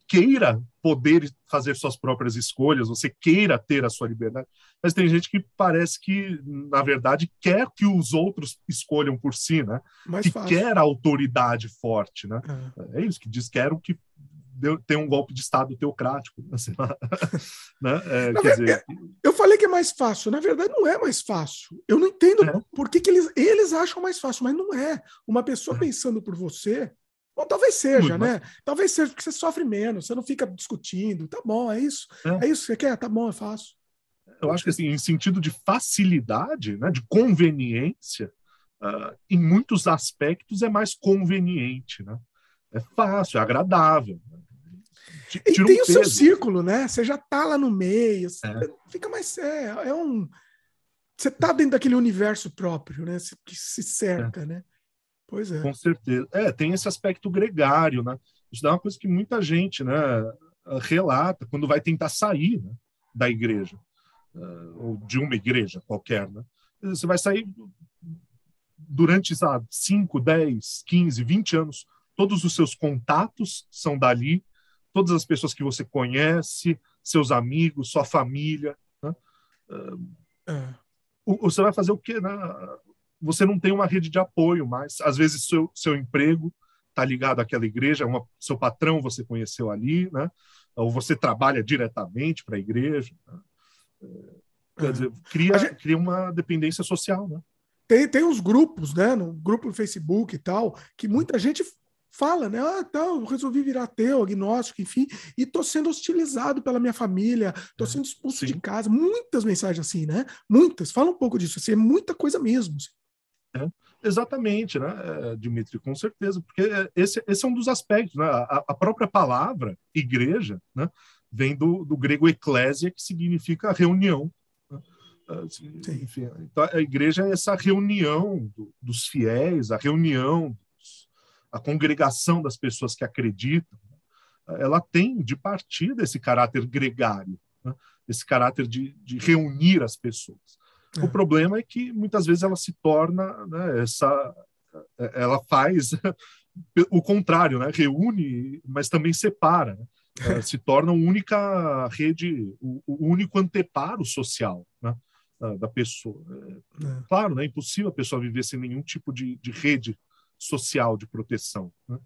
Speaker 2: queira poder fazer suas próprias escolhas, você queira ter a sua liberdade. Mas tem gente que parece que, na verdade, quer que os outros escolham por si, né? Mais que fácil. quer a autoridade forte, né? É. é isso que diz, quero que tem um golpe de Estado teocrático. Assim, né?
Speaker 1: é, quer dizer... É, eu falei que é mais fácil. Na verdade, não é mais fácil. Eu não entendo é. por que, que eles, eles acham mais fácil, mas não é. Uma pessoa é. pensando por você, Bom, talvez seja, Muito, né? Mas... Talvez seja porque você sofre menos, você não fica discutindo. Tá bom, é isso. É, é isso que você quer? Tá bom, é fácil.
Speaker 2: Eu acho que, assim, em sentido de facilidade, né, de conveniência, uh, em muitos aspectos é mais conveniente, né? É fácil, é agradável.
Speaker 1: e tem o seu círculo, né? Você já tá lá no meio, é. fica mais. É, é um. Você tá dentro daquele universo próprio, né? Que se cerca, é. né? Pois é.
Speaker 2: Com certeza. É, tem esse aspecto gregário, né? Isso é uma coisa que muita gente, né, relata quando vai tentar sair né, da igreja, uh, ou de uma igreja qualquer, né? Você vai sair durante, sabe, 5, 10, 15, 20 anos, todos os seus contatos são dali, todas as pessoas que você conhece, seus amigos, sua família, né? É. Você vai fazer o quê? Né? Você não tem uma rede de apoio mais. Às vezes, seu, seu emprego está ligado àquela igreja, uma, seu patrão você conheceu ali, né? ou você trabalha diretamente para a igreja. Né? Quer é. dizer, cria, gente... cria uma dependência social. Né?
Speaker 1: Tem, tem uns grupos, né? No grupo no Facebook e tal, que muita gente fala, né? Ah, tá, eu resolvi virar ateu, agnóstico, enfim, e tô sendo hostilizado pela minha família, tô é, sendo expulso Sim. de casa. Muitas mensagens assim, né? Muitas. Fala um pouco disso, assim, é muita coisa mesmo. Assim.
Speaker 2: É, exatamente, né, é, Dimitri, com certeza, porque esse, esse é um dos aspectos, né, a, a própria palavra igreja, né, vem do, do grego eclésia, que significa reunião. Né? É, enfim, então a igreja é essa reunião do, dos fiéis, a reunião, dos, a congregação das pessoas que acreditam. Né? Ela tem de partir desse caráter gregário, né? esse caráter de, de reunir as pessoas. O problema é que muitas vezes ela se torna né, essa, ela faz o contrário, né? Reúne, mas também separa. Né? É. se torna a única rede, o, o único anteparo social, né? da pessoa. É, é. Claro, né? é impossível a pessoa viver sem nenhum tipo de, de rede social de proteção. Né?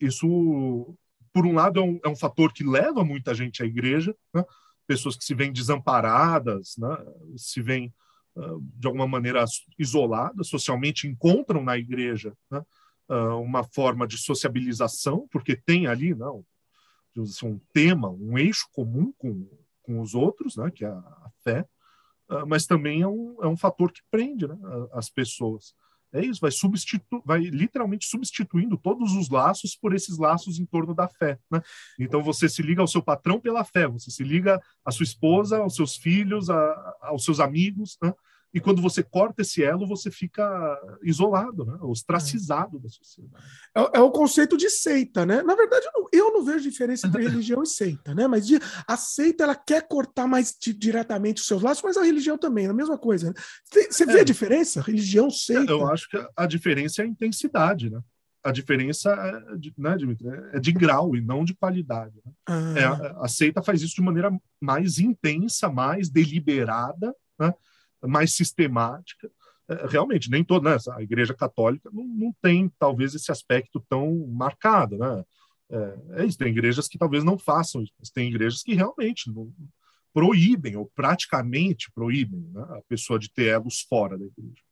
Speaker 2: Isso, por um lado, é um, é um, fator que leva muita gente à igreja, né? Pessoas que se veem desamparadas, né? se veem uh, de alguma maneira isoladas socialmente, encontram na igreja né? uh, uma forma de sociabilização, porque tem ali não, né? assim, um tema, um eixo comum com, com os outros, né? que é a, fé, uh, mas também é um, é um fator que prende né? as pessoas. É isso, vai, substitu vai literalmente substituindo todos os laços por esses laços em torno da fé. Né? Então você se liga ao seu patrão pela fé, você se liga à sua esposa, aos seus filhos, a, aos seus amigos. Né? E quando você corta esse elo, você fica isolado, né? ostracizado da sociedade.
Speaker 1: É, é, o conceito de seita, né? Na verdade, eu não, eu não vejo diferença entre religião e seita, né? Mas de, a seita ela quer cortar mais de, diretamente os seus laços, mas a religião também, é a mesma coisa. Né? Você vê é. a diferença? Religião, seita?
Speaker 2: Eu acho que a diferença é a intensidade, né? a diferença é de, né, Dimitri, é de grau e não de qualidade. Né? Ah. É, a, a seita faz isso de maneira mais intensa, mais deliberada, né? Mais sistemática. É, realmente, nem toda, né, a Igreja Católica não, não tem, talvez, esse aspecto tão marcado, né? É, é, isso, tem igrejas que talvez não façam isso, tem igrejas que realmente não, proíbem, ou praticamente proíbem, né, a pessoa de ter elos fora da igreja.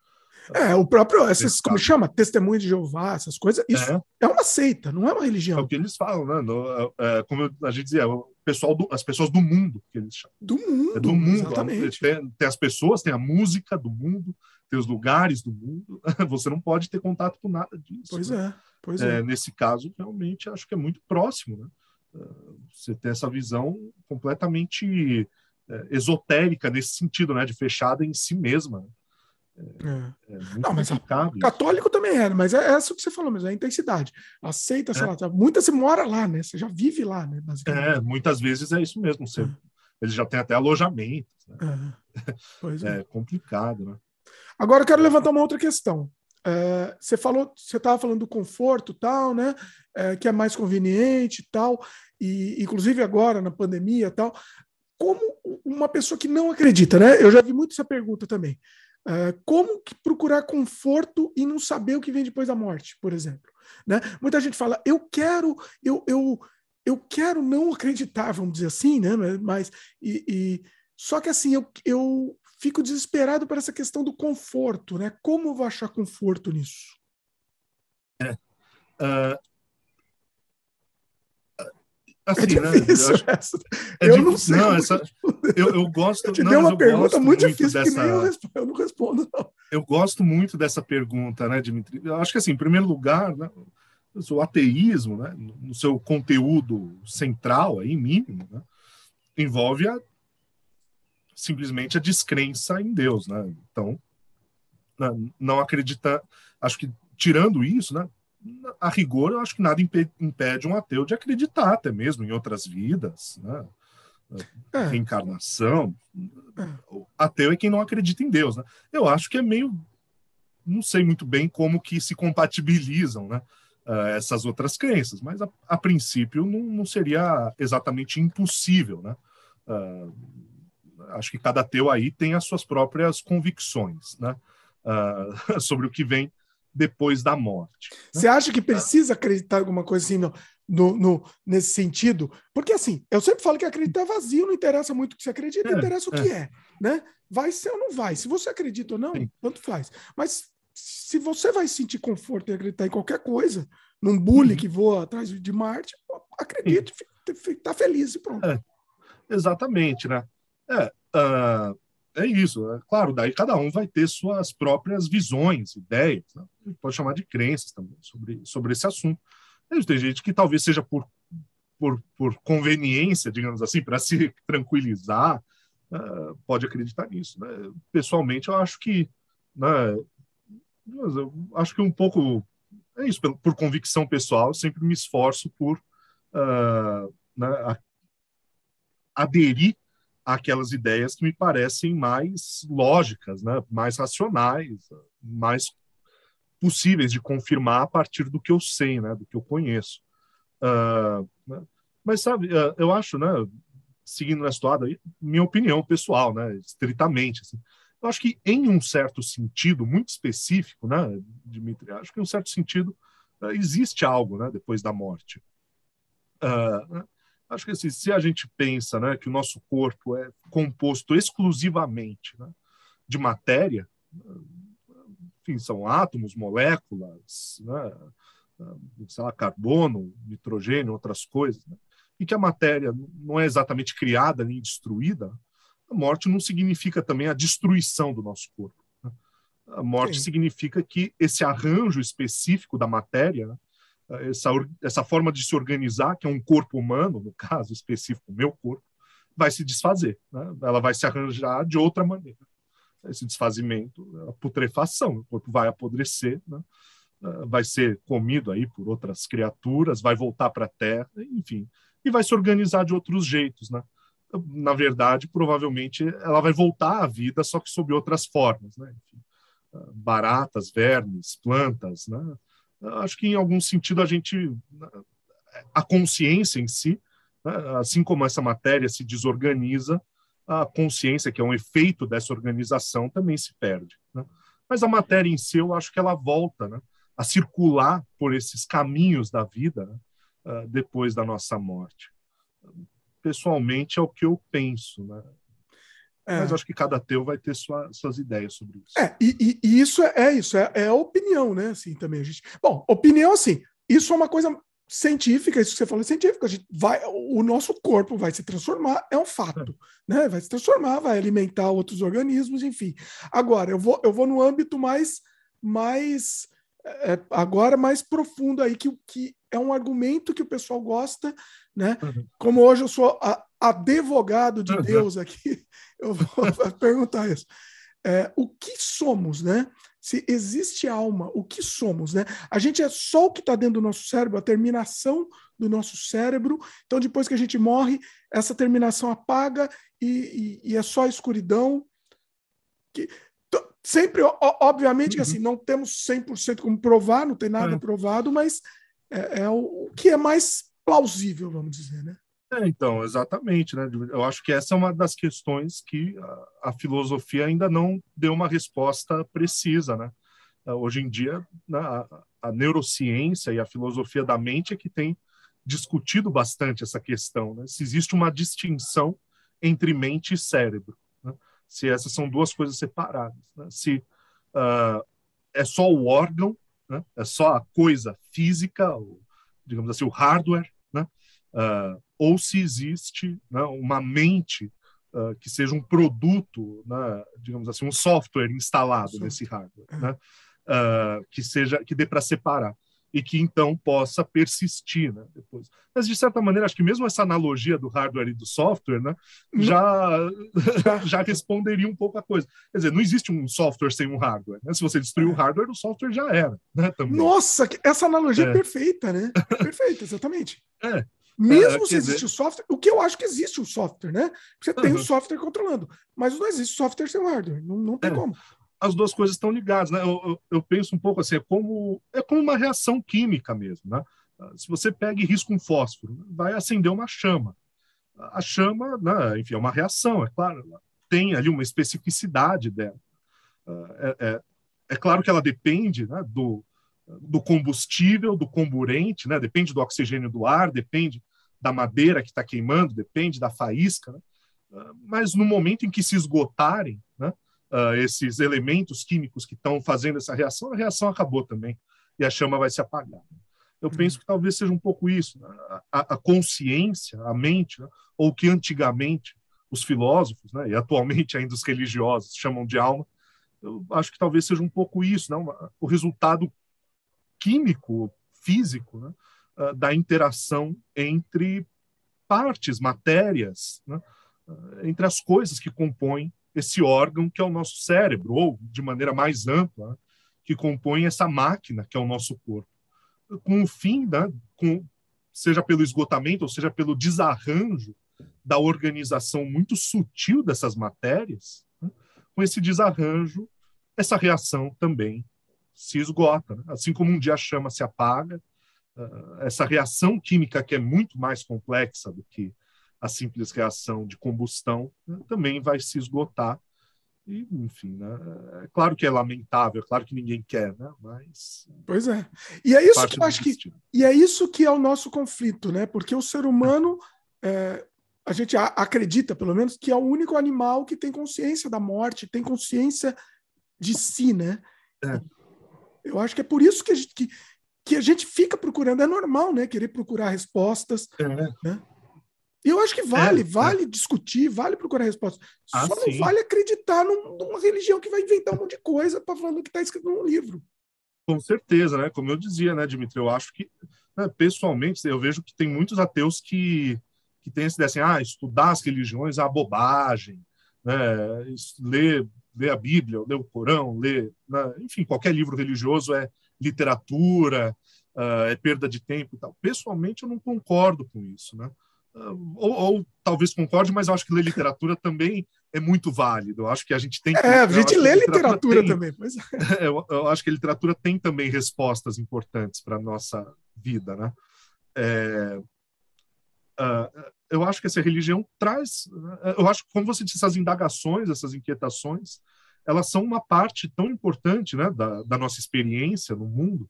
Speaker 1: É, o próprio, essas, como chama? Testemunho de Jeová, essas coisas, isso é. é uma seita, não é uma religião.
Speaker 2: É o que eles falam, né? No, é, é como a gente dizia, o pessoal do, as pessoas do mundo, que eles chamam.
Speaker 1: Do mundo.
Speaker 2: É do mundo. Exatamente. Tem, tem, as pessoas, tem a música do mundo, tem os lugares do mundo. Você não pode ter contato com nada disso.
Speaker 1: Pois
Speaker 2: né?
Speaker 1: é, pois é.
Speaker 2: é. Nesse caso, realmente, acho que é muito próximo, né? Você tem essa visão completamente é, esotérica nesse sentido, né? De fechada em si mesma.
Speaker 1: É. É não, mas católico também é, mas é, é isso que você falou mesmo, é a intensidade. Aceita, sei é. lá, tá, muita se mora lá, né? Você já vive lá, né?
Speaker 2: É, muitas vezes é isso mesmo. Você, é. Eles já têm até alojamento.
Speaker 1: Né? É.
Speaker 2: É. é complicado, né?
Speaker 1: Agora eu quero levantar uma outra questão. É, você falou, você estava falando do conforto tal, né? É, que é mais conveniente tal, e inclusive agora na pandemia tal. Como uma pessoa que não acredita, né? Eu já vi muito essa pergunta também. Uh, como procurar conforto e não saber o que vem depois da morte, por exemplo? Né? Muita gente fala, eu quero, eu, eu, eu quero não acreditar, vamos dizer assim, né? Mas e, e só que assim eu, eu fico desesperado por essa questão do conforto, né? Como eu vou achar conforto nisso?
Speaker 2: É. Uh, assim, é né?
Speaker 1: difícil né? essa. É eu não sei.
Speaker 2: Não, essa, eu, eu gosto.
Speaker 1: Eu te
Speaker 2: não,
Speaker 1: dei uma pergunta muito, muito difícil dessa... que nem eu, respondo, eu não respondo, não.
Speaker 2: Eu gosto muito dessa pergunta, né, Dimitri? Eu acho que, assim, em primeiro lugar, né, o ateísmo, né, no seu conteúdo central, aí, mínimo, né, envolve a, simplesmente a descrença em Deus. Né? Então, né, não acreditar. Acho que, tirando isso, né, a rigor, eu acho que nada impede um ateu de acreditar até mesmo em outras vidas, né? É. reencarnação. É. Ateu é quem não acredita em Deus, né? Eu acho que é meio, não sei muito bem como que se compatibilizam, né? Uh, essas outras crenças, mas a, a princípio não, não, seria exatamente impossível, né? Uh, acho que cada ateu aí tem as suas próprias convicções, né? Uh, sobre o que vem depois da morte. Né?
Speaker 1: Você acha que precisa acreditar alguma coisa assim no, no, no, nesse sentido? Porque assim, eu sempre falo que acreditar é vazio, não interessa muito o que você acredita, é, interessa o que é. é, né? Vai ser ou não vai. Se você acredita ou não, Sim. tanto faz. Mas se você vai sentir conforto em acreditar em qualquer coisa, num bully uhum. que voa atrás de Marte, acredite, está feliz e pronto.
Speaker 2: É, exatamente, né? É, uh, é isso. É, claro, daí cada um vai ter suas próprias visões, ideias, né? pode chamar de crenças também sobre, sobre esse assunto. Tem gente que talvez seja por, por, por conveniência, digamos assim, para se tranquilizar, uh, pode acreditar nisso. Né? Pessoalmente, eu acho que. Né, eu acho que um pouco. É isso, por, por convicção pessoal, sempre me esforço por uh, né, aderir aquelas ideias que me parecem mais lógicas, né? mais racionais, mais possíveis de confirmar a partir do que eu sei, né? do que eu conheço. Uh, né? Mas, sabe, uh, eu acho, né, seguindo nessa toada minha opinião pessoal, né, estritamente, assim, eu acho que em um certo sentido, muito específico, né, Dimitri, acho que em um certo sentido uh, existe algo, né, depois da morte. Uh, Acho que assim, se a gente pensa né, que o nosso corpo é composto exclusivamente né, de matéria, enfim, são átomos, moléculas, né, sei lá, carbono, nitrogênio, outras coisas, né, e que a matéria não é exatamente criada nem destruída, a morte não significa também a destruição do nosso corpo. Né. A morte Sim. significa que esse arranjo específico da matéria né, essa, essa forma de se organizar, que é um corpo humano, no caso específico, o meu corpo, vai se desfazer. Né? Ela vai se arranjar de outra maneira. Esse desfazimento, a putrefação, o corpo vai apodrecer, né? vai ser comido aí por outras criaturas, vai voltar para a Terra, enfim, e vai se organizar de outros jeitos, né? Na verdade, provavelmente ela vai voltar à vida, só que sob outras formas, né? Enfim, baratas, vermes, plantas, né? Acho que em algum sentido a gente a consciência em si, né, assim como essa matéria se desorganiza, a consciência, que é um efeito dessa organização, também se perde. Né? Mas a matéria em si, eu acho que ela volta né, a circular por esses caminhos da vida né, uh, depois da nossa morte. Pessoalmente, é o que eu penso. É. Mas acho que cada ateu vai ter sua, suas ideias sobre isso.
Speaker 1: É, e, e, isso é, é isso, é, é, opinião, né? Assim, também a gente. Bom, opinião, assim, isso é uma coisa científica, isso que você falou é científico, a gente vai, o nosso corpo vai se transformar, é um fato, é. né? Vai se transformar, vai alimentar outros organismos, enfim. Agora, eu vou, eu vou no âmbito mais, mais é, agora mais profundo aí, que, que é um argumento que o pessoal gosta, né? Uhum. Como hoje eu sou a, advogado de uhum. Deus aqui, eu vou perguntar isso. É, o que somos, né? Se existe alma, o que somos, né? A gente é só o que está dentro do nosso cérebro, a terminação do nosso cérebro. Então, depois que a gente morre, essa terminação apaga e, e, e é só escuridão. Que, sempre, obviamente, que assim, uhum. não temos 100% como provar, não tem nada é. provado, mas é, é o, o que é mais plausível, vamos dizer, né?
Speaker 2: É, então, exatamente, né? Eu acho que essa é uma das questões que a, a filosofia ainda não deu uma resposta precisa, né? Uh, hoje em dia, né, a, a, neurociência e a filosofia da mente é que tem discutido bastante essa questão, né? Se existe uma distinção entre mente e cérebro, né? se essas são duas coisas separadas, né? se uh, é só o órgão, né? é só a coisa física, ou, digamos assim, o hardware, né? Uh, ou se existe né, uma mente uh, que seja um produto, né, digamos assim, um software instalado Sim. nesse hardware, é. né, uh, que seja que dê para separar e que então possa persistir, né, depois. Mas de certa maneira, acho que mesmo essa analogia do hardware e do software, né, já já responderia um pouco a coisa. Quer dizer, não existe um software sem um hardware. Né? Se você destruir o é. hardware, o software já era, né? Também.
Speaker 1: Nossa, essa analogia é, é perfeita, né? Perfeita, exatamente. É. Mesmo se existe dizer... o software, o que eu acho que existe o software, né? Você uhum. tem o software controlando, mas não existe software sem hardware, não, não tem é. como.
Speaker 2: As duas coisas estão ligadas, né? Eu, eu, eu, penso um pouco assim, é como, é como uma reação química mesmo, né? Se você pega e risca um fósforo, vai acender uma chama. A chama, né, enfim, é uma reação, é claro, tem ali uma especificidade dela. É, é, é claro que ela depende né, do, do combustível, do comburente, né? depende do oxigênio do ar, depende da madeira que está queimando, depende da faísca, né? Ah, mas no momento em que se esgotarem né, uh, esses elementos químicos que estão fazendo essa reação, a reação acabou também e a chama vai se apagar. Eu penso que talvez seja um pouco isso, né? a, a, consciência, a mente, né? ou que antigamente os filósofos, né? e atualmente ainda os religiosos chamam de alma, eu acho que talvez seja um pouco isso, né? o resultado químico, físico, né? Uh, da interação entre partes, matérias, né? uh, entre as coisas que compõem esse órgão que é o nosso cérebro, ou, de maneira mais ampla, né? que compõe essa máquina que é o nosso corpo. Com o fim, né? com, seja pelo esgotamento, ou seja pelo desarranjo da organização muito sutil dessas matérias, né? com esse desarranjo, essa reação também se esgota. Né? Assim como um dia a chama se apaga, essa reação química que é muito mais complexa do que a simples reação de combustão né, também vai se esgotar. E, enfim, né, é claro que é lamentável, é claro que ninguém quer, né, mas.
Speaker 1: Pois é. E é isso que eu acho que. E é isso que é o nosso conflito, né? Porque o ser humano. É, a gente acredita, pelo menos, que é o único animal que tem consciência da morte, tem consciência de si, né? É. Eu acho que é por isso que a gente, que, que a gente fica procurando. É normal, né? Querer procurar respostas. É. Né? E eu acho que vale, é, vale é. discutir, vale procurar respostas. Ah, Só sim. não vale acreditar num, numa religião que vai inventar um monte de coisa para falar o que está escrito num livro.
Speaker 2: Com certeza, né? Como eu dizia, né, Dimitri? Eu acho que, né, pessoalmente, eu vejo que tem muitos ateus que, que têm esse ideia assim, ah, estudar as religiões é a bobagem, né? ler ler a Bíblia, ler o Corão, ler, né? enfim, qualquer livro religioso é literatura, uh, é perda de tempo e tal. Pessoalmente, eu não concordo com isso, né? Uh, ou, ou, talvez concorde, mas eu acho que ler literatura também é muito válido. Eu acho que a gente tem que.
Speaker 1: É, a gente lê literatura, literatura tem, também. Mas...
Speaker 2: eu, eu, acho que a literatura tem também respostas importantes para a nossa vida, né? É, uh, eu acho que essa religião traz, eu acho que, como você disse, essas indagações, essas inquietações, elas são uma parte tão importante né, da, da nossa experiência no mundo.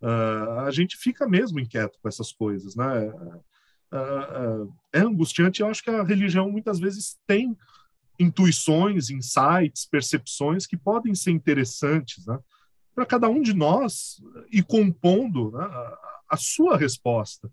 Speaker 2: Uh, a gente fica mesmo inquieto com essas coisas, né? Uh, uh, é angustiante. Eu acho que a religião muitas vezes tem intuições, insights, percepções que podem ser interessantes, né? Para cada um de nós e compondo né, a, a sua resposta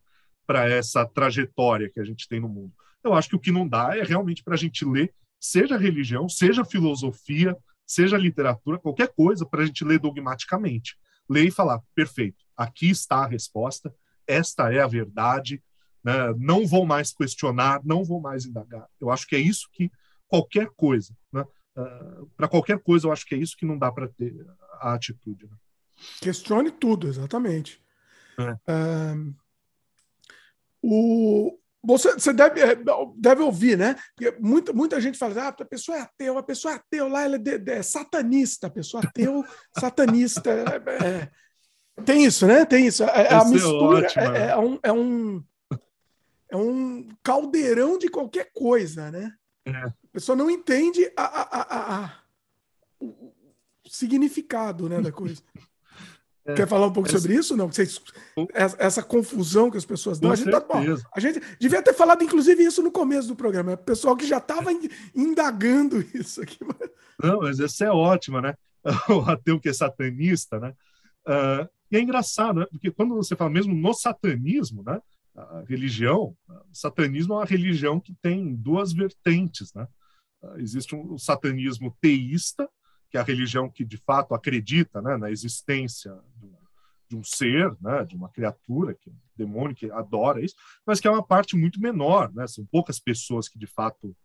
Speaker 2: para essa trajetória que a gente tem no mundo. Eu acho que o que não dá é realmente para a gente ler, seja religião, seja filosofia, seja literatura, qualquer coisa, para a gente ler dogmaticamente. Ler e falar, perfeito, aqui está a resposta, esta é a verdade, né? não vou mais questionar, não vou mais indagar. Eu acho que é isso que qualquer coisa, né? uh, ah, para qualquer coisa, eu acho que é isso que não dá para ter a atitude. Né?
Speaker 1: Questione tudo, exatamente. É. Uh, o, você, você deve, é, deve ouvir, né? Porque muita, muita gente fala, ah, a pessoa é ateu, a pessoa é ateu lá, ela é, de, de, é satanista, a pessoa ateu, satanista. É, é, tem isso, né? Tem isso. É, a mistura é, é, um, é, um, é um caldeirão de qualquer coisa, né? A pessoa não entende a, a, a, a o significado né, da coisa. É, Quer falar um pouco essa... sobre isso? Não, Vocês, essa, essa, confusão que as pessoas dão. A gente, tá, bom, a gente, devia ter falado, inclusive, isso no começo do programa. É o pessoal que já estava indagando isso aqui. Mas...
Speaker 2: Não, mas essa é ótima, né? O ateu que é satanista, né? Uh, e é engraçado, né? Porque quando você fala mesmo no satanismo, né? A religião, o satanismo é uma religião que tem duas vertentes, né? Uh, existe um, o satanismo teísta, que é a religião que de fato acredita né, na existência de um ser, né, de uma criatura, que é demônio que adora isso, mas que é uma parte muito menor, né, são poucas pessoas que de fato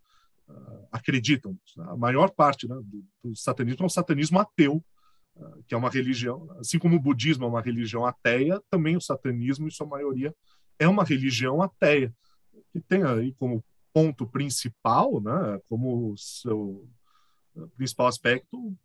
Speaker 2: uh, acreditam. A maior parte né, do, do, satanismo é um satanismo ateu, uh, que é uma religião, assim como o budismo é uma religião ateia, também o satanismo, em sua maioria, é uma religião ateia, que tem aí como ponto principal, né, como seu principal aspecto,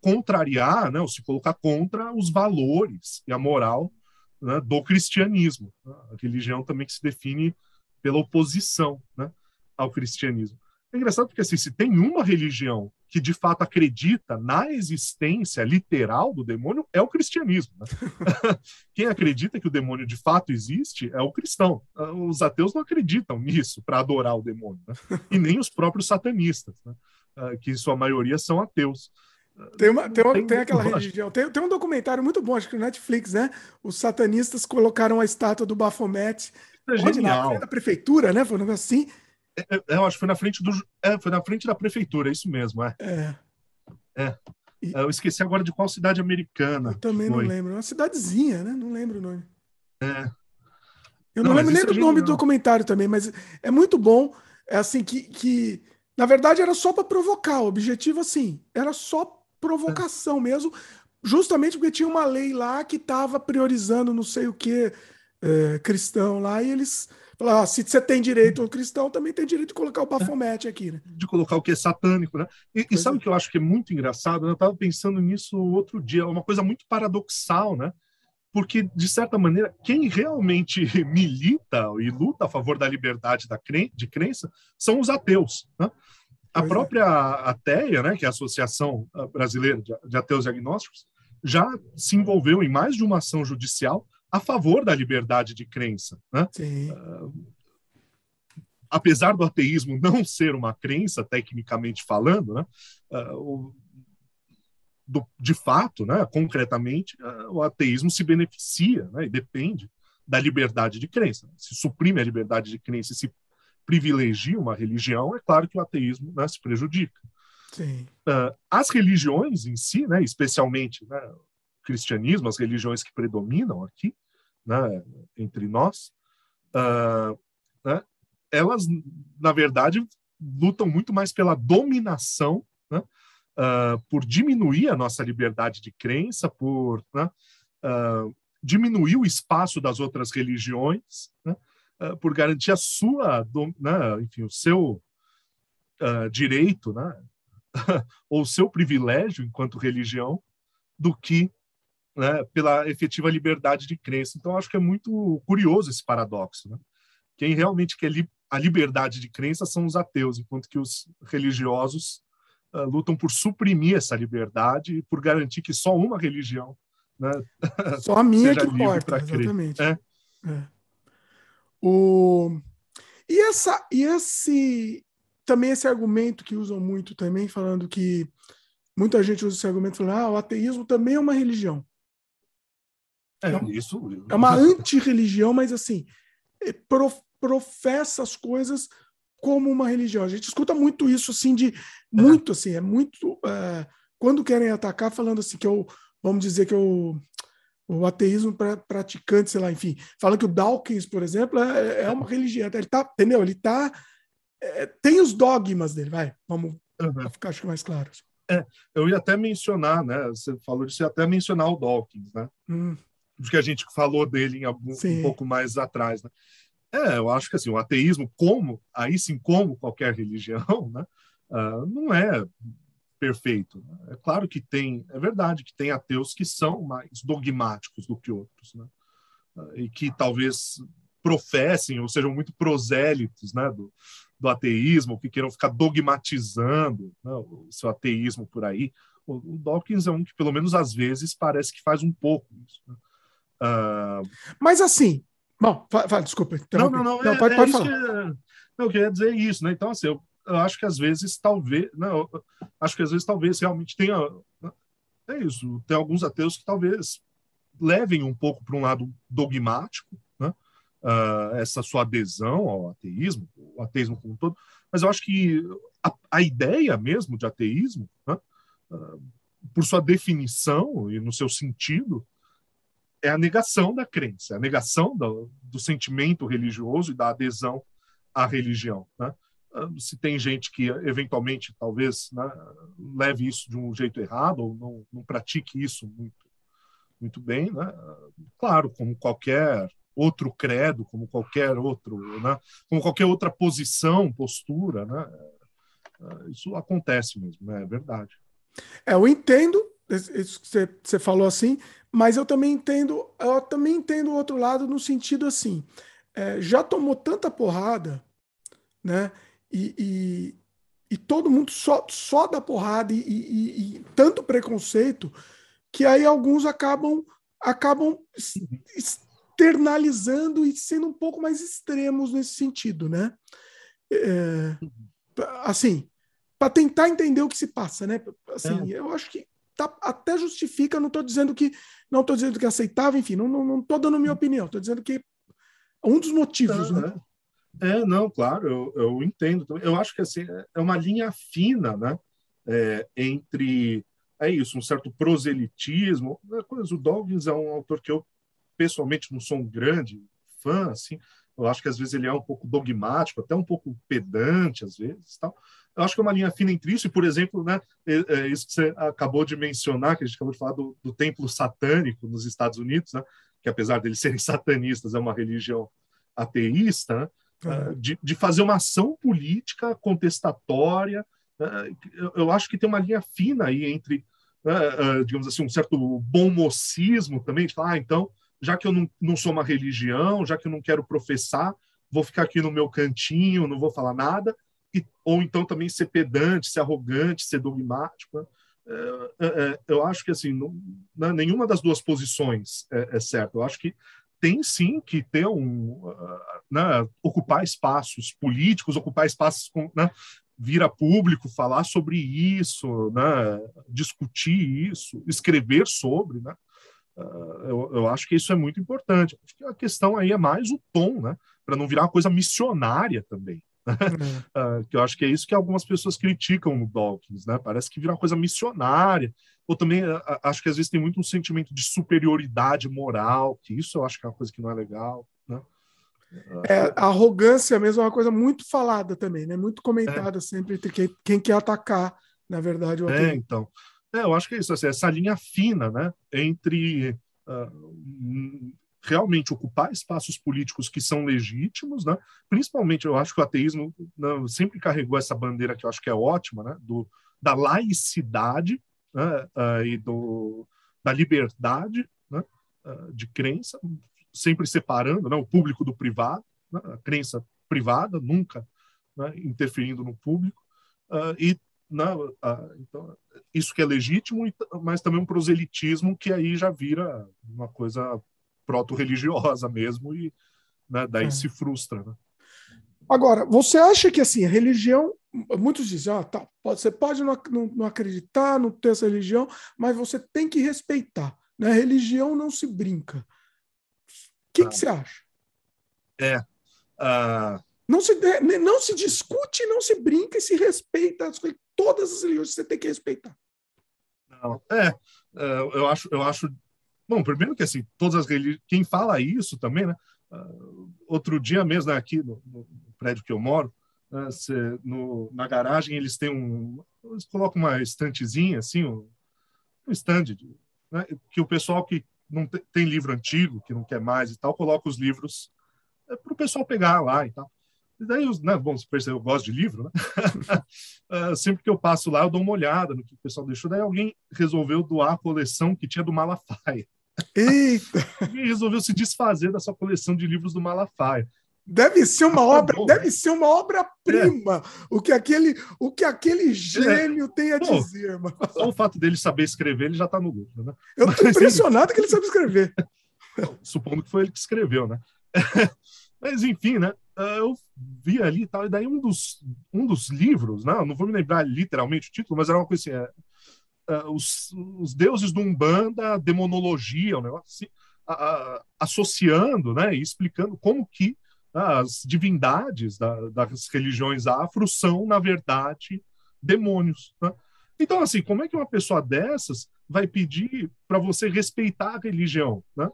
Speaker 2: contrariar, né, ou se colocar contra os valores e a moral né, do cristianismo. A religião também que se define pela oposição né, ao cristianismo. É engraçado porque assim, se tem uma religião que de fato acredita na existência literal do demônio, é o cristianismo. Né? Quem acredita que o demônio de fato existe é o cristão. Os ateus não acreditam nisso para adorar o demônio, né? e nem os próprios satanistas. Né? Uh, que em sua maioria são ateus.
Speaker 1: Tem, uma, tem, uma, tem, tem aquela religião. Tem, tem um documentário muito bom, acho que no Netflix, né? Os satanistas colocaram a estátua do Baphomet é onde, na prefeitura, né? Foi um negócio assim.
Speaker 2: É, é, eu acho que foi na frente do. É, foi na frente da prefeitura, é isso mesmo, é.
Speaker 1: É.
Speaker 2: é. E... Eu esqueci agora de qual cidade americana.
Speaker 1: Eu também não lembro. Uma cidadezinha, né? Não lembro o nome.
Speaker 2: É.
Speaker 1: Eu não, não lembro nem do nome do documentário também, mas é muito bom. É assim que, que na verdade, era só para provocar. O objetivo, assim, era só provocação mesmo, justamente porque tinha uma lei lá que estava priorizando não sei o que é, cristão lá, e eles falaram: ah, se você tem direito ao cristão, também tem direito de colocar o bafomete aqui, né?
Speaker 2: De colocar o que é satânico, né? E, e sabe o é. que eu acho que é muito engraçado? Eu estava pensando nisso outro dia, uma coisa muito paradoxal, né? Porque, de certa maneira, quem realmente milita e luta a favor da liberdade da cren de crença são os ateus. Né? A pois é. própria é. Ateia, né, que é a Associação ah, Brasileira de Ateus Diagnósticos, já se envolveu em mais de uma ação judicial a favor da liberdade de crença. Né? Uh, apesar do ateísmo não ser uma crença, tecnicamente falando, né, uh, do, de fato, né, concretamente, o ateísmo se beneficia né, e depende da liberdade de crença. Se suprime a liberdade de crença e se privilegia uma religião, é claro que o ateísmo né, se prejudica.
Speaker 1: Uh,
Speaker 2: as religiões em si, né, especialmente né, o cristianismo, as religiões que predominam aqui né, entre nós, uh, né, elas, na verdade, lutam muito mais pela dominação né, uh, por diminuir a nossa liberdade de crença, por né, uh, diminuir o espaço das outras religiões, né, uh, por garantir a sua, né, enfim, o seu direito, né, ou o seu privilégio enquanto religião, do que né, pela efetiva liberdade de crença. Então, acho que é muito curioso esse paradoxo. Né? Quem realmente quer a liberdade de crença são os ateus, enquanto que os religiosos uh, lutam por suprimir essa liberdade e por garantir que só uma religião né,
Speaker 1: só a minha que importa, exatamente. É. É. O... E, essa, e esse também esse argumento que usam muito também, falando que muita gente usa esse argumento falando ah, o ateísmo também é uma religião.
Speaker 2: É, é isso.
Speaker 1: É uma anti-religião, mas assim, é, professa as coisas como uma religião. A gente escuta muito isso, assim, de muito, assim, é muito. É, quando querem atacar, falando assim, que eu, vamos dizer que eu, o ateísmo pra, praticante, sei lá, enfim, falando que o Dawkins, por exemplo, é, é uma religião. Ele tá, entendeu? Ele tá. É, tem os dogmas dele, vai, vamos uhum. ficar acho que mais claro.
Speaker 2: É, eu ia até mencionar, né? Você falou disso, ia até mencionar o Dawkins, né? Hum. Porque a gente falou dele um, um pouco mais atrás, né? É, eu acho que assim, o ateísmo, como, aí sim, como qualquer religião, né, uh, não é perfeito. É claro que tem, é verdade que tem ateus que são mais dogmáticos do que outros, né? Uh, e que talvez professem ou sejam muito prosélitos né, do, do ateísmo, que queiram ficar dogmatizando né, o seu ateísmo por aí. O, o, Dawkins é um que, pelo menos às vezes, parece que faz um pouco isso. Né?
Speaker 1: Uh... Mas assim, Bom, fala, desculpa.
Speaker 2: Não, não, não. não é, pode, é pode falar. Que, eu queria dizer isso, né? Então, assim, eu, eu acho que às vezes, talvez. Não, acho que às vezes, talvez, realmente tenha. É isso. Tem alguns ateus que talvez levem um pouco para um lado dogmático, né? Uh, essa sua adesão ao ateísmo, o ateísmo como um todo. Mas eu acho que a, a ideia mesmo de ateísmo, né? uh, por sua definição e no seu sentido, é a negação da crença, é a negação do, do sentimento religioso e da adesão à religião. Né? Ah, se tem gente que eventualmente talvez né, leve isso de um jeito errado ou não, não pratique isso muito muito bem, né? Claro, como qualquer outro credo, como qualquer outro, né? Como qualquer outra posição, postura, né? Ah, isso acontece mesmo, né? é verdade.
Speaker 1: É, eu entendo isso que você, você falou assim, mas eu também entendo, eu também entendo o outro lado no sentido assim, é, já tomou tanta porrada, né? E, e, e, todo mundo só, só dá porrada e, e, e, tanto preconceito que aí alguns acabam acabam externalizando e sendo um pouco mais extremos nesse sentido, né? É, assim, para tentar entender o que se passa, né? Assim, é. eu acho que tá, até justifica, não estou dizendo que não estou dizendo que é aceitável, enfim, não estou não, não dando minha opinião, estou dizendo que é um dos motivos, né?
Speaker 2: É. é, não, claro, eu, eu entendo. Eu acho que assim, é uma linha fina, né? É, entre é isso, um certo proselitismo. O Dawkins é um autor que eu pessoalmente não sou um grande fã, assim. Eu acho que às vezes ele é um pouco dogmático, até um pouco pedante às vezes, tal. Eu acho que é uma linha fina entre isso e, por exemplo, né, é, é isso que você acabou de mencionar, que a gente acabou de falar do, do templo satânico nos Estados Unidos, né, que apesar deles serem satanistas, é uma religião ateísta, né, uhum. de, de, fazer uma ação política contestatória. Né, eu, eu, acho que tem uma linha fina aí entre, né, digamos assim, um certo bom mocismo também, de falar, ah, então, já que eu não, não sou uma religião, já que eu não quero professar, vou ficar aqui no meu cantinho, não vou falar nada, ou então também ser pedante, ser arrogante, ser dogmático. Né? É, é, é, eu acho que assim, não, né, nenhuma das duas posições é, é certa. Eu acho que tem sim que ter um uh, né, ocupar espaços políticos, ocupar espaços com, né, vir a público, falar sobre isso, né, discutir isso, escrever sobre, né? Uh, eu, eu, acho que isso é muito importante. Acho que a questão aí é mais o tom, né? Para não virar uma coisa missionária também. Uh, que eu acho que é isso que algumas pessoas criticam no Dawkins, né? Parece que vira uma coisa missionária. Ou também uh, acho que às vezes tem muito um sentimento de superioridade moral, que isso eu acho que é uma coisa que não é legal, né?
Speaker 1: É, a arrogância mesmo é uma coisa muito falada também, né? Muito comentada é. sempre entre quem, quem, quer atacar, na verdade. O
Speaker 2: é, então. É, eu acho que é isso, assim, essa linha fina, né? Entre uh, realmente ocupar espaços políticos que são legítimos, né? Principalmente, eu acho que o ateísmo né, sempre carregou essa bandeira que eu acho que é ótima, né? Do, da laicidade né? uh, e do, da liberdade né? uh, de crença, sempre separando né? o público do privado, né? a crença privada, nunca né, interferindo no público, uh, e uh, então, isso que é legítimo, mas também um proselitismo que aí já vira uma coisa proto-religiosa mesmo, e né, daí é. se frustra. Né?
Speaker 1: Agora, você acha que assim, a religião, muitos dizem, ah, tá, você pode não, não, não acreditar, não ter essa religião, mas você tem que respeitar. Né? A religião não se brinca. O que, ah. que você acha?
Speaker 2: É. Uh...
Speaker 1: Não, se, não se discute, não se brinca e se respeita. Todas as religiões você tem que respeitar.
Speaker 2: Não, é, é, eu acho, eu acho. Bom, primeiro que assim, todas as religiões. Quem fala isso também, né? Uh, outro dia mesmo, né, aqui no, no, prédio que eu moro, né, cê, no, na garagem eles têm um. Eles colocam uma estantezinha, assim, um, um stand, de, né, que o pessoal que não tem, tem, livro antigo, que não quer mais e tal, coloca os livros é, para o pessoal pegar lá e tal. E daí, né, bom, você percebe, eu gosto de livro, né? uh, sempre que eu passo lá, eu dou uma olhada no que o pessoal deixou. Daí alguém resolveu doar a coleção que tinha do Malafaia.
Speaker 1: Eita!
Speaker 2: e resolveu se desfazer dessa coleção de livros do Malafaia.
Speaker 1: Deve ser uma ah, obra, bom, deve ser uma obra-prima. É. O que aquele, o que aquele gênio é. tem a Pô, dizer, mano.
Speaker 2: Só o fato dele saber escrever, ele já está no lucro, né?
Speaker 1: Eu estou impressionado que ele sabe escrever.
Speaker 2: Supondo que foi ele que escreveu, né? Mas enfim, né? Ah, eu vi ali e tal, e daí um dos, um dos livros, não, né? não vou me lembrar literalmente o título, mas era uma coisa assim, é, é, os, os deuses do Umbanda, demonologia, um negócio assim, a, a, associando, né, e explicando como que as divindades da, das religiões afro são, na verdade, demônios. Né? Então, assim, como é que uma pessoa dessas vai pedir para você respeitar a religião? Né?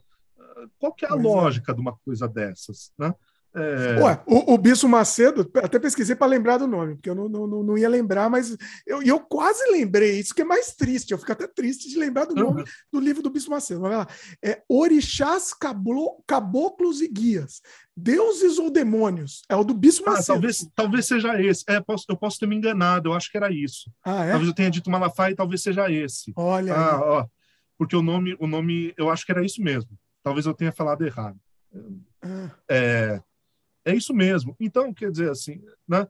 Speaker 2: Qual que é a pois é. lógica é. de uma coisa dessas? Né?
Speaker 1: É... Ué, o, o Bispo Macedo, até pesquisei para lembrar do nome, porque eu não, não, não ia lembrar, mas eu, eu quase lembrei, isso que é mais triste, eu fico até triste de lembrar do nome uhum. do livro do Bispo Macedo. Mas, lá, é Orixás, Cablo, Caboclos e Guias, Deuses ou Demônios? É o do Bispo ah, Macedo.
Speaker 2: Talvez, talvez seja esse. É, posso, eu posso ter me enganado, eu acho que era isso.
Speaker 1: Ah, é?
Speaker 2: Talvez eu tenha dito Malafaia e talvez seja esse.
Speaker 1: Olha.
Speaker 2: Ah, ó, porque o nome, o nome, eu acho que era isso mesmo. Talvez eu tenha falado errado. Ah. É, é isso mesmo. Então, quer dizer assim, né?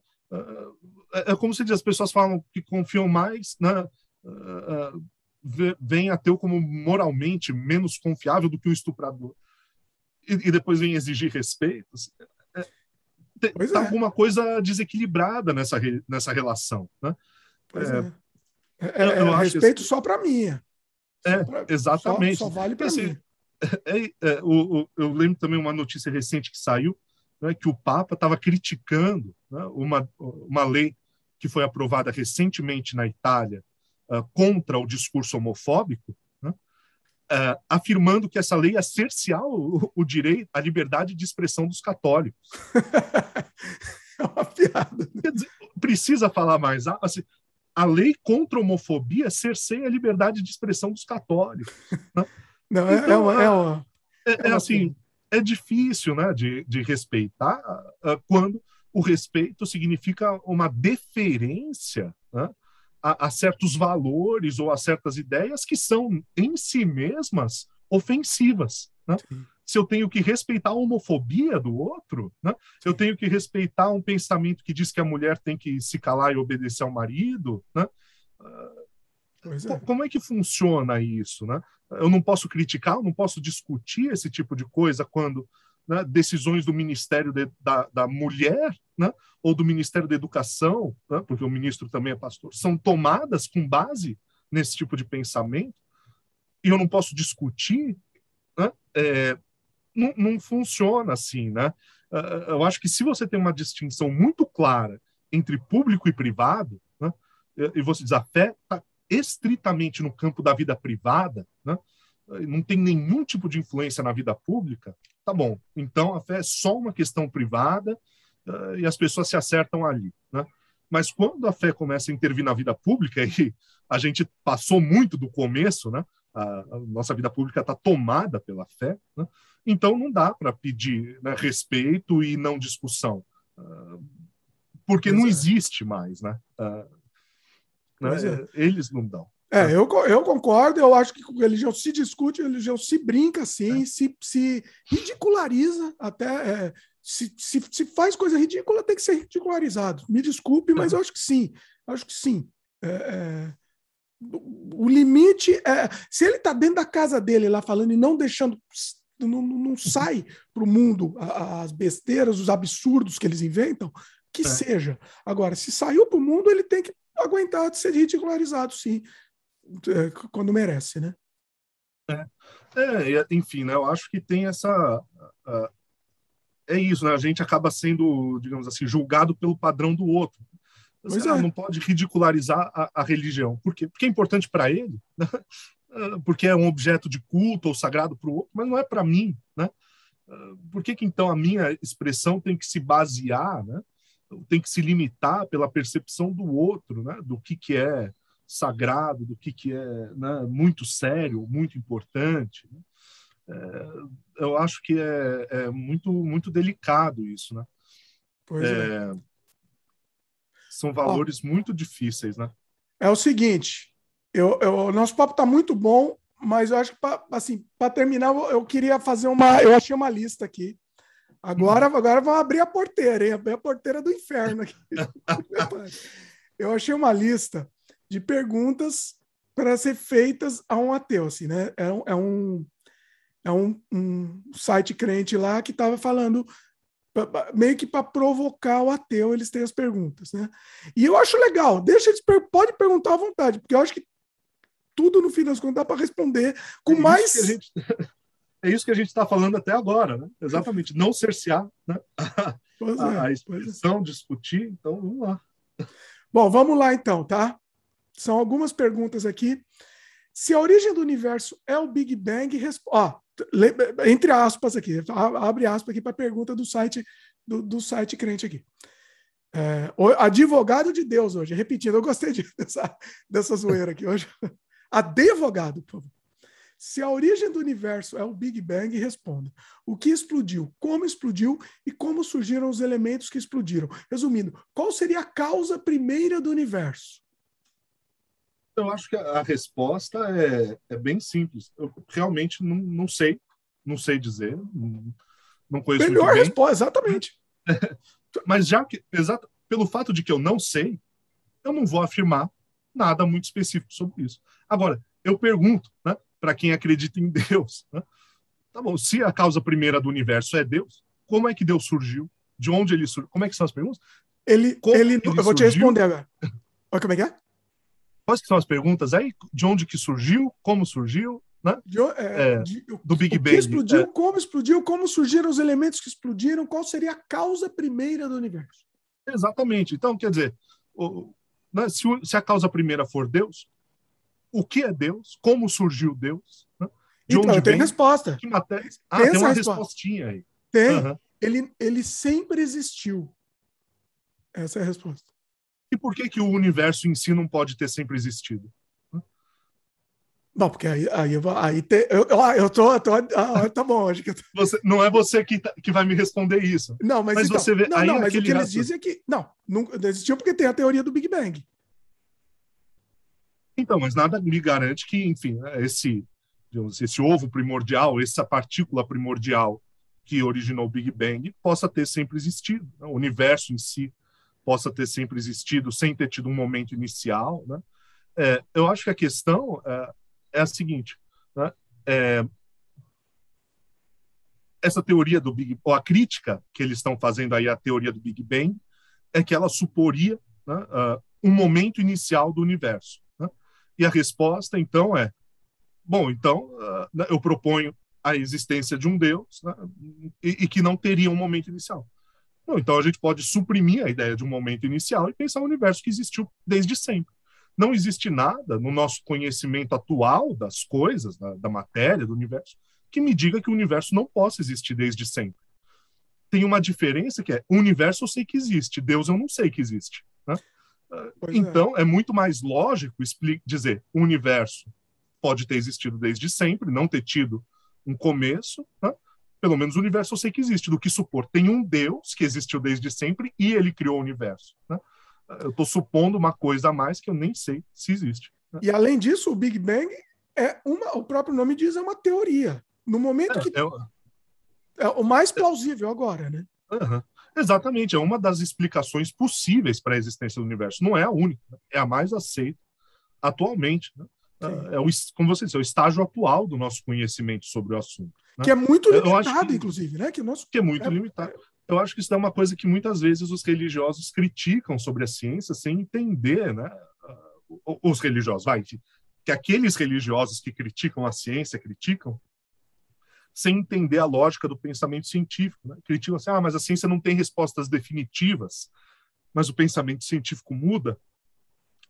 Speaker 2: É, é como se diz, as pessoas falam que confiam mais, né? Vem a teu como moralmente menos confiável do que o estuprador. E, e depois vem exigir respeito. Assim, é, tá é. alguma coisa desequilibrada nessa, nessa relação, né?
Speaker 1: É. é. é eu, respeito só para mim.
Speaker 2: É, pra, exatamente.
Speaker 1: Só, só vale para assim, mim.
Speaker 2: É, é, o, eu lembro também uma notícia recente que saiu né, que o Papa estava criticando né, uma, uma lei que foi aprovada recentemente na Itália uh, contra o discurso homofóbico, né, uh, afirmando que essa lei ia cercear o, o direito à liberdade de expressão dos católicos.
Speaker 1: é uma piada.
Speaker 2: Dizer, precisa falar mais. Ah, assim, a lei contra a homofobia cerceia a liberdade de expressão dos católicos. Né?
Speaker 1: Não, é, então, é, uma, é, uma,
Speaker 2: é, é, assim, é difícil né, de, de respeitar uh, quando o respeito significa uma deferência né, a, a, certos valores ou a certas ideias que são em si mesmas ofensivas. Né? Se eu tenho que respeitar a homofobia do outro, né, eu tenho que respeitar um pensamento que diz que a mulher tem que se calar e obedecer ao marido. Né? Uh, é. Como é que funciona isso? Né? Eu não posso criticar, eu não posso discutir esse tipo de coisa quando né, decisões do Ministério de, da, da Mulher né, ou do Ministério da Educação, né, porque o ministro também é pastor, são tomadas com base nesse tipo de pensamento e eu não posso discutir. Né, é, não, não, funciona assim. Né? Eu acho que se você tem uma distinção muito clara entre público e privado, né, e você diz a fé está estritamente no campo da vida privada, né? não tem nenhum tipo de influência na vida pública, tá bom. Então a fé é só uma questão privada uh, e as pessoas se acertam ali. Né? Mas quando a fé começa a intervir na vida pública, e a gente passou muito do começo, né? a, a nossa vida pública está tomada pela fé, né? então não dá para pedir né, respeito e não discussão. Uh, porque não é. existe mais, né? Uh, né? É. Eles não dão.
Speaker 1: É, né? eu, eu concordo, eu acho que religião se discute, religião se brinca assim, é. se, se ridiculariza até. É, se, se, se, faz coisa ridícula, tem que ser ridicularizado. Me desculpe, mas eu acho que sim. Acho que sim. É, é, o limite é. Se ele está dentro da casa dele lá falando e não deixando. Não, não sai para o mundo as besteiras, os absurdos que eles inventam, que é. seja. Agora, se saiu para o mundo, ele tem que aguentar de ser ridicularizado, sim, é, quando merece, né?
Speaker 2: É. é, enfim, né, eu acho que tem essa. Uh, é isso, né? A gente acaba sendo, digamos assim, julgado pelo padrão do outro. Você é. não pode ridicularizar a, a, religião. Por quê? Porque é importante para ele, né? porque é um objeto de culto ou sagrado para o outro, mas não é para mim. Né? Por que, que então a minha expressão tem que se basear, né? Tem que se limitar pela percepção do outro, né? do que, que é sagrado, do que, que é né? muito sério, muito importante? Né? É, eu acho que é, é, muito, muito delicado isso. Né?
Speaker 1: Pois é. é
Speaker 2: são valores Ó, muito difíceis, né?
Speaker 1: É o seguinte, eu, eu nosso papo está muito bom, mas eu acho que para assim, terminar, eu queria fazer uma. Eu achei uma lista aqui. Agora, agora vamos abrir a porteira, hein? Abrir a porteira do inferno aqui. eu achei uma lista de perguntas para ser feitas a um ateu, assim, né? É um, é um, é um, um site crente lá que estava falando meio que para provocar o ateu, eles têm as perguntas, né? E eu acho legal, deixa eles pode perguntar à vontade, porque eu acho que tudo no fim das contas dá para responder com é mais
Speaker 2: gente, é isso que a gente está falando até agora, né? Exatamente, não cercear, né? Pois a, é, a expressão, é. discutir, então vamos lá.
Speaker 1: Bom, vamos lá então, tá? São algumas perguntas aqui. Se a origem do universo é o Big Bang, ó, entre aspas aqui, abre aspas aqui para a pergunta do site do, do, site crente aqui. É, advogado de Deus hoje, repetindo, eu gostei de, dessa, dessa zoeira aqui hoje. Advogado, por favor. Se a origem do universo é o Big Bang, responda. O que explodiu, como explodiu e como surgiram os elementos que explodiram. Resumindo, qual seria a causa primeira do universo?
Speaker 2: Eu acho que a resposta é, é bem simples. Eu realmente não, não sei, não sei dizer, não, não conheço
Speaker 1: Melhor resposta, exatamente.
Speaker 2: Mas já que, exato, pelo fato de que eu não sei, eu não vou afirmar nada muito específico sobre isso. Agora, eu pergunto, né, para quem acredita em Deus, né, tá bom, se a causa primeira do universo é Deus, como é que Deus surgiu? De onde ele surgiu? Como é que são as perguntas?
Speaker 1: Ele, ele, ele eu vou te responder agora. Como é que é?
Speaker 2: Quais são as perguntas aí? De onde que surgiu? Como surgiu? Né?
Speaker 1: De, é, é, de, do Big Bang. explodiu, é. como explodiu, como surgiram os elementos que explodiram, qual seria a causa primeira do universo?
Speaker 2: Exatamente. Então, quer dizer, o, né, se, se, a causa primeira for Deus, o que é Deus? Como surgiu Deus? Né?
Speaker 1: De então, onde tem vem? resposta.
Speaker 2: Que matéria? Ah, tem, tem uma resposta. respostinha aí.
Speaker 1: Tem. Uhum. Ele, ele sempre existiu. Essa é a resposta.
Speaker 2: E por que, que o universo em si não pode ter sempre existido?
Speaker 1: Não, porque aí, aí, aí te, eu, eu tô, eu tô ah, tá bom, acho que tô...
Speaker 2: você, não é você que, tá, que vai me responder isso.
Speaker 1: Não, mas, mas então, você vê, não, não, mas o que eles dizem é que não, não existiu porque tem a teoria do Big Bang.
Speaker 2: Então, mas nada me garante que, enfim, né, esse, digamos, esse ovo primordial, essa partícula primordial que originou o Big Bang possa ter sempre existido. Né? O universo em si possa ter sempre existido sem ter tido um momento inicial. Né? É, eu acho que a questão é, é a seguinte: né? é, essa teoria do Big ou a crítica que eles estão fazendo aí à teoria do Big Bang é que ela suporia né, uh, um momento inicial do universo. E a resposta, então, é: bom, então uh, eu proponho a existência de um Deus né, e, e, que não teria um momento inicial. Não, então a gente pode suprimir a ideia de um momento inicial e pensar o universo que existiu desde sempre. Não existe nada no nosso conhecimento atual das coisas, da, da matéria, do universo, que me diga que o universo não possa existir desde sempre. Tem uma diferença que é: o universo eu sei que existe, Deus eu não sei que existe. Né? Então, é. é. muito mais lógico dizer o universo pode ter existido desde sempre, não ter tido um começo, né? pelo menos o universo eu sei que existe, do que supor. Tem um Deus que existiu desde sempre e ele criou o universo. Né? Eu estou supondo uma coisa a mais que eu nem sei se existe. Né?
Speaker 1: E além disso, o Big Bang é uma, o próprio nome diz, é uma teoria. No momento é, que. É, é o mais plausível agora, né?
Speaker 2: Uhum. Exatamente, é uma das explicações possíveis para a existência do universo. Não é a única, né? é a mais aceita atualmente. Né? É o, como você disse, é o estágio atual do nosso conhecimento sobre o assunto.
Speaker 1: Né? Que é muito limitado, que, inclusive, né?
Speaker 2: Que, nosso... que é muito é, limitado. Eu acho que isso é uma coisa que muitas vezes os religiosos criticam sobre a ciência sem entender, né? Os religiosos, vai, que aqueles religiosos que criticam a ciência criticam sem entender a lógica do pensamento científico. Né? Criticam assim, ah, mas a ciência não tem respostas definitivas, mas o pensamento científico muda.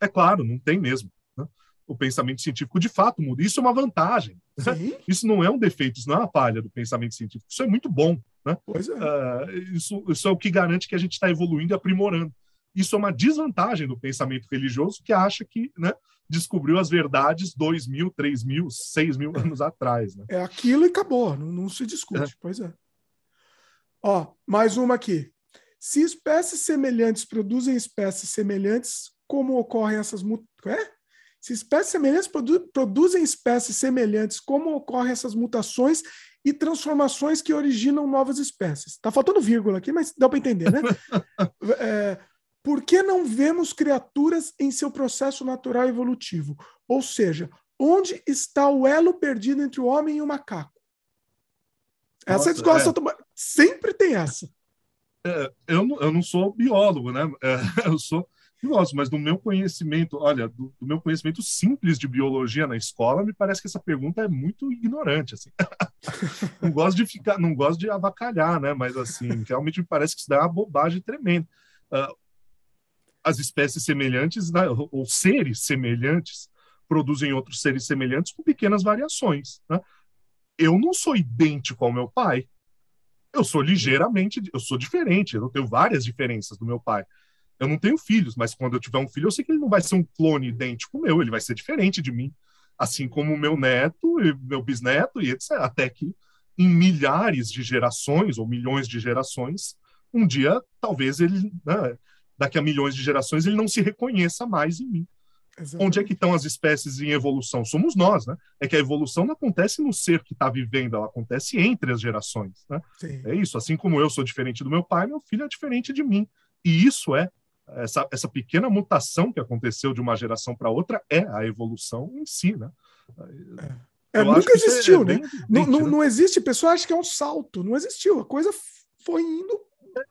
Speaker 2: É claro, não tem mesmo. Né? O pensamento científico de fato muda. Isso é uma vantagem. Né? Isso não é um defeito, isso não é uma falha do pensamento científico. Isso é muito bom. Né? Pois é. Uh, isso, isso é o que garante que a gente está evoluindo e aprimorando. Isso é uma desvantagem do pensamento religioso que acha que né, descobriu as verdades dois mil, três mil, seis mil anos atrás. Né?
Speaker 1: É aquilo e acabou, não, não se discute. É. Pois é. Ó, mais uma aqui. Se espécies semelhantes produzem espécies semelhantes, como ocorrem essas mutações? É? Se espécies semelhantes produ produzem espécies semelhantes, como ocorrem essas mutações e transformações que originam novas espécies? Está faltando vírgula aqui, mas dá para entender, né? é, por que não vemos criaturas em seu processo natural evolutivo? Ou seja, onde está o elo perdido entre o homem e o macaco? Essa Nossa, discussão é. sempre tem essa.
Speaker 2: É, eu, não, eu não sou biólogo, né? É, eu sou filósofo, mas do meu conhecimento, olha, do, do, meu conhecimento simples de biologia na escola, me parece que essa pergunta é muito ignorante, assim. não gosto de ficar, não gosto de avacalhar, né? Mas assim, realmente me parece que isso dá uma bobagem tremenda. Uh, as espécies semelhantes, né, ou seres semelhantes, produzem outros seres semelhantes com pequenas variações. Né? Eu não sou idêntico ao meu pai. Eu sou ligeiramente, eu sou diferente, eu tenho várias diferenças do meu pai. Eu não tenho filhos, mas quando eu tiver um filho, eu sei que ele não vai ser um clone idêntico meu, ele vai ser diferente de mim. Assim como meu neto e meu bisneto e etc. Até que em milhares de gerações ou milhões de gerações, um dia talvez ele, né, daqui a milhões de gerações, ele não se reconheça mais em mim. Exatamente. Onde é que estão as espécies em evolução? Somos nós, né? É que a evolução não acontece no ser que está vivendo, ela acontece entre as gerações, né? É isso. Assim como eu sou diferente do meu pai, meu filho é diferente de mim. E isso é essa, essa pequena mutação que aconteceu de uma geração para outra é a evolução em si, né?
Speaker 1: É. É, nunca é existiu, né? Não, não, né? não existe, pessoa acha que é um salto, não existiu. A coisa foi indo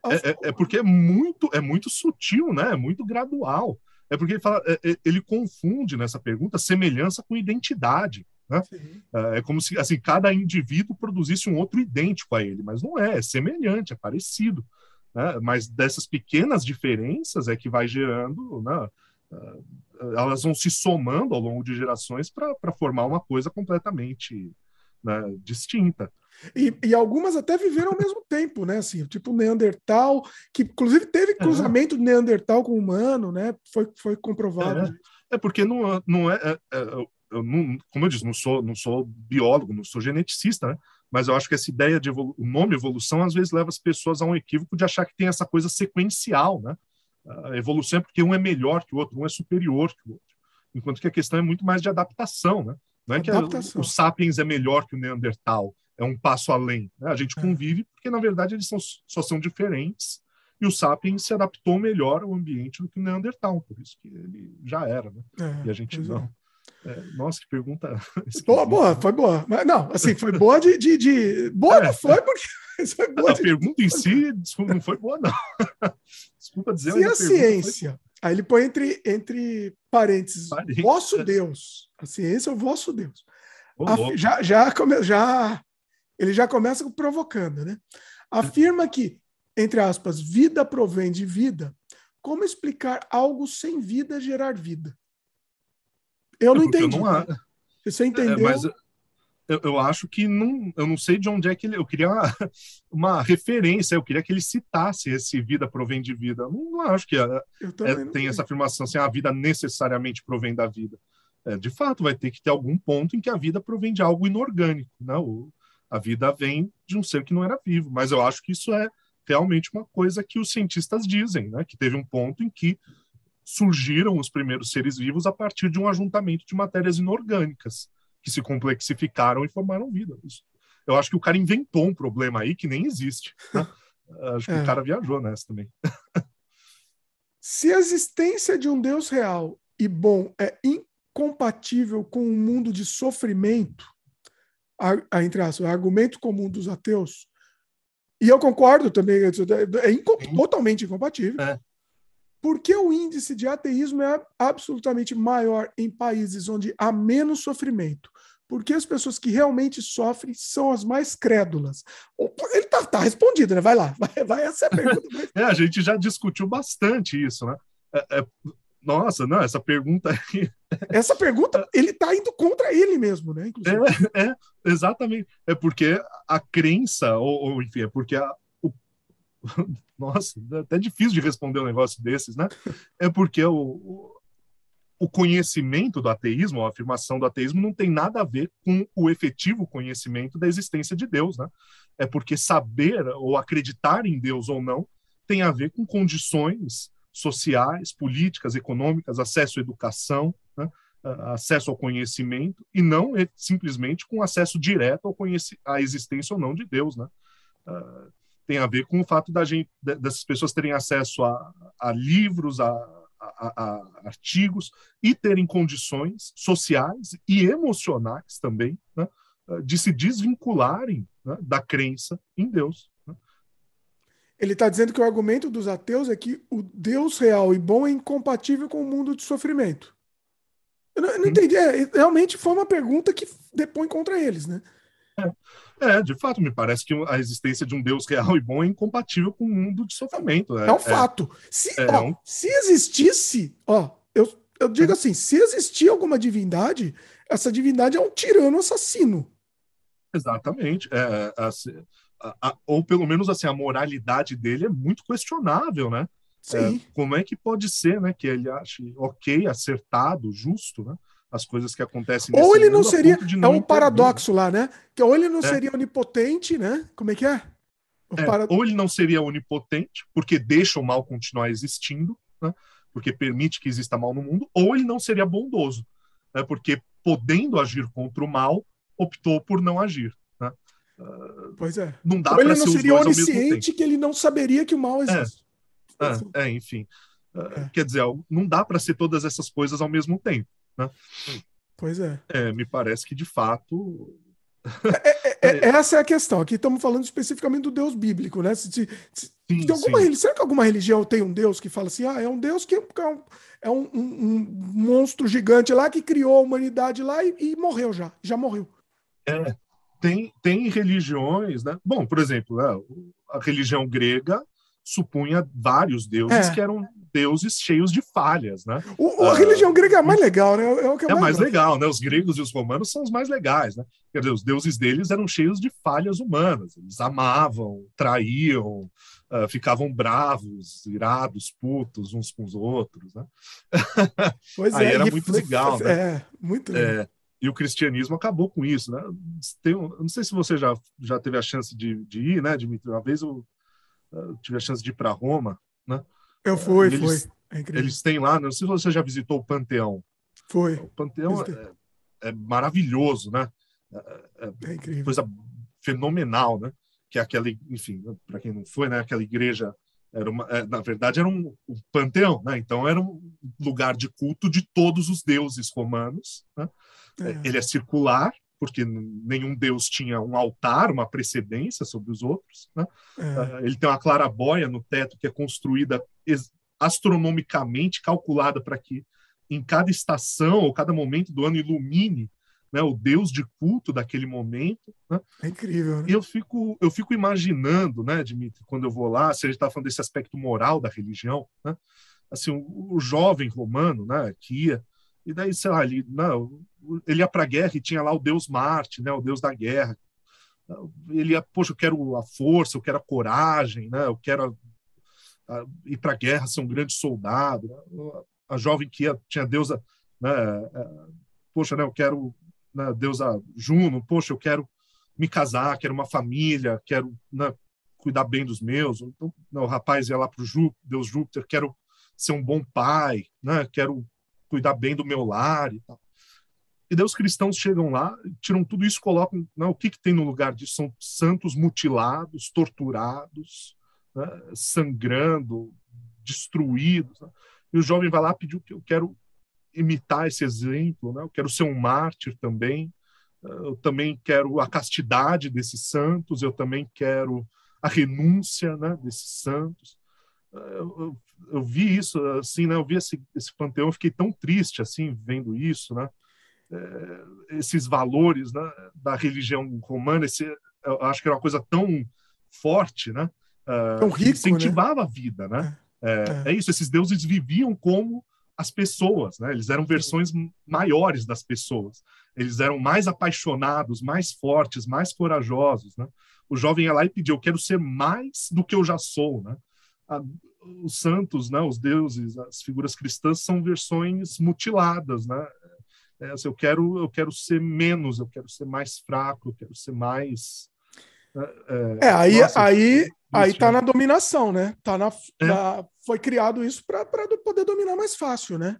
Speaker 2: é, é, é, porque é muito, é muito sutil, né? É muito gradual. É porque ele, fala, é, ele confunde nessa pergunta semelhança com identidade. Né? É, é como se assim, cada indivíduo produzisse um outro idêntico a ele, mas não é, é semelhante, é parecido. Né? Mas dessas pequenas diferenças é que vai gerando, né? elas vão se somando ao longo de gerações para formar uma coisa completamente né, distinta.
Speaker 1: E, e, algumas até viveram ao mesmo tempo, né? Assim, tipo Neandertal, que inclusive teve cruzamento uhum. de Neandertal com humano, né? Foi, foi comprovado.
Speaker 2: É, é porque não, não é, é, é eu não, como eu disse, não sou, não sou biólogo, não sou geneticista, né? Mas eu acho que essa ideia de evolu o nome evolução às vezes leva as pessoas a um equívoco de achar que tem essa coisa sequencial, né? A evolução é porque um é melhor que o outro, um é superior que o outro. Enquanto que a questão é muito mais de adaptação, né? Não é que a, o sapiens é melhor que o Neandertal, é um passo além. Né? A gente é. convive porque, na verdade, eles são, só são diferentes e o Sapiens se adaptou melhor ao ambiente do que o Neandertal, por isso que ele já era, né? É, e a gente não. É. é. nossa, que pergunta.
Speaker 1: Boa, boa, foi boa. Mas, não, assim, foi boa de. de, de... Boa não é. foi, porque.
Speaker 2: Foi boa a de... pergunta em si desculpa, não foi boa, não. Desculpa dizer.
Speaker 1: Se a, a ciência. Aí ele põe entre, entre parênteses, parênteses, vosso Deus. A ciência é o vosso Deus. A, já, já, já ele já começa provocando, né? Afirma que, entre aspas, vida provém de vida. Como explicar algo sem vida gerar vida? Eu não é entendi. Eu não... Né? Você é, entendeu? É, mas
Speaker 2: eu, eu, acho que não, eu não sei de onde é que ele. Eu queria uma, uma referência, eu queria que ele citasse esse vida provém de vida. Eu não, não acho que é, é, tem essa afirmação assim, a vida necessariamente provém da vida. É, de fato, vai ter que ter algum ponto em que a vida provém de algo inorgânico. Né? O, a vida vem de um ser que não era vivo. Mas eu acho que isso é realmente uma coisa que os cientistas dizem, né? Que teve um ponto em que surgiram os primeiros seres vivos a partir de um ajuntamento de matérias inorgânicas que se complexificaram e formaram vida. Eu acho que o cara inventou um problema aí que nem existe. Né? Acho que é. o cara viajou nessa também.
Speaker 1: Se a existência de um Deus real e bom é incompatível com um mundo de sofrimento, a, a, entre aspas, o argumento comum dos ateus, e eu concordo também, é, é inco totalmente incompatível. É. Porque o índice de ateísmo é absolutamente maior em países onde há menos sofrimento? Porque as pessoas que realmente sofrem são as mais crédulas. Ele tá, tá respondido, né? Vai lá, vai, vai essa é a pergunta.
Speaker 2: é, a gente já discutiu bastante isso, né? É, é, nossa, não, essa pergunta aí.
Speaker 1: Essa pergunta, ele está indo contra ele mesmo, né?
Speaker 2: É, é, exatamente. É porque a crença, ou, ou enfim, é porque a, o, nossa, é até difícil de responder um negócio desses, né? É porque o, o, o conhecimento do ateísmo, a afirmação do ateísmo, não tem nada a ver com o efetivo conhecimento da existência de Deus, né? É porque saber ou acreditar em Deus ou não tem a ver com condições sociais, políticas, econômicas, acesso à educação, né? acesso ao conhecimento, e não simplesmente com acesso direto ao à existência ou não de Deus. Né? Uh, tem a ver com o fato da gente, dessas pessoas terem acesso a, a livros, a, a, a, artigos e terem condições sociais e emocionais também né? de se desvincularem né? da crença em Deus.
Speaker 1: Ele está dizendo que o argumento dos ateus é que o Deus real e bom é incompatível com o mundo de sofrimento. Eu não, eu não entendi. É, realmente foi uma pergunta que depõe contra eles, né?
Speaker 2: É, é, de fato, me parece que a existência de um Deus real e bom é incompatível com o mundo de sofrimento.
Speaker 1: É, é um fato. Se, é ó, um... se existisse, ó, eu, eu digo assim, se existir alguma divindade, essa divindade é um tirano assassino.
Speaker 2: Exatamente. É, assim, a, a, ou pelo menos assim a moralidade dele é muito questionável, né? É, como é que pode ser, né, que ele ache ok, acertado, justo, né? As coisas que acontecem.
Speaker 1: Ou ele não seria, é um paradoxo lá, né? Que ou ele não é. seria onipotente, né? Como é que é?
Speaker 2: é. Ou ele não seria onipotente, porque deixa o mal continuar existindo, né? Porque permite que exista mal no mundo, ou ele não seria bondoso, né? Porque podendo agir contra o mal, optou por não agir.
Speaker 1: Pois é.
Speaker 2: Não dá
Speaker 1: Ou ele não seria onisciente que ele não saberia que o mal existe.
Speaker 2: É, é, é enfim. É. Quer dizer, não dá para ser todas essas coisas ao mesmo tempo. Né?
Speaker 1: Pois é.
Speaker 2: é. Me parece que, de fato.
Speaker 1: É, é, essa é a questão. Aqui estamos falando especificamente do Deus bíblico, né? Se, se, se sim, tem alguma será que alguma religião tem um Deus que fala assim: ah, é um Deus que é um, um, um monstro gigante lá que criou a humanidade lá e, e morreu já, já morreu.
Speaker 2: É, tem, tem religiões, né? Bom, por exemplo, né, a religião grega supunha vários deuses é. que eram deuses cheios de falhas, né?
Speaker 1: O, a uh, religião grega é mais legal, né?
Speaker 2: É, o que é, é mais, mais legal, né? Os gregos e os romanos são os mais legais, né? Quer dizer, os deuses deles eram cheios de falhas humanas. Eles amavam, traíam, uh, ficavam bravos, irados, putos uns com os outros, né? Pois Aí é, era muito legal, né?
Speaker 1: É, muito legal.
Speaker 2: E o cristianismo acabou com isso, né? Tem um, não sei se você já, já teve a chance de, de ir, né, Dimitri? Uma vez eu, eu tive a chance de ir para Roma, né?
Speaker 1: Eu fui, eles, foi. É
Speaker 2: eles têm lá, não sei se você já visitou o Panteão.
Speaker 1: Foi.
Speaker 2: O Panteão é, é, maravilhoso, né? É, é, é, incrível. Coisa fenomenal, né? Que é aquela, enfim, para quem não foi, né? Aquela igreja era uma, é, na verdade era um, um, panteão, né? Então era um lugar de culto de todos os deuses romanos, né? É. Ele é circular, porque nenhum deus tinha um altar, uma precedência sobre os outros. Né? É. Ah, ele tem uma clarabóia no teto que é construída astronomicamente, calculada para que em cada estação ou cada momento do ano ilumine né, o deus de culto daquele momento. Né?
Speaker 1: É incrível. Né?
Speaker 2: E eu fico, eu fico imaginando, né, Dimitri, quando eu vou lá, se a gente está falando desse aspecto moral da religião, né? assim, o, o, jovem romano, né, que ia, e daí, sei lá, ele, não, ele ia para a guerra e tinha lá o deus Marte, né, o deus da guerra. Ele ia, poxa, eu quero a força, eu quero a coragem, né, eu quero a, a, ir para a guerra, ser um grande soldado. A jovem que ia, tinha a deusa, né, é, poxa, né, eu quero né, deusa Juno, poxa, eu quero me casar, quero uma família, quero né, cuidar bem dos meus. Então, o rapaz ia lá para o Deus Júpiter, quero ser um bom pai, né, quero cuidar bem do meu lar e tal. E daí os cristãos chegam lá, tiram tudo isso, colocam. Né, o que, que tem no lugar disso? São santos mutilados, torturados, né, sangrando, destruídos. Né? E o jovem vai lá pedir que eu quero imitar esse exemplo, né? eu quero ser um mártir também, eu também quero a castidade desses santos, eu também quero a renúncia né, desses santos. Eu, eu, eu, vi isso, assim, né? Eu vi esse, esse panteão, fiquei tão triste, assim, vendo isso, né? É, esses valores né, da religião romana, esse, eu acho que era uma coisa tão forte, né?
Speaker 1: Uh, tão rico,
Speaker 2: incentivava né? a vida, né? É, é. é, isso, esses deuses viviam como as pessoas, né? Eles eram versões maiores das pessoas. Eles eram mais apaixonados, mais fortes, mais corajosos, né? O jovem ia lá e pediu: "Eu quero ser mais do que eu já sou", né? A, os santos, né? Os deuses, as figuras cristãs são versões mutiladas, né? É, assim, eu quero, eu quero ser menos, eu quero ser mais fraco, eu quero ser mais
Speaker 1: é, é, aí, nossa, aí, aí tá na dominação, né? Tá na, é. na foi criado isso para poder dominar mais fácil, né?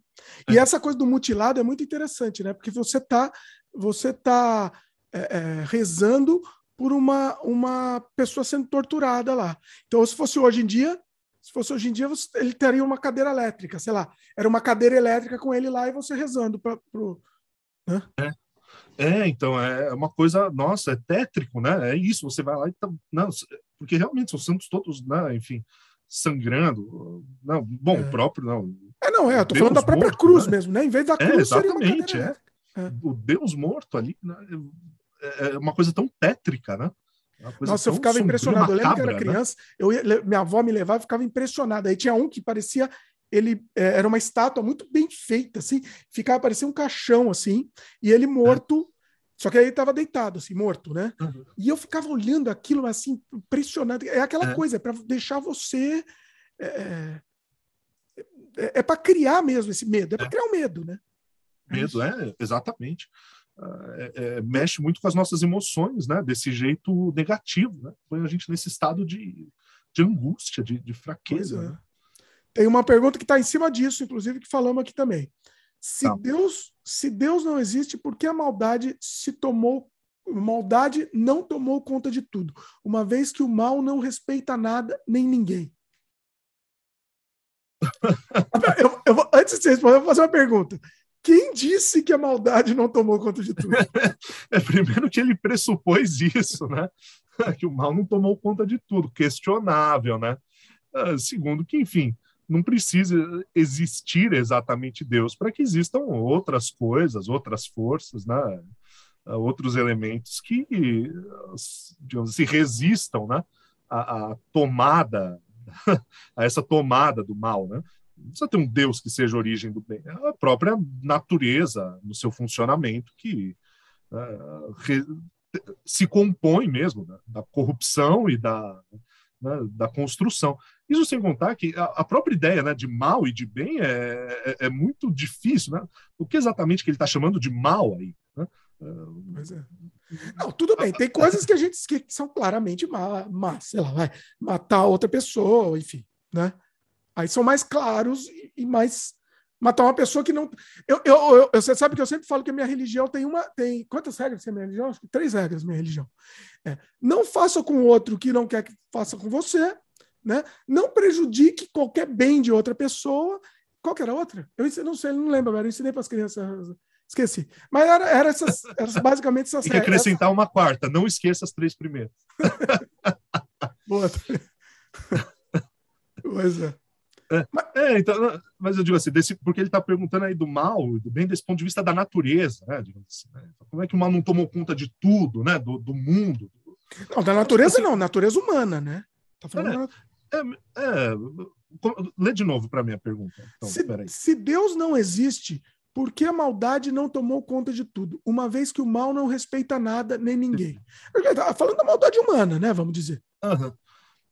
Speaker 1: É. E essa coisa do mutilado é muito interessante, né? Porque você tá, você tá é, é, rezando por uma, uma pessoa sendo torturada lá. Então, se fosse hoje em dia, se fosse hoje em dia, você, ele teria uma cadeira elétrica, sei lá, era uma cadeira elétrica com ele lá e você rezando para pro.
Speaker 2: Né? É. É, então, é uma coisa, nossa, é tétrico, né? É isso, você vai lá e tá. Não, porque realmente são santos todos, né? Enfim, sangrando. Não, bom, é. próprio, não.
Speaker 1: É, não, é, eu tô Deus falando da própria morto, cruz né? mesmo, né? Em vez da é, cruz,
Speaker 2: é, exatamente, é. é. O Deus morto ali né? É, é uma coisa tão tétrica, né?
Speaker 1: Nossa, eu ficava impressionado. eu lembro que era né? criança, né? eu ia, minha avó me levava e ficava impressionada. Aí tinha um que parecia ele é, era uma estátua muito bem feita, assim, ficava parecia um caixão, assim, e ele morto. Só que aí ele estava deitado, assim, morto, né? Uhum. E eu ficava olhando aquilo, assim, impressionado. É aquela é. coisa, é para deixar você. É, é, é para criar mesmo esse medo, é para criar o um medo, né?
Speaker 2: Medo, é, exatamente. Ah, é, mexe muito com as nossas emoções, né? Desse jeito negativo, né? Põe a gente nesse estado de, de angústia, de, de fraqueza. Né?
Speaker 1: Tem uma pergunta que está em cima disso, inclusive, que falamos aqui também. Se Deus, se Deus não existe, por que a maldade se tomou maldade não tomou conta de tudo, uma vez que o mal não respeita nada nem ninguém. eu, eu, antes de você responder, eu vou fazer uma pergunta. Quem disse que a maldade não tomou conta de tudo?
Speaker 2: é primeiro que ele pressupôs isso, né? que o mal não tomou conta de tudo, questionável, né? Ah, segundo que, enfim, não precisa existir exatamente Deus para que existam outras coisas, outras forças, né? outros elementos que, digamos assim, resistam né? à, tomada, a essa tomada do mal. Né? Não precisa ter um Deus que seja origem do bem, é a própria natureza no seu funcionamento que uh, re, se compõe mesmo né? da corrupção e da, né? da construção. Isso sem contar que a, a própria ideia né, de mal e de bem é, é, é muito difícil. Né? O que exatamente que ele está chamando de mal aí? Né?
Speaker 1: Pois é. Não, tudo bem, tem coisas que a gente que são claramente má, sei lá, vai matar outra pessoa, enfim, né? Aí são mais claros e, e mais matar uma pessoa que não. Eu, eu, eu, você sabe que eu sempre falo que a minha religião tem uma. Tem quantas regras tem a minha religião? Acho que três regras minha religião. É, não faça com o outro que não quer que faça com você. Né? Não prejudique qualquer bem de outra pessoa. Qual que era a outra? Eu não sei, não lembro agora. Eu ensinei para as crianças. Esqueci. Mas era, era essas, era basicamente essas
Speaker 2: Tem que acrescentar uma quarta. Não esqueça as três primeiras.
Speaker 1: Boa. pois é.
Speaker 2: É, mas, é, então, mas eu digo assim, desse, porque ele está perguntando aí do mal, do bem desse ponto de vista da natureza, né? Assim, né? Como é que o mal não tomou conta de tudo, né? Do, do mundo.
Speaker 1: Não, da natureza não, natureza humana, né? Tá
Speaker 2: falando é, é, é, lê de novo para mim a pergunta. Então,
Speaker 1: se, se Deus não existe, por que a maldade não tomou conta de tudo? Uma vez que o mal não respeita nada nem ninguém. Falando da maldade humana, né? Vamos dizer.
Speaker 2: Uhum.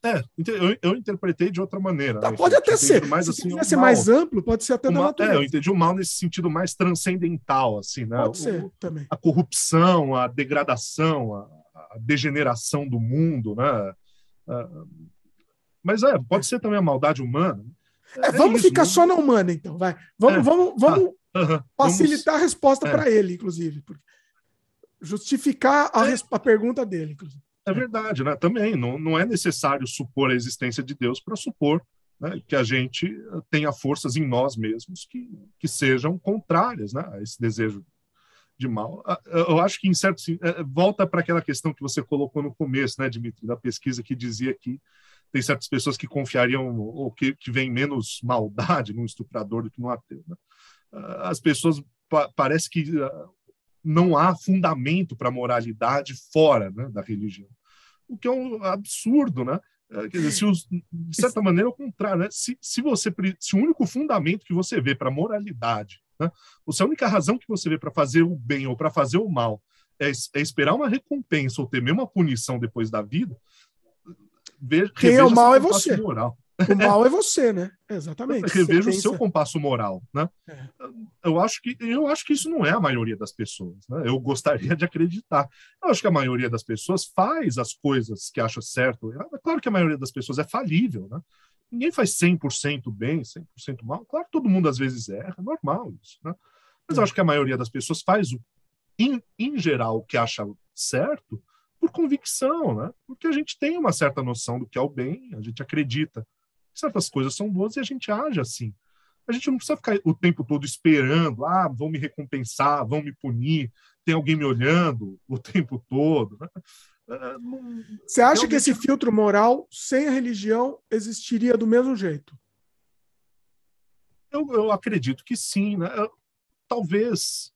Speaker 2: É, eu, eu, interpretei de outra maneira.
Speaker 1: Tá? Pode até ser. Mais, Se assim, ser mais amplo, pode ser até
Speaker 2: uma,
Speaker 1: da.
Speaker 2: É, eu entendi o mal nesse sentido mais transcendental, assim, né?
Speaker 1: Pode ser, também.
Speaker 2: A corrupção, a degradação, a, a degeneração do mundo, né? Uh, mas é, pode ser também a maldade humana.
Speaker 1: É, vamos isso, ficar né? só na humana, então, vai. Vamos, é. vamos, vamos ah, facilitar vamos... a resposta é. para ele, inclusive. Justificar a, é. a pergunta dele, inclusive.
Speaker 2: é verdade, né? Também não, não é necessário supor a existência de Deus para supor né, que a gente tenha forças em nós mesmos que, que sejam contrárias né, a esse desejo de mal. Eu acho que, em certo é, volta para aquela questão que você colocou no começo, né, Dimitri, da pesquisa que dizia que tem certas pessoas que confiariam ou que, que veem menos maldade num estuprador do que no ateu. Né? As pessoas pa parece que ah, não há fundamento para moralidade fora né, da religião, o que é um absurdo, né? É, quer dizer, se os, de certa maneira, é o contrário, né? Se, se você se o único fundamento que você vê para moralidade, né? ou se a única razão que você vê para fazer o bem ou para fazer o mal é, é, esperar uma recompensa ou temer uma punição depois da vida,
Speaker 1: veja, quem é o mal é você. Moral. O mal é você, né? Exatamente.
Speaker 2: Reveja o seu compasso moral, né? É. Eu acho que eu acho que isso não é a maioria das pessoas, né? Eu gostaria de acreditar. Eu acho que a maioria das pessoas faz as coisas que acha certo. É claro que a maioria das pessoas é falível, né? Ninguém faz 100% bem, 100% mal. Claro que todo mundo às vezes erra, é normal isso, né? Mas eu é. acho que a maioria das pessoas faz o em, em geral o que acha certo por convicção, né? Porque a gente tem uma certa noção do que é o bem, a gente acredita certas coisas são boas e a gente age assim. A gente não precisa ficar o tempo todo esperando, ah, vão me recompensar, vão me punir, tem alguém me olhando o tempo todo. Né?
Speaker 1: É, Você acha Realmente... que esse filtro moral, sem a religião, existiria do mesmo jeito?
Speaker 2: Eu, eu acredito que sim. Né? Talvez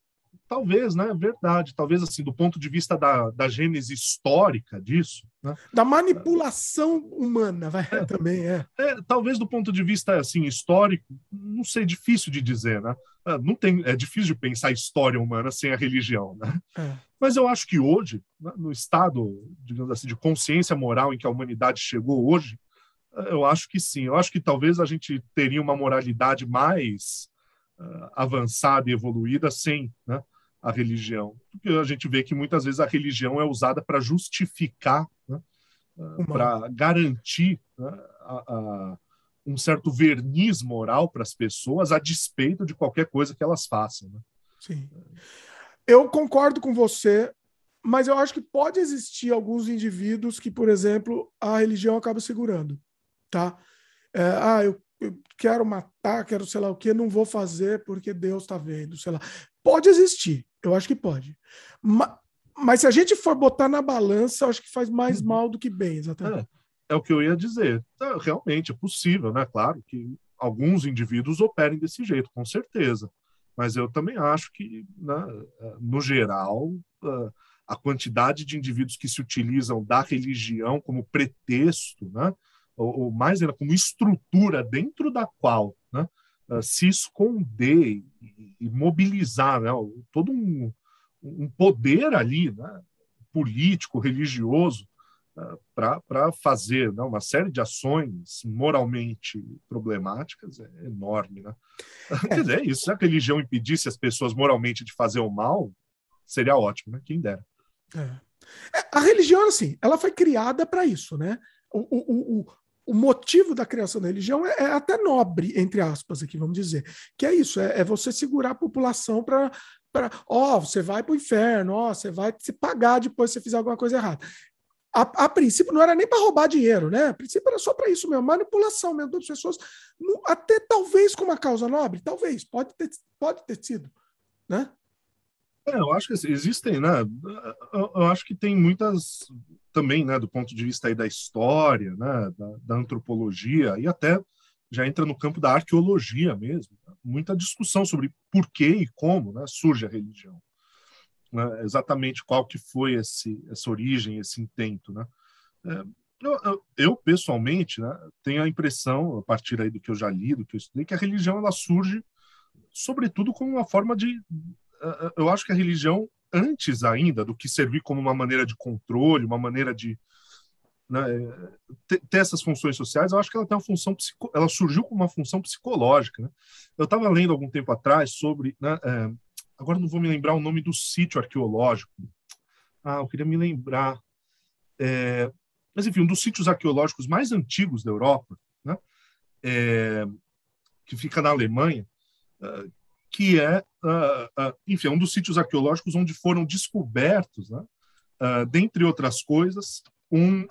Speaker 2: talvez, né? Verdade. Talvez, assim, do ponto de vista da, da gênese histórica disso. Né?
Speaker 1: Da manipulação humana, vai, é, também é.
Speaker 2: é. Talvez do ponto de vista, assim, histórico, não sei, difícil de dizer, né? É, não tem, é difícil de pensar a história humana sem a religião, né? É. Mas eu acho que hoje, né, no estado, digamos assim, de consciência moral em que a humanidade chegou hoje, é, eu acho que sim. Eu acho que talvez a gente teria uma moralidade mais uh, avançada e evoluída sem, né? A religião. Porque a gente vê que muitas vezes a religião é usada para justificar, né, para garantir né, a, a, um certo verniz moral para as pessoas a despeito de qualquer coisa que elas façam. Né?
Speaker 1: Sim. Eu concordo com você, mas eu acho que pode existir alguns indivíduos que, por exemplo, a religião acaba segurando. Tá? É, ah, eu, eu quero matar, quero sei lá o que, não vou fazer porque Deus está vendo, sei lá. Pode existir, eu acho que pode. Mas, mas se a gente for botar na balança, eu acho que faz mais uhum. mal do que bem, exatamente.
Speaker 2: É, é o que eu ia dizer. É, realmente é possível, né? Claro que alguns indivíduos operem desse jeito, com certeza. Mas eu também acho que, né, no geral, a quantidade de indivíduos que se utilizam da religião como pretexto, né, ou, ou mais ainda como estrutura dentro da qual né, se esconder e, mobilizar né, todo um, um poder ali, né, político, religioso, uh, para fazer né, uma série de ações moralmente problemáticas é enorme. Né? É. Quer dizer, é isso. Se a religião impedisse as pessoas moralmente de fazer o mal, seria ótimo, né? Quem dera.
Speaker 1: É. é a religião, assim, ela foi criada para isso, né? O, o, o, o motivo da criação da religião é, é, até nobre, entre aspas, aqui, vamos dizer. Que é isso, é, é você segurar a população para. Ó, oh, você vai para o inferno, ó, oh, você vai se pagar depois se você fizer alguma coisa errada. A, a, princípio não era nem para roubar dinheiro, né? A princípio era só para isso mesmo, manipulação mesmo das pessoas, até talvez com uma causa nobre, talvez, pode ter, pode ter sido, né?
Speaker 2: É, eu acho que existem, né? Eu, eu acho que tem muitas também, né, do ponto de vista aí da história, né, da, da antropologia e até já entra no campo da arqueologia mesmo. Né? Muita discussão sobre por que e como né, surge a religião. Né? Exatamente qual que foi esse, essa origem, esse intento. Né? É, eu, eu, pessoalmente, né, tenho a impressão, a partir aí do que eu já li, do que eu estudei, que a religião ela surge, sobretudo, como uma forma de. Eu acho que a religião antes ainda do que servir como uma maneira de controle, uma maneira de né, ter, essas funções sociais, eu acho que ela tem uma função ela surgiu como uma função psicológica. Né? Eu estava lendo algum tempo atrás sobre, né, é, agora não vou me lembrar o nome do sítio arqueológico. Ah, eu queria me lembrar. É, mas enfim, um dos sítios arqueológicos mais antigos da Europa, né, é, que fica na Alemanha, é, que é, uh, uh, enfim, é um dos sítios arqueológicos onde foram descobertos, né, uh, dentre outras coisas, um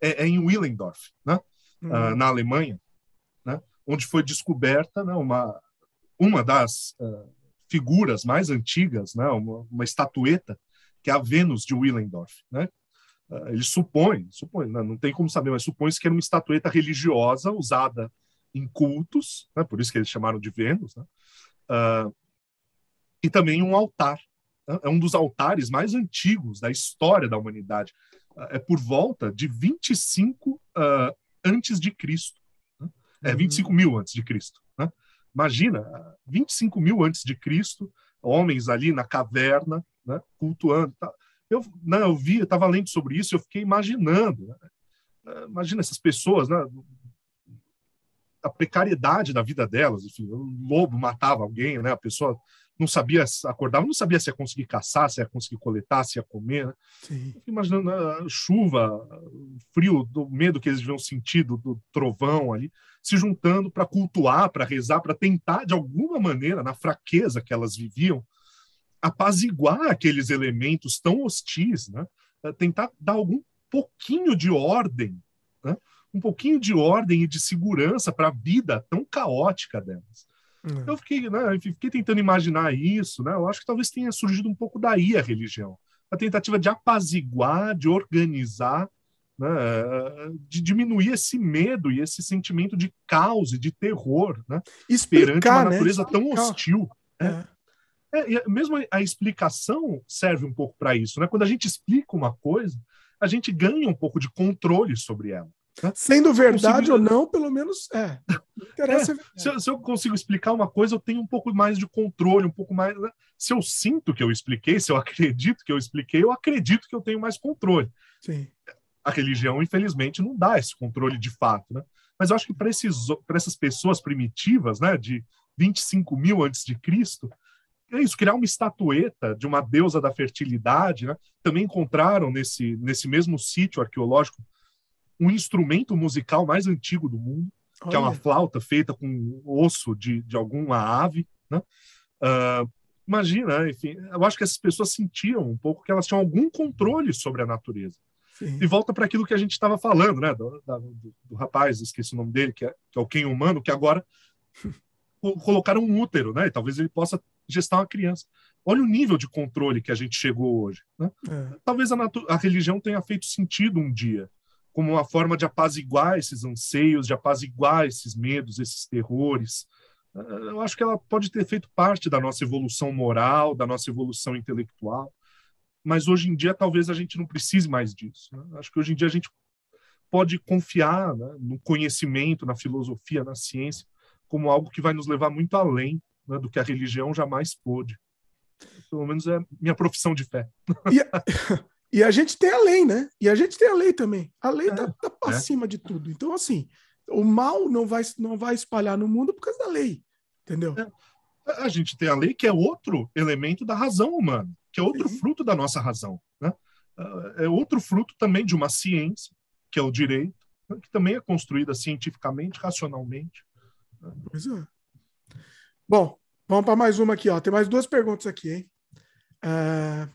Speaker 2: é, é, em Willendorf, né? Uhum. na Alemanha, né? onde foi descoberta né, uma uma das figuras mais antigas, né, uma, uma, estatueta, que é a Vênus de Willendorf. Né? Uh, ele supõe, supõe né, não tem como saber, mas supõe-se que era uma estatueta religiosa usada em cultos, né, por isso que eles chamaram de Vênus, né? Uh, e também um altar. Né? É um dos altares mais antigos da história da humanidade. Uh, é por volta de 25 antes de Cristo. Né? É 25 uhum. mil antes de Cristo. Né? Imagina, 25 mil antes de Cristo, homens ali na caverna, né, cultuando. Tá. Eu, não, eu vi, eu estava lendo sobre isso, eu fiquei imaginando. Né? É, imagina essas pessoas, né? A precariedade da vida delas. Enfim, o lobo matava alguém, né? a pessoa não sabia, acordava, não sabia se ia conseguir caçar, se ia conseguir coletar, se ia comer. Né? Imaginando a chuva, frio, do medo que eles deviam sentir do, do trovão ali, se juntando para cultuar, para rezar, para tentar, de alguma maneira, na fraqueza que elas viviam, apaziguar aqueles elementos tão hostis, né? tentar dar algum pouquinho de ordem, né? Um pouquinho de ordem e de segurança para a vida tão caótica delas. Uhum. Eu fiquei, né, fiquei tentando imaginar isso, né? Eu acho que talvez tenha surgido um pouco daí a religião, a tentativa de apaziguar, de organizar, né, de diminuir esse medo e esse sentimento de caos e de terror, né? Explicar, perante uma né? natureza né? tão hostil. É. É, é, mesmo a explicação serve um pouco para isso, né? Quando a gente explica uma coisa, a gente ganha um pouco de controle sobre ela.
Speaker 1: Sendo verdade ou não, pelo menos é.
Speaker 2: Interessa é, se, eu, se, eu, consigo explicar uma coisa, eu tenho um pouco mais de controle, um pouco mais. Né? Se eu sinto que eu expliquei, se eu acredito que eu expliquei, eu acredito que eu tenho mais controle.
Speaker 1: Sim.
Speaker 2: A religião, infelizmente, não dá esse controle de fato, né? Mas eu acho que para essas pessoas primitivas, né, de 25 mil antes de Cristo, é isso, criar uma estatueta de uma deusa da fertilidade, né? Também encontraram nesse, nesse mesmo sítio arqueológico um instrumento musical mais antigo do mundo, Olha. que é uma flauta feita com osso de, de alguma ave, né? Uh, imagina, enfim, eu acho que essas pessoas sentiam um pouco que elas tinham algum controle sobre a natureza. Sim. E volta para aquilo que a gente estava falando, né? Do, do, do, rapaz, esqueci o nome dele, que é, que é o Quem Humano, que agora colocaram um útero, né? E talvez ele possa gestar uma criança. Olha o nível de controle que a gente chegou hoje. Né? É. Talvez a, a religião tenha feito sentido um dia, como uma forma de apaziguar esses anseios, de apaziguar esses medos, esses terrores. Eh, eu acho que ela pode ter feito parte da nossa evolução moral, da nossa evolução intelectual, mas hoje em dia talvez a gente não precise mais disso. Né? Acho que hoje em dia a gente pode confiar né, no conhecimento, na filosofia, na ciência, como algo que vai nos levar muito além né, do que a religião jamais pôde. Pelo menos é minha profissão de fé.
Speaker 1: E, E a gente tem a lei, né? E a gente tem a lei também. A lei está é, tá, tá é. acima de tudo. Então, assim, o mal não vai, não vai espalhar no mundo por causa da lei. Entendeu? É.
Speaker 2: A gente tem a lei que é outro elemento da razão humana, que é outro Sim. fruto da nossa razão. Né? É outro fruto também de uma ciência, que é o direito, né? que também é construída cientificamente, racionalmente.
Speaker 1: Pois é. Bom, vamos para mais uma aqui. Ó. Tem mais duas perguntas aqui, hein? É...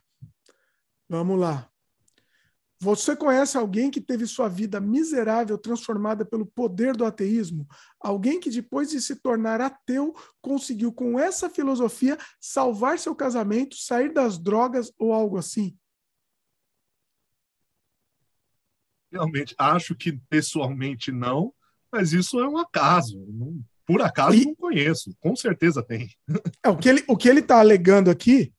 Speaker 1: Vamos lá. Você conhece alguém que teve sua vida miserável transformada pelo poder do ateísmo? Alguém que depois de se tornar ateu conseguiu com essa filosofia salvar seu casamento, sair das drogas ou algo assim?
Speaker 2: Realmente, acho que pessoalmente não, mas isso é um acaso. Não, por acaso e... não conheço, com certeza tem.
Speaker 1: É, o que ele o que ele está alegando aqui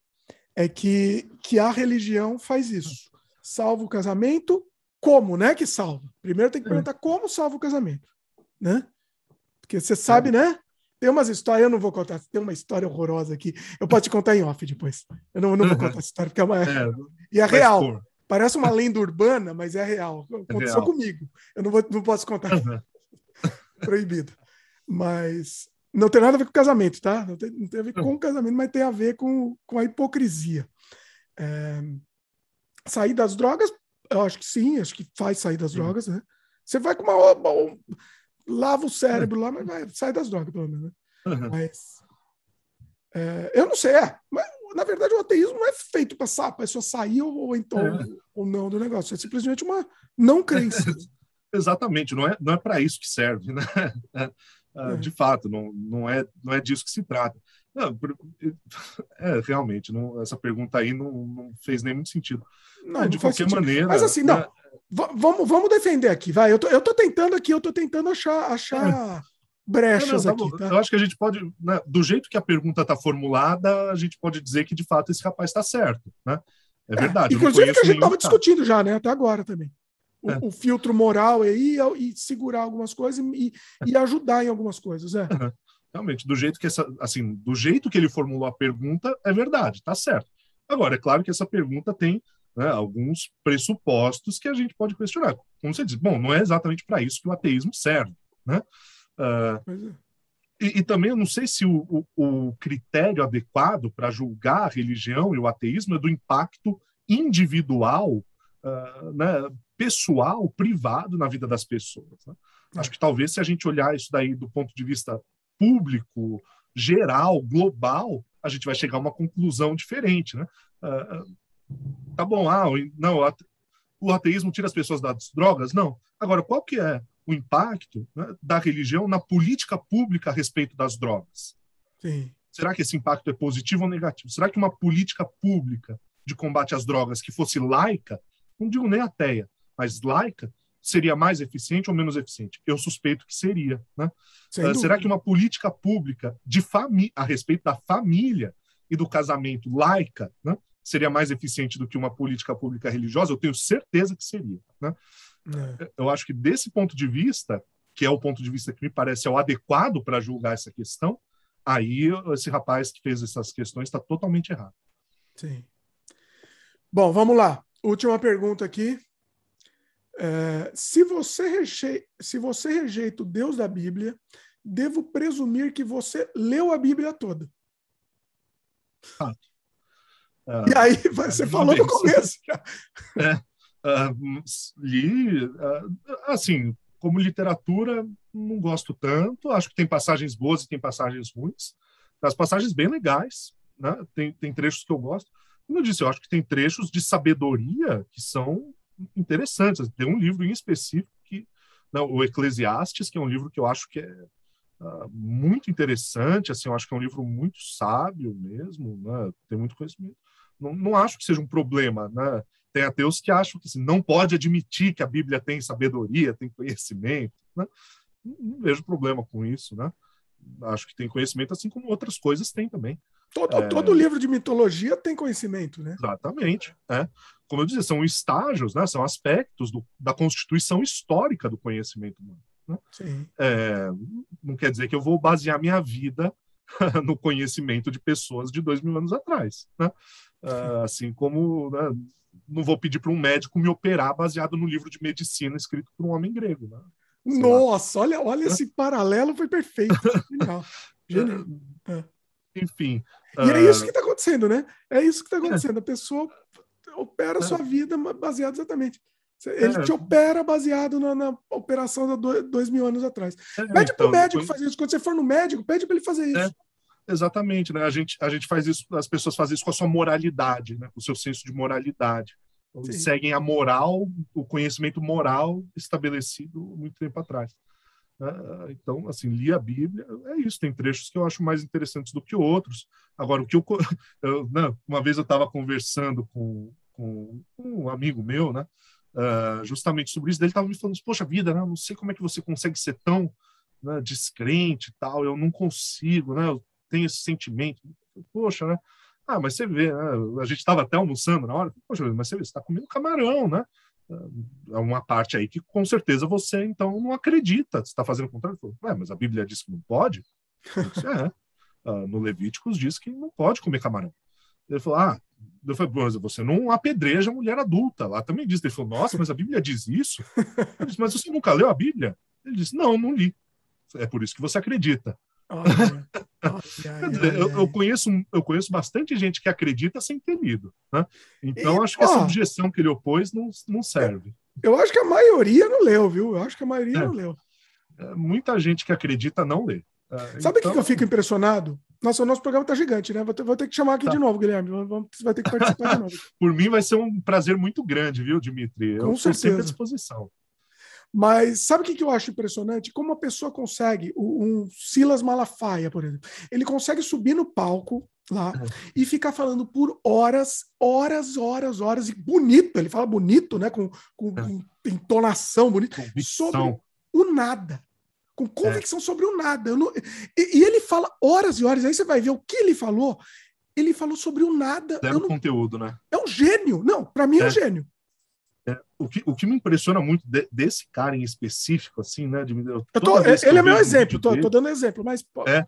Speaker 1: é que, que a religião faz isso. Salva o casamento, como, né? Que salva. Primeiro tem que é. perguntar como salva o casamento, né? Porque você sabe, né? Tem umas histórias, eu não vou contar, tem uma história horrorosa aqui. Eu posso te contar em off depois. Eu não, não vou contar essa história, porque é uma. É, e é real. Expor. Parece uma lenda urbana, mas é real. É Aconteceu real. comigo. Eu não, vou, não posso contar. Proibido. Mas não tem nada a ver com casamento, tá? Não tem, não tem a ver com o casamento, mas tem a ver com, com a hipocrisia. É, sair das drogas, eu acho que sim, acho que faz sair das drogas, né? Você vai com uma. uma lava o cérebro lá, mas vai, sai das drogas, pelo menos. Né? Uhum. Mas. É, eu não sei, é. Mas na verdade, o ateísmo não é feito para a pessoa sair ou, ou então é. ou não do negócio. É simplesmente uma não crença.
Speaker 2: Exatamente, não é, não é para isso que serve, né? É, é. De fato, não, não, é, não é disso que se trata. Não, é, realmente, não, essa pergunta aí não, não fez nem muito sentido. Não, de qualquer sentido. maneira.
Speaker 1: Mas assim, não. Né? Vamos, vamos defender aqui, vai. Eu tô, eu tô tentando aqui, eu tô tentando achar, achar brechas não, não, aqui. Tá?
Speaker 2: Eu acho que a gente pode, né, do jeito que a pergunta está formulada, a gente pode dizer que de fato esse rapaz está certo, né? É, é verdade.
Speaker 1: Inclusive que a gente estava discutindo já, né? Até agora também. O, é. o, filtro moral aí e segurar algumas coisas e, e ajudar em algumas coisas, é.
Speaker 2: Realmente, do jeito que essa, assim, do jeito que ele formulou a pergunta, é verdade, tá certo. Agora, é claro que essa pergunta tem né, alguns pressupostos que a gente pode questionar. Como você diz, bom, não é exatamente para isso que o ateísmo serve, né? Uh, e, e, também eu não sei se o, o, o critério adequado para julgar a religião e o ateísmo é do impacto individual, uh, né, pessoal, privado na vida das pessoas. Né? É. Acho que talvez se a gente olhar isso daí do ponto de vista público, geral, global, a gente vai chegar a uma conclusão diferente. Né? Uh, tá bom, ah, não, o ateísmo tira as pessoas das drogas? Não. Agora, qual que é o impacto né, da religião na política pública a respeito das drogas.
Speaker 1: Sim.
Speaker 2: Será que esse impacto é positivo ou negativo? Será que uma política pública de combate às drogas que fosse laica, não digo nem ateia, mas laica, seria mais eficiente ou menos eficiente? Eu suspeito que seria. Né? Uh, será que uma política pública de a respeito da família e do casamento laica né, seria mais eficiente do que uma política pública religiosa? Eu tenho certeza que seria. Né? É. Eu acho que desse ponto de vista, que é o ponto de vista que me parece é o adequado para julgar essa questão, aí esse rapaz que fez essas questões está totalmente errado.
Speaker 1: Sim. Bom, vamos lá. Última pergunta aqui. É, se, você rejeita, se você rejeita o Deus da Bíblia, devo presumir que você leu a Bíblia toda.
Speaker 2: Ah.
Speaker 1: e aí, você falou no começo.
Speaker 2: É, Uh, li, uh, assim, como literatura, não gosto tanto. Acho que tem passagens boas e tem passagens ruins. As passagens bem legais, né? Tem, tem trechos que eu gosto. Como eu disse, eu acho que tem trechos de sabedoria que são interessantes. Tem um livro em específico que, não, o Eclesiastes, que é um livro que eu acho que é uh, muito interessante. Assim, eu acho que é um livro muito sábio mesmo, né? Tem muito conhecimento. Não, não acho que seja um problema, né? Tem ateus que acham que assim, não pode admitir que a Bíblia tem sabedoria, tem conhecimento. Né? Não, não vejo problema com isso. Né? Acho que tem conhecimento, assim como outras coisas têm também.
Speaker 1: Todo, é... todo livro de mitologia tem conhecimento, né?
Speaker 2: Exatamente. É. Como eu dizia, são estágios, né? são aspectos do, da constituição histórica do conhecimento humano. Né? É, não quer dizer que eu vou basear minha vida no conhecimento de pessoas de dois mil anos atrás. Né? Uh, assim como né, não vou pedir para um médico me operar baseado no livro de medicina escrito por um homem grego. Né?
Speaker 1: Nossa, olha, olha esse paralelo, foi perfeito. Genial. Genial. É.
Speaker 2: Enfim.
Speaker 1: E uh... é isso que está acontecendo, né? É isso que está acontecendo. É. A pessoa opera a sua é. vida baseado exatamente. Ele é. te opera baseado na, na operação de dois, dois, mil anos atrás. É, pede então, para o médico depois... fazer isso. Quando você for no médico, pede para ele fazer isso.
Speaker 2: É. Exatamente, né? A gente, a gente faz isso, as pessoas fazem isso com a sua moralidade, né? Com o seu senso de moralidade. Então, eles seguem a moral, o conhecimento moral estabelecido muito tempo atrás. Uh, então, assim, li a Bíblia, é isso. Tem trechos que eu acho mais interessantes do que outros. Agora, o que eu, eu né, uma vez eu estava conversando com, com, um amigo meu, né? Uh, justamente sobre isso, ele estava me falando: Poxa vida, né? Não sei como é que você consegue ser tão né, descrente e tal. Eu não consigo, né? Eu tem esse sentimento. Poxa, né? Ah, mas você vê, né? a gente estava até almoçando na hora. Poxa, mas você está comendo camarão, né? É uma parte aí que com certeza você então não acredita, você está fazendo o contrário. Ué, mas a Bíblia diz que não pode? Disse, é. Uh, no Levíticos diz que não pode comer camarão. Ele falou: Ah, eu falei, você não apedreja a mulher adulta. Lá também diz. Ele falou: Nossa, mas a Bíblia diz isso? Eu disse, mas você nunca leu a Bíblia? Ele disse: Não, não li. É por isso que você acredita eu, eu, conheço, eu conheço bastante gente que acredita sem ter lido. Né? Então, e, acho que ó, essa objeção que ele opôs não, não serve.
Speaker 1: Eu acho que a maioria não leu, viu? Eu acho que a maioria é. não leu.
Speaker 2: É, muita gente que acredita não lê.
Speaker 1: É, Sabe o então... que eu fico impressionado? Nossa, o nosso programa tá gigante, né? Vou ter, vou ter que chamar aqui tá. de novo, Guilherme. Você vai ter que participar de novo.
Speaker 2: Por mim vai ser um prazer muito grande, viu, Dimitri?
Speaker 1: Com Eu certeza. sempre
Speaker 2: à disposição.
Speaker 1: Mas sabe o que eu acho impressionante? Como a pessoa consegue, um Silas Malafaia, por exemplo, ele consegue subir no palco lá uhum. e ficar falando por horas, horas, horas, horas, e bonito, ele fala bonito, né? Com, com, uhum. com entonação bonita, sobre o nada com convicção é. sobre o nada. Não... E, e, ele fala horas e horas, aí você vai ver o que ele falou. Ele falou sobre o nada.
Speaker 2: Zero não... conteúdo, né?
Speaker 1: É um gênio. Não, para mim é, é um gênio.
Speaker 2: É. O, que, o que me impressiona muito de, desse cara em específico, assim, né? De,
Speaker 1: eu tô, ele é meu exemplo, tô, tô, dando exemplo, mas é.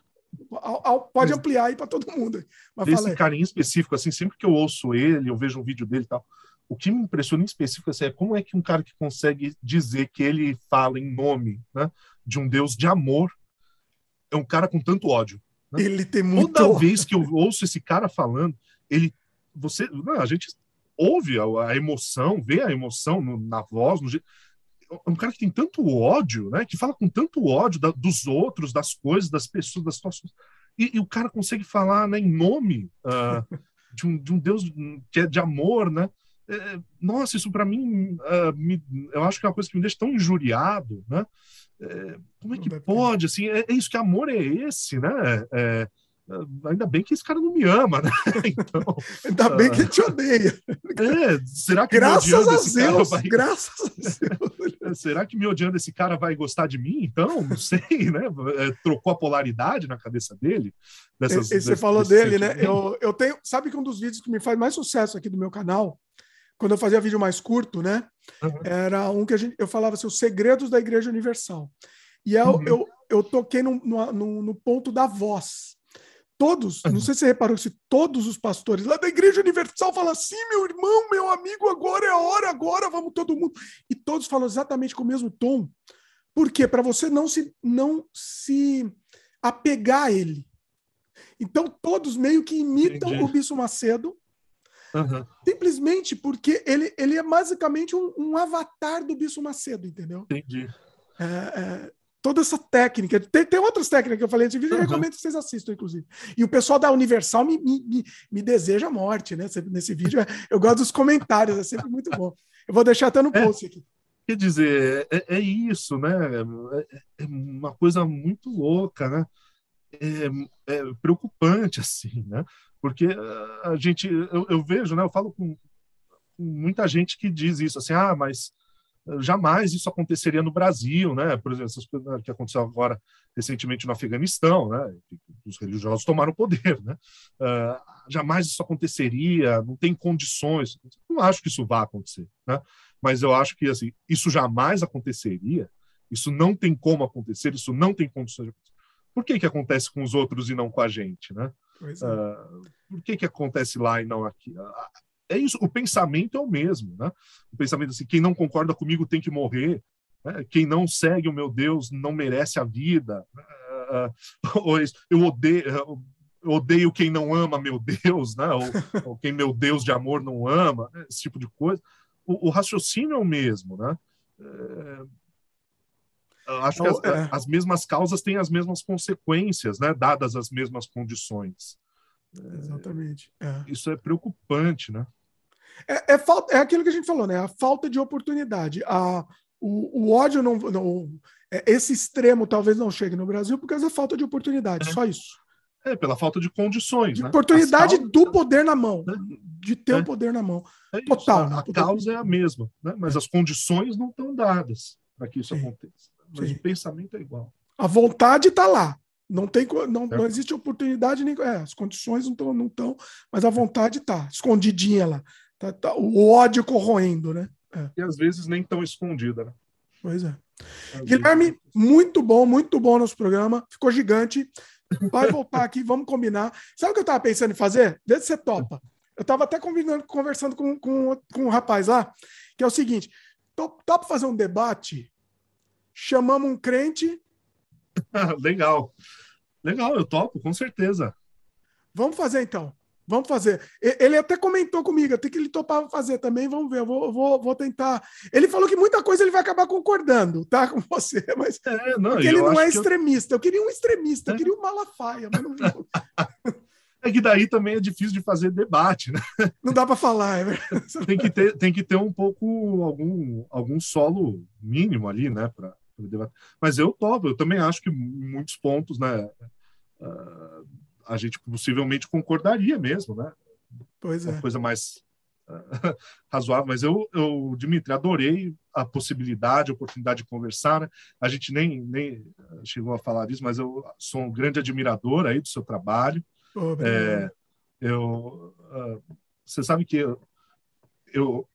Speaker 1: pode ampliar aí para todo mundo.
Speaker 2: Mas desse cara em específico, assim, sempre que eu ouço ele, eu vejo um vídeo dele e tal, o que me impressiona em específico assim, é como é que um cara que consegue dizer que ele fala em nome né, de um Deus de amor é um cara com tanto ódio.
Speaker 1: Né? Ele tem muito.
Speaker 2: Toda vez que eu ouço esse cara falando, ele, você, não, a gente ouve a, a, emoção, vê a emoção no, na voz, no é um cara que tem tanto ódio, né? Que fala com tanto ódio da, dos outros, das coisas, das pessoas, das situações. E, e o cara consegue falar né, em nome uh, de, um, de um Deus que é de amor, né? É, nossa, isso para mim, uh, me, eu acho que é uma coisa que me deixa tão injuriado, né? É, como é que pode, assim, é, é, isso que amor é esse, né? É, é, ainda bem que esse cara não me ama, né?
Speaker 1: Então, ainda bem que ele te odeia.
Speaker 2: É, será que
Speaker 1: graças a Deus, vai... graças a Deus.
Speaker 2: será que me odiando esse cara vai gostar de mim? Então, não sei, né? Trocou a polaridade na cabeça dele.
Speaker 1: Dessas, Você falou dele, né? Eu, eu tenho, sabe que um dos vídeos que me faz mais sucesso aqui do meu canal quando eu fazia vídeo mais curto, né? Uhum. Era um que a gente, eu falava assim, os segredos da Igreja Universal. E eu, uhum. eu, eu toquei no, no, no, ponto da voz. Todos, uhum. não sei se você reparou, se todos os pastores lá da Igreja Universal falam assim, meu irmão, meu amigo, agora é a hora, agora vamos todo mundo. E todos falam exatamente com o mesmo tom. Por quê? Para você não se, não se apegar a ele. Então, todos meio que imitam Entendi. o Bispo Macedo Uhum. Simplesmente porque ele, ele é basicamente um, um, avatar do Bispo Macedo, entendeu?
Speaker 2: Entendi.
Speaker 1: É, é, toda essa técnica. Tem, tem outras técnicas que eu falei nesse vídeo, uhum. eu recomendo que vocês assistam, inclusive. E o pessoal da Universal me, me, me deseja morte, né? Nesse vídeo. Eu gosto dos comentários, é sempre muito bom. Eu vou deixar até no é, post aqui.
Speaker 2: Quer dizer, é, é isso, né? É, é uma coisa muito louca, né? É, é, preocupante assim, né? Porque a gente, eu, eu vejo, né? Eu falo com, muita gente que diz isso, assim, ah, mas jamais isso aconteceria no Brasil, né? Por exemplo, essas coisas que aconteceu agora recentemente no Afeganistão, né? Os religiosos tomaram o poder, né? Uh, jamais isso aconteceria, não tem condições. Não acho que isso vá acontecer, né? Mas eu acho que assim, isso jamais aconteceria. Isso não tem como acontecer. Isso não tem condições de acontecer. Por que que acontece com os outros e não com a gente, né? Uh, por que, que acontece lá e não aqui? Uh, é isso, o pensamento é o mesmo, né? O pensamento assim, quem não concorda comigo tem que morrer, né? quem não segue o meu Deus não merece a vida. Uh, eu odeio, eu odeio quem não ama meu Deus, né? Ou, ou, quem meu Deus de amor não ama, né? esse tipo de coisa. O, o raciocínio é o mesmo, né? É, acho que as, é. as, mesmas causas têm as mesmas consequências, né? Dadas as mesmas condições.
Speaker 1: Exatamente.
Speaker 2: É. Isso é preocupante, né?
Speaker 1: É, é, falta, é aquilo que a gente falou, né? A falta de oportunidade. A, o, o ódio não, não. É, esse extremo talvez não chegue no Brasil por causa da falta de oportunidade, é. só isso.
Speaker 2: É, pela falta de condições. De
Speaker 1: né? oportunidade causas... do poder na mão. Né? De ter o poder na mão. Total.
Speaker 2: A,
Speaker 1: né?
Speaker 2: a causa é a mesma, né? mas as condições não estão dadas para que isso aconteça mas Sim. o pensamento é igual.
Speaker 1: A vontade está lá. Não tem, não, não existe oportunidade nem é, as condições não estão, não estão, mas a vontade está escondidinha lá. Tá, tá, o ódio corroendo, né?
Speaker 2: É. E às vezes nem tão escondida, né?
Speaker 1: Pois é. Às Guilherme, vezes... muito bom, muito bom nosso programa. Ficou gigante. Vai voltar aqui, vamos combinar. Sabe o que eu estava pensando em fazer? Vê se você topa. Eu estava até combinando, conversando com, com, com um rapaz lá, que é o seguinte: topa fazer um debate chamamos um crente.
Speaker 2: Legal. Legal, eu topo, com certeza.
Speaker 1: Vamos fazer então. Vamos fazer. Ele até comentou comigo, até que ele topava fazer também. Vamos ver, eu vou, vou, vou tentar. Ele falou que muita coisa ele vai acabar concordando, tá? Com você, mas. É, não, porque ele não é extremista. Eu... eu... queria um extremista, é. eu queria um Malafaia, mas não.
Speaker 2: é que daí também é difícil de fazer debate, né?
Speaker 1: Não dá para falar, é
Speaker 2: tem que ter Tem que ter um pouco, algum, algum solo mínimo ali, né? Debater. Mas eu topo, eu também acho que muitos pontos, né? Uh, a gente possivelmente concordaria mesmo, né?
Speaker 1: Pois é.
Speaker 2: Uma coisa mais uh, razoável. Mas eu, eu, Dimitri, adorei a possibilidade, a oportunidade de conversar. Né? A gente nem, nem chegou a falar disso, mas eu sou um grande admirador aí do seu trabalho.
Speaker 1: Oh,
Speaker 2: é, eu, uh, você sabe que eu, eu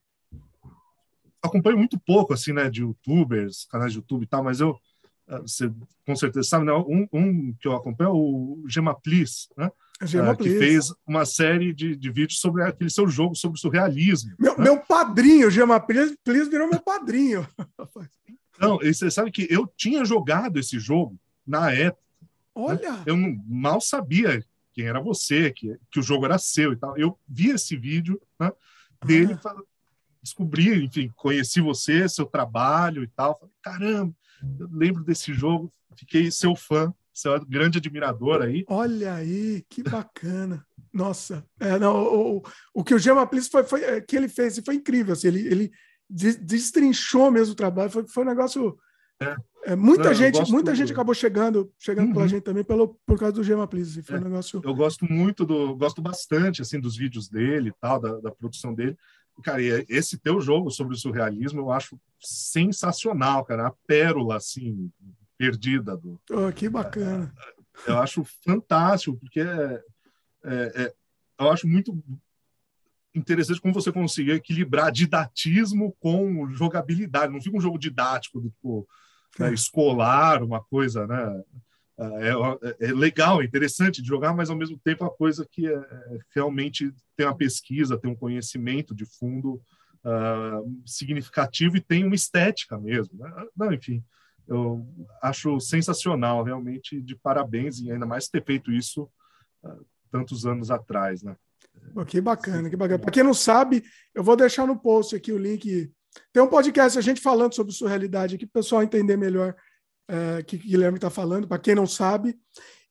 Speaker 2: acompanho muito pouco assim, né, de YouTubers, canais de YouTube e tal, mas eu ah, você com certeza sabe, né? um, um que eu acompanho é o Gemaplis, né? Uh, que fez uma série de, de vídeos sobre aquele seu jogo sobre surrealismo.
Speaker 1: Meu, né? meu padrinho, o Gemaplis virou meu padrinho.
Speaker 2: Não, e você sabe que eu tinha jogado esse jogo na época. Né?
Speaker 1: Olha!
Speaker 2: Né? Eu não, mal sabia quem era você, que, que o jogo era seu e tal. Eu vi esse vídeo né, dele, ah. Descobri, enfim, conheci você, seu trabalho e tal. Falei, caramba, eu lembro desse jogo, fiquei seu fã, seu grande admirador aí.
Speaker 1: Olha aí, que bacana. Nossa, é, não, o, o que o Gema Plis foi, foi, é, que ele fez foi incrível. Assim, ele, ele destrinchou mesmo o trabalho, foi, foi um negócio. É. É, muita não, gente, muita gente acabou chegando, chegando uhum. pela gente também pelo, por causa do Gema Please. Assim, foi é. um negócio.
Speaker 2: Eu gosto muito do, gosto bastante assim dos vídeos dele e tal, da, da produção dele. Cara, esse teu jogo sobre o surrealismo eu acho sensacional, cara. A pérola, assim, perdida. Do,
Speaker 1: oh, que bacana.
Speaker 2: É, eu acho fantástico, porque é, é, é, eu acho muito interessante como você conseguir equilibrar didatismo com jogabilidade. Não fica um jogo didático, tipo, né, é. escolar, uma coisa, né? É, é, é, legal, é interessante de jogar, mas ao mesmo tempo é uma coisa que é, é, realmente tem uma pesquisa, tem um conhecimento de fundo uh, significativo e tem uma estética mesmo. Né? Não, enfim, eu acho sensacional, realmente de parabéns e ainda mais ter feito isso uh, tantos anos atrás, né?
Speaker 1: Pô, que bacana, que bacana. Para quem não sabe, eu vou deixar no post aqui o link. Tem um podcast a gente falando sobre surrealidade aqui para o pessoal entender melhor é, que o Guilherme está falando, para quem não sabe.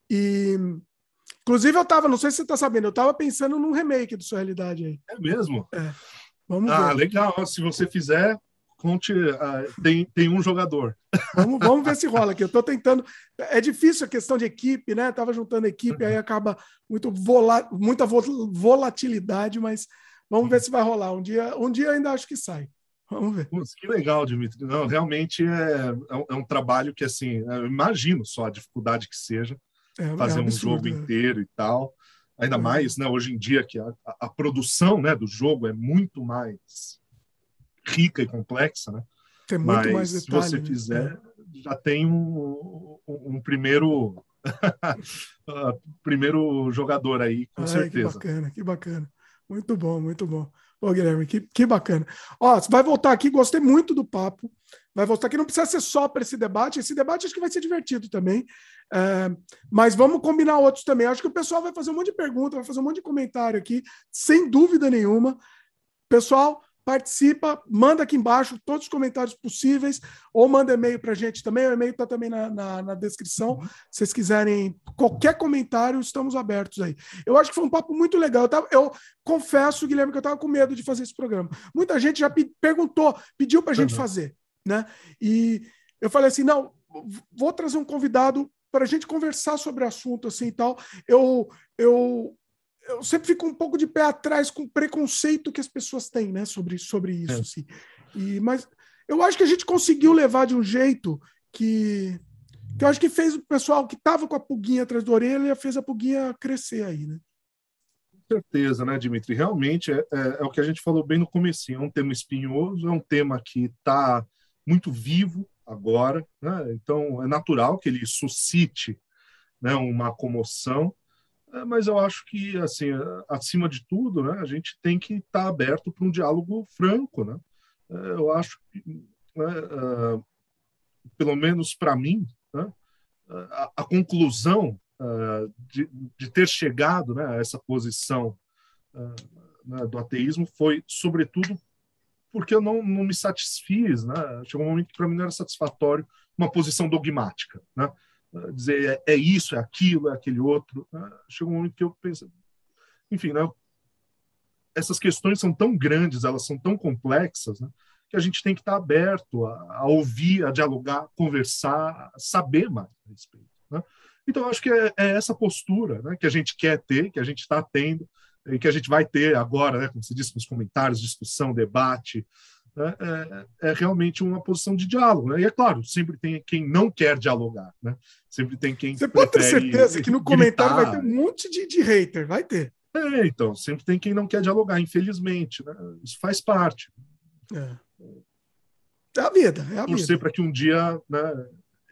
Speaker 1: E, inclusive, eu estava, não sei se você está sabendo, eu estava pensando num remake do Sua Realidade aí.
Speaker 2: É mesmo?
Speaker 1: É. Vamos
Speaker 2: ah,
Speaker 1: ver.
Speaker 2: legal. Se você fizer, conte. Uh, tem, tem um jogador.
Speaker 1: Vamos, vamos ver se rola aqui. Eu estou tentando. É difícil a questão de equipe, né? Tava juntando equipe, aí acaba muito vola, muita volatilidade, mas vamos ver se vai rolar. Um dia, um dia ainda acho que sai. Vamos ver.
Speaker 2: Putz, que legal, Dimitri. Não, realmente é, é, um, é um trabalho que, assim, eu imagino só a dificuldade que seja é, é fazer é absurdo, um jogo né? inteiro e tal. Ainda mais, né, hoje em dia, que a, a, produção né, do jogo é muito mais rica e complexa, né?
Speaker 1: Tem muito Mas, mais detalhe,
Speaker 2: se você né? fizer, já tem um, um, um primeiro primeiro jogador aí, com Ai, certeza.
Speaker 1: Que bacana, que bacana. Muito bom, muito bom. Ô, Guilherme, que, que bacana. Ó, você vai voltar aqui, gostei muito do papo. Vai voltar aqui, não precisa ser só para esse debate. Esse debate acho que vai ser divertido também. É, mas vamos combinar outros também. Acho que o pessoal vai fazer um monte de perguntas, vai fazer um monte de comentário aqui, sem dúvida nenhuma. Pessoal, participa, manda aqui embaixo todos os comentários possíveis, ou manda e-mail para a gente também, o e-mail está também na, na, na descrição. Uhum. Se vocês quiserem qualquer comentário, estamos abertos aí. Eu acho que foi um papo muito legal. Eu, tava, eu confesso, Guilherme, que eu estava com medo de fazer esse programa. Muita gente já pe perguntou, pediu para a gente uhum. fazer, né? E eu falei assim, não, vou trazer um convidado para a gente conversar sobre o assunto assim e tal. Eu, eu eu sempre fico um pouco de pé atrás com o preconceito que as pessoas têm, né, sobre, sobre isso. É. Assim. E, mas eu acho que a gente conseguiu levar de um jeito que, que eu acho que fez o pessoal que estava com a pulguinha atrás da orelha fez a pulguinha crescer aí, né?
Speaker 2: Com certeza, né, Dimitri? Realmente é, é, é, o que a gente falou bem no começo. É um tema espinhoso, é um tema que está muito vivo agora, né? então é natural que ele suscite né, uma comoção mas eu acho que, assim, acima de tudo, né, a gente tem que estar tá aberto para um diálogo franco, né? É, eu acho que, né, uh, pelo menos para mim, né, a, a, conclusão uh, de, de, ter chegado né, a essa posição né, do ateísmo foi, sobretudo, porque eu não, não me satisfiz, né? Chegou um momento que para mim não era satisfatório uma posição dogmática, né? Dizer é, é isso, é aquilo, é aquele outro. Né? Chegou um momento que eu pensei, enfim, né? Essas questões são tão grandes, elas são tão complexas, né? que a gente tem que estar aberto a, a ouvir, a dialogar, conversar, saber mais a respeito. Né? Então, acho que é, é, essa postura né, que a gente quer ter, que a gente está tendo, e que a gente vai ter agora, né, como você disse, nos comentários, discussão, debate, né, é, é, realmente uma posição de diálogo. Né? E é claro, sempre tem quem não quer dialogar, né? sempre tem quem.
Speaker 1: Você pode ter certeza que no comentário vai ter um monte de, de hater, vai ter.
Speaker 2: É, então, sempre tem quem não quer dialogar, infelizmente. Né? Isso faz parte.
Speaker 1: É. é a vida, é a
Speaker 2: Torcer para que um dia né,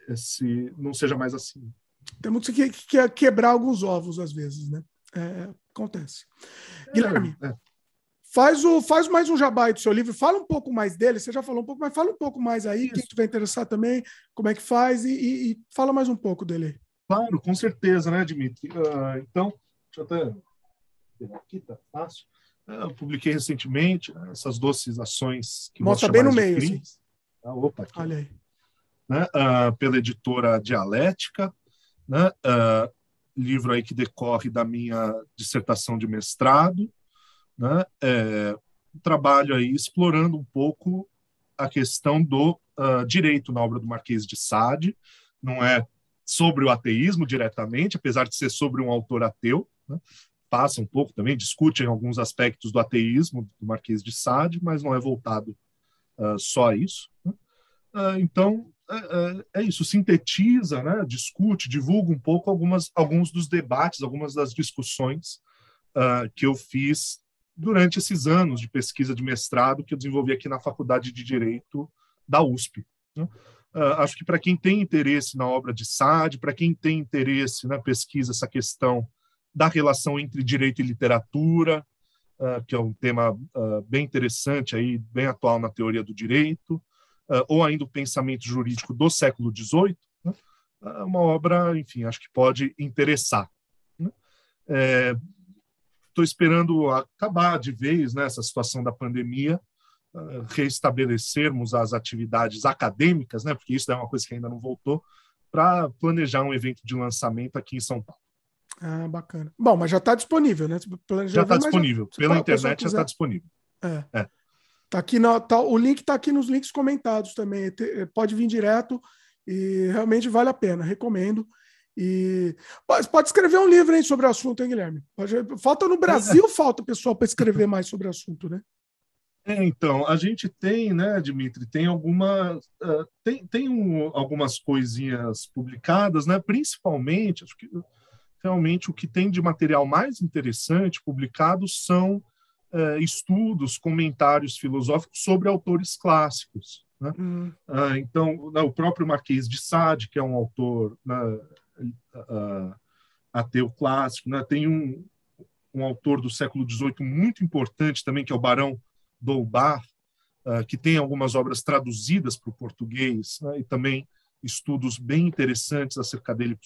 Speaker 2: esse não seja mais assim.
Speaker 1: Temos que, que quebrar alguns ovos às vezes, né? É, acontece. É, Guilherme, é. Faz, o, faz mais um jabá do seu livro, fala um pouco mais dele, você já falou um pouco, mas fala um pouco mais aí, Isso. quem estiver interessado também, como é que faz, e, e, e, fala mais um pouco dele.
Speaker 2: Claro, com certeza, né, Dimitri? Uh, então, deixa eu até aqui, tá fácil. Ah, eu publiquei recentemente né, essas doces ações
Speaker 1: que Mostra bem no meio. Assim.
Speaker 2: Ah, opa, aqui.
Speaker 1: Olha aí.
Speaker 2: Né, uh, pela editora Dialética, né, uh, livro aí que decorre da minha dissertação de mestrado, né, é, trabalho aí explorando um pouco a questão do uh, direito na obra do Marquês de Sade, não é sobre o ateísmo diretamente, apesar de ser sobre um autor ateu, né, passa um pouco também, discute em alguns aspectos do ateísmo do Marquês de Sade, mas não é voltado uh, só a isso. Né? Uh, então, é, é, é, isso, sintetiza, né, discute, divulga um pouco algumas, alguns dos debates, algumas das discussões que eu fiz durante esses anos de pesquisa de mestrado que eu desenvolvi aqui na Faculdade de Direito da USP. Né? Uh, acho que para quem tem interesse na obra de Sade, para quem tem interesse na pesquisa, essa questão da relação entre direito e literatura, uh, que é um tema uh, bem interessante, aí, bem atual na teoria do direito, ou ainda o pensamento jurídico do século XVIII, né? uma obra, enfim, acho que pode interessar. Né? é, esperando acabar de vez né, essa situação da pandemia, uh, restabelecermos as atividades acadêmicas, né, porque isso é uma coisa que ainda não voltou, para planejar um evento de lançamento aqui em São Paulo.
Speaker 1: Ah, bacana. Bom, mas já está disponível, né?
Speaker 2: Já está disponível. Já, Pela internet já está disponível.
Speaker 1: É. é. Tá aqui na, tá, o link está aqui nos links comentados também. Pode vir direto e realmente vale a pena, recomendo. E pode, escrever um livro aí sobre o assunto, hein, Guilherme? Falta no Brasil, falta pessoal para escrever mais sobre o assunto, né?
Speaker 2: É, então, a gente tem, né, Dimitri, tem algumas, uh, tem, tem um, algumas coisinhas publicadas, né, principalmente, acho que realmente o que tem de material mais interessante publicado são uh, estudos, comentários filosóficos sobre autores clássicos. Né? Uh, então, né, o próprio Marquês de Sade, que é um autor né, uh, ateu clássico, né? tem um, um autor do século XVIII muito importante também, que é o Barão Doubar, uh, que tem algumas obras traduzidas para o português né? e também estudos bem interessantes acerca dele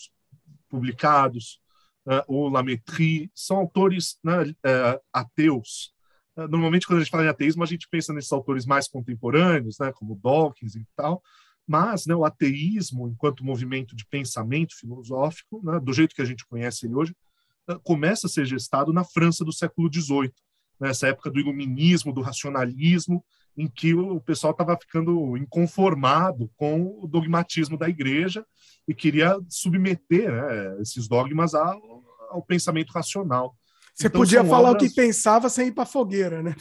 Speaker 2: publicados. Uh, o Lametrie, são autores né, uh, ateus ah, normalmente quando a gente fala em ateísmo a gente pensa nesses autores mais contemporâneos, né, como Dawkins e tal, mas né, o ateísmo enquanto movimento de pensamento filosófico, né, do jeito que a gente conhece ele hoje, ah, começa a ser gestado na França do século XVIII, nessa época do iluminismo, do racionalismo, em que o pessoal estava ficando inconformado com o dogmatismo da Igreja e queria submeter né, esses dogmas ao, ao pensamento racional.
Speaker 1: Você então, podia falar obras... o que pensava sem ir para a fogueira, né?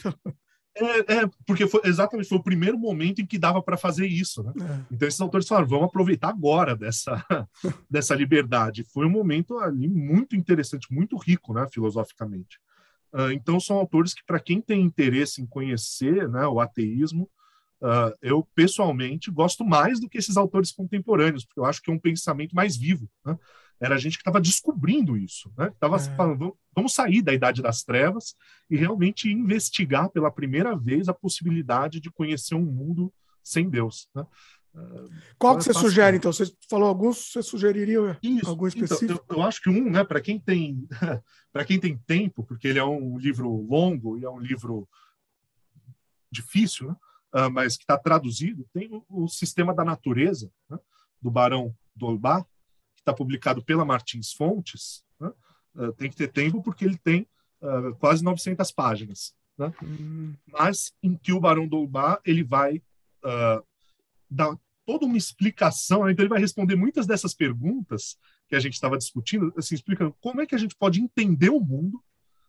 Speaker 2: É, é, porque foi exatamente foi o primeiro momento em que dava para fazer isso, né? É. Então esses autores falaram, vamos aproveitar agora dessa dessa liberdade. Foi um momento ali muito interessante, muito rico, né, filosoficamente. Uh, então são autores que para quem tem interesse em conhecer, né, o ateísmo, uh, eu pessoalmente gosto mais do que esses autores contemporâneos, porque eu acho que é um pensamento mais vivo. Né? Era a gente que estava descobrindo isso, né? Estava é. falando, vamos sair da idade das trevas e realmente investigar pela primeira vez a possibilidade de conhecer um mundo sem Deus. Né?
Speaker 1: Qual que você sugere, então? Você falou alguns, você sugeriria Isso. algum específico?
Speaker 2: Então, eu, eu, acho que um, né, para quem tem para quem tem tempo, porque ele é um livro longo e é um livro difícil, né? uh, mas que está traduzido, tem o, o, Sistema da Natureza, né? do Barão que está publicado pela Martins Fontes. Né? Uh, tem que ter tempo porque ele tem uh, quase 900 páginas. Né? Hum. Mas em que o Barão Dolbach ele vai dar toda uma explicação, então ele vai responder muitas dessas perguntas que a gente estava discutindo, assim, explicando como é que a gente pode entender o mundo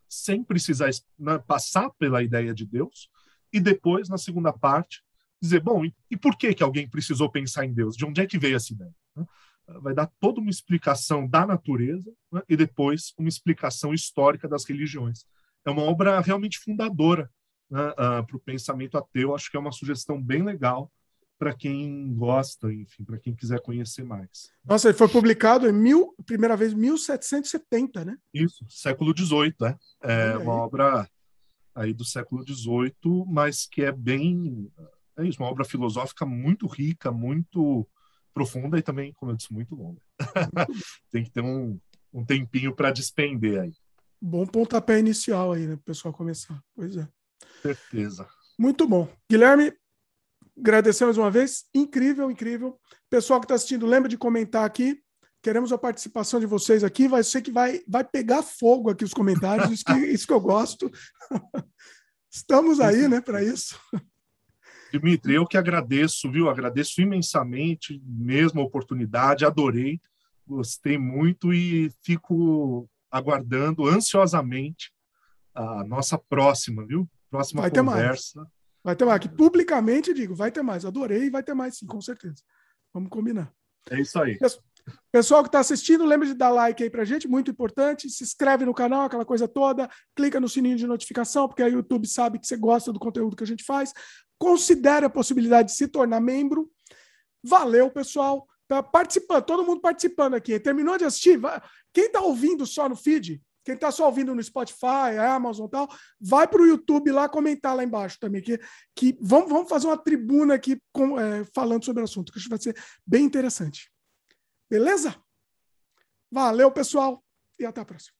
Speaker 2: sem precisar né, passar pela ideia de Deus, e depois, na segunda parte, dizer, bom, e, por que, que alguém precisou pensar em Deus? De onde é que veio essa ideia? Vai dar toda uma explicação da natureza né, e depois uma explicação histórica das religiões. É uma obra realmente fundadora né, uh, ah, para o pensamento ateu. Acho que é uma sugestão bem legal para quem gosta, enfim, para quem quiser conhecer mais.
Speaker 1: Nossa, ele foi publicado em mil, primeira vez 1770, né?
Speaker 2: Isso, século XVIII, né? É uma obra aí do século XVIII, mas que é bem, é isso, uma obra filosófica muito rica, muito profunda e também, como eu disse, muito longa. Tem que ter um, um tempinho para despender aí.
Speaker 1: Bom pontapé inicial aí, né, para o pessoal começar. Pois é.
Speaker 2: Certeza.
Speaker 1: Muito bom. Guilherme, agradecer mais uma vez. Incrível, incrível. Pessoal que está assistindo, lembra de comentar aqui. Queremos a participação de vocês aqui. Vai ser que vai, vai pegar fogo aqui os comentários. Isso que, isso que eu gosto. Estamos aí, né, para isso.
Speaker 2: Dimitri, eu que agradeço, viu? Agradeço imensamente, mesmo a oportunidade, adorei, gostei muito e fico aguardando ansiosamente a nossa próxima, viu? Próxima
Speaker 1: Vai conversa. Vai ter mais. Que publicamente digo, vai ter mais. Adorei e vai ter mais sim, com certeza. Vamos combinar.
Speaker 2: É isso aí.
Speaker 1: Pessoal que está assistindo, lembre de dar like aí pra gente, muito importante. Se inscreve no canal, aquela coisa toda. Clica no sininho de notificação, porque aí o YouTube sabe que você gosta do conteúdo que a gente faz. Considere a possibilidade de se tornar membro. Valeu, pessoal. Tá participando, todo mundo participando aqui. Terminou de assistir? Quem está ouvindo só no feed, quem está só ouvindo no Spotify, Amazon e tal, vai para o YouTube lá comentar lá embaixo também. Que, que vamos, vamos fazer uma tribuna aqui com, é, falando sobre o assunto, que acho que vai ser bem interessante. Beleza? Valeu, pessoal, e até a próxima.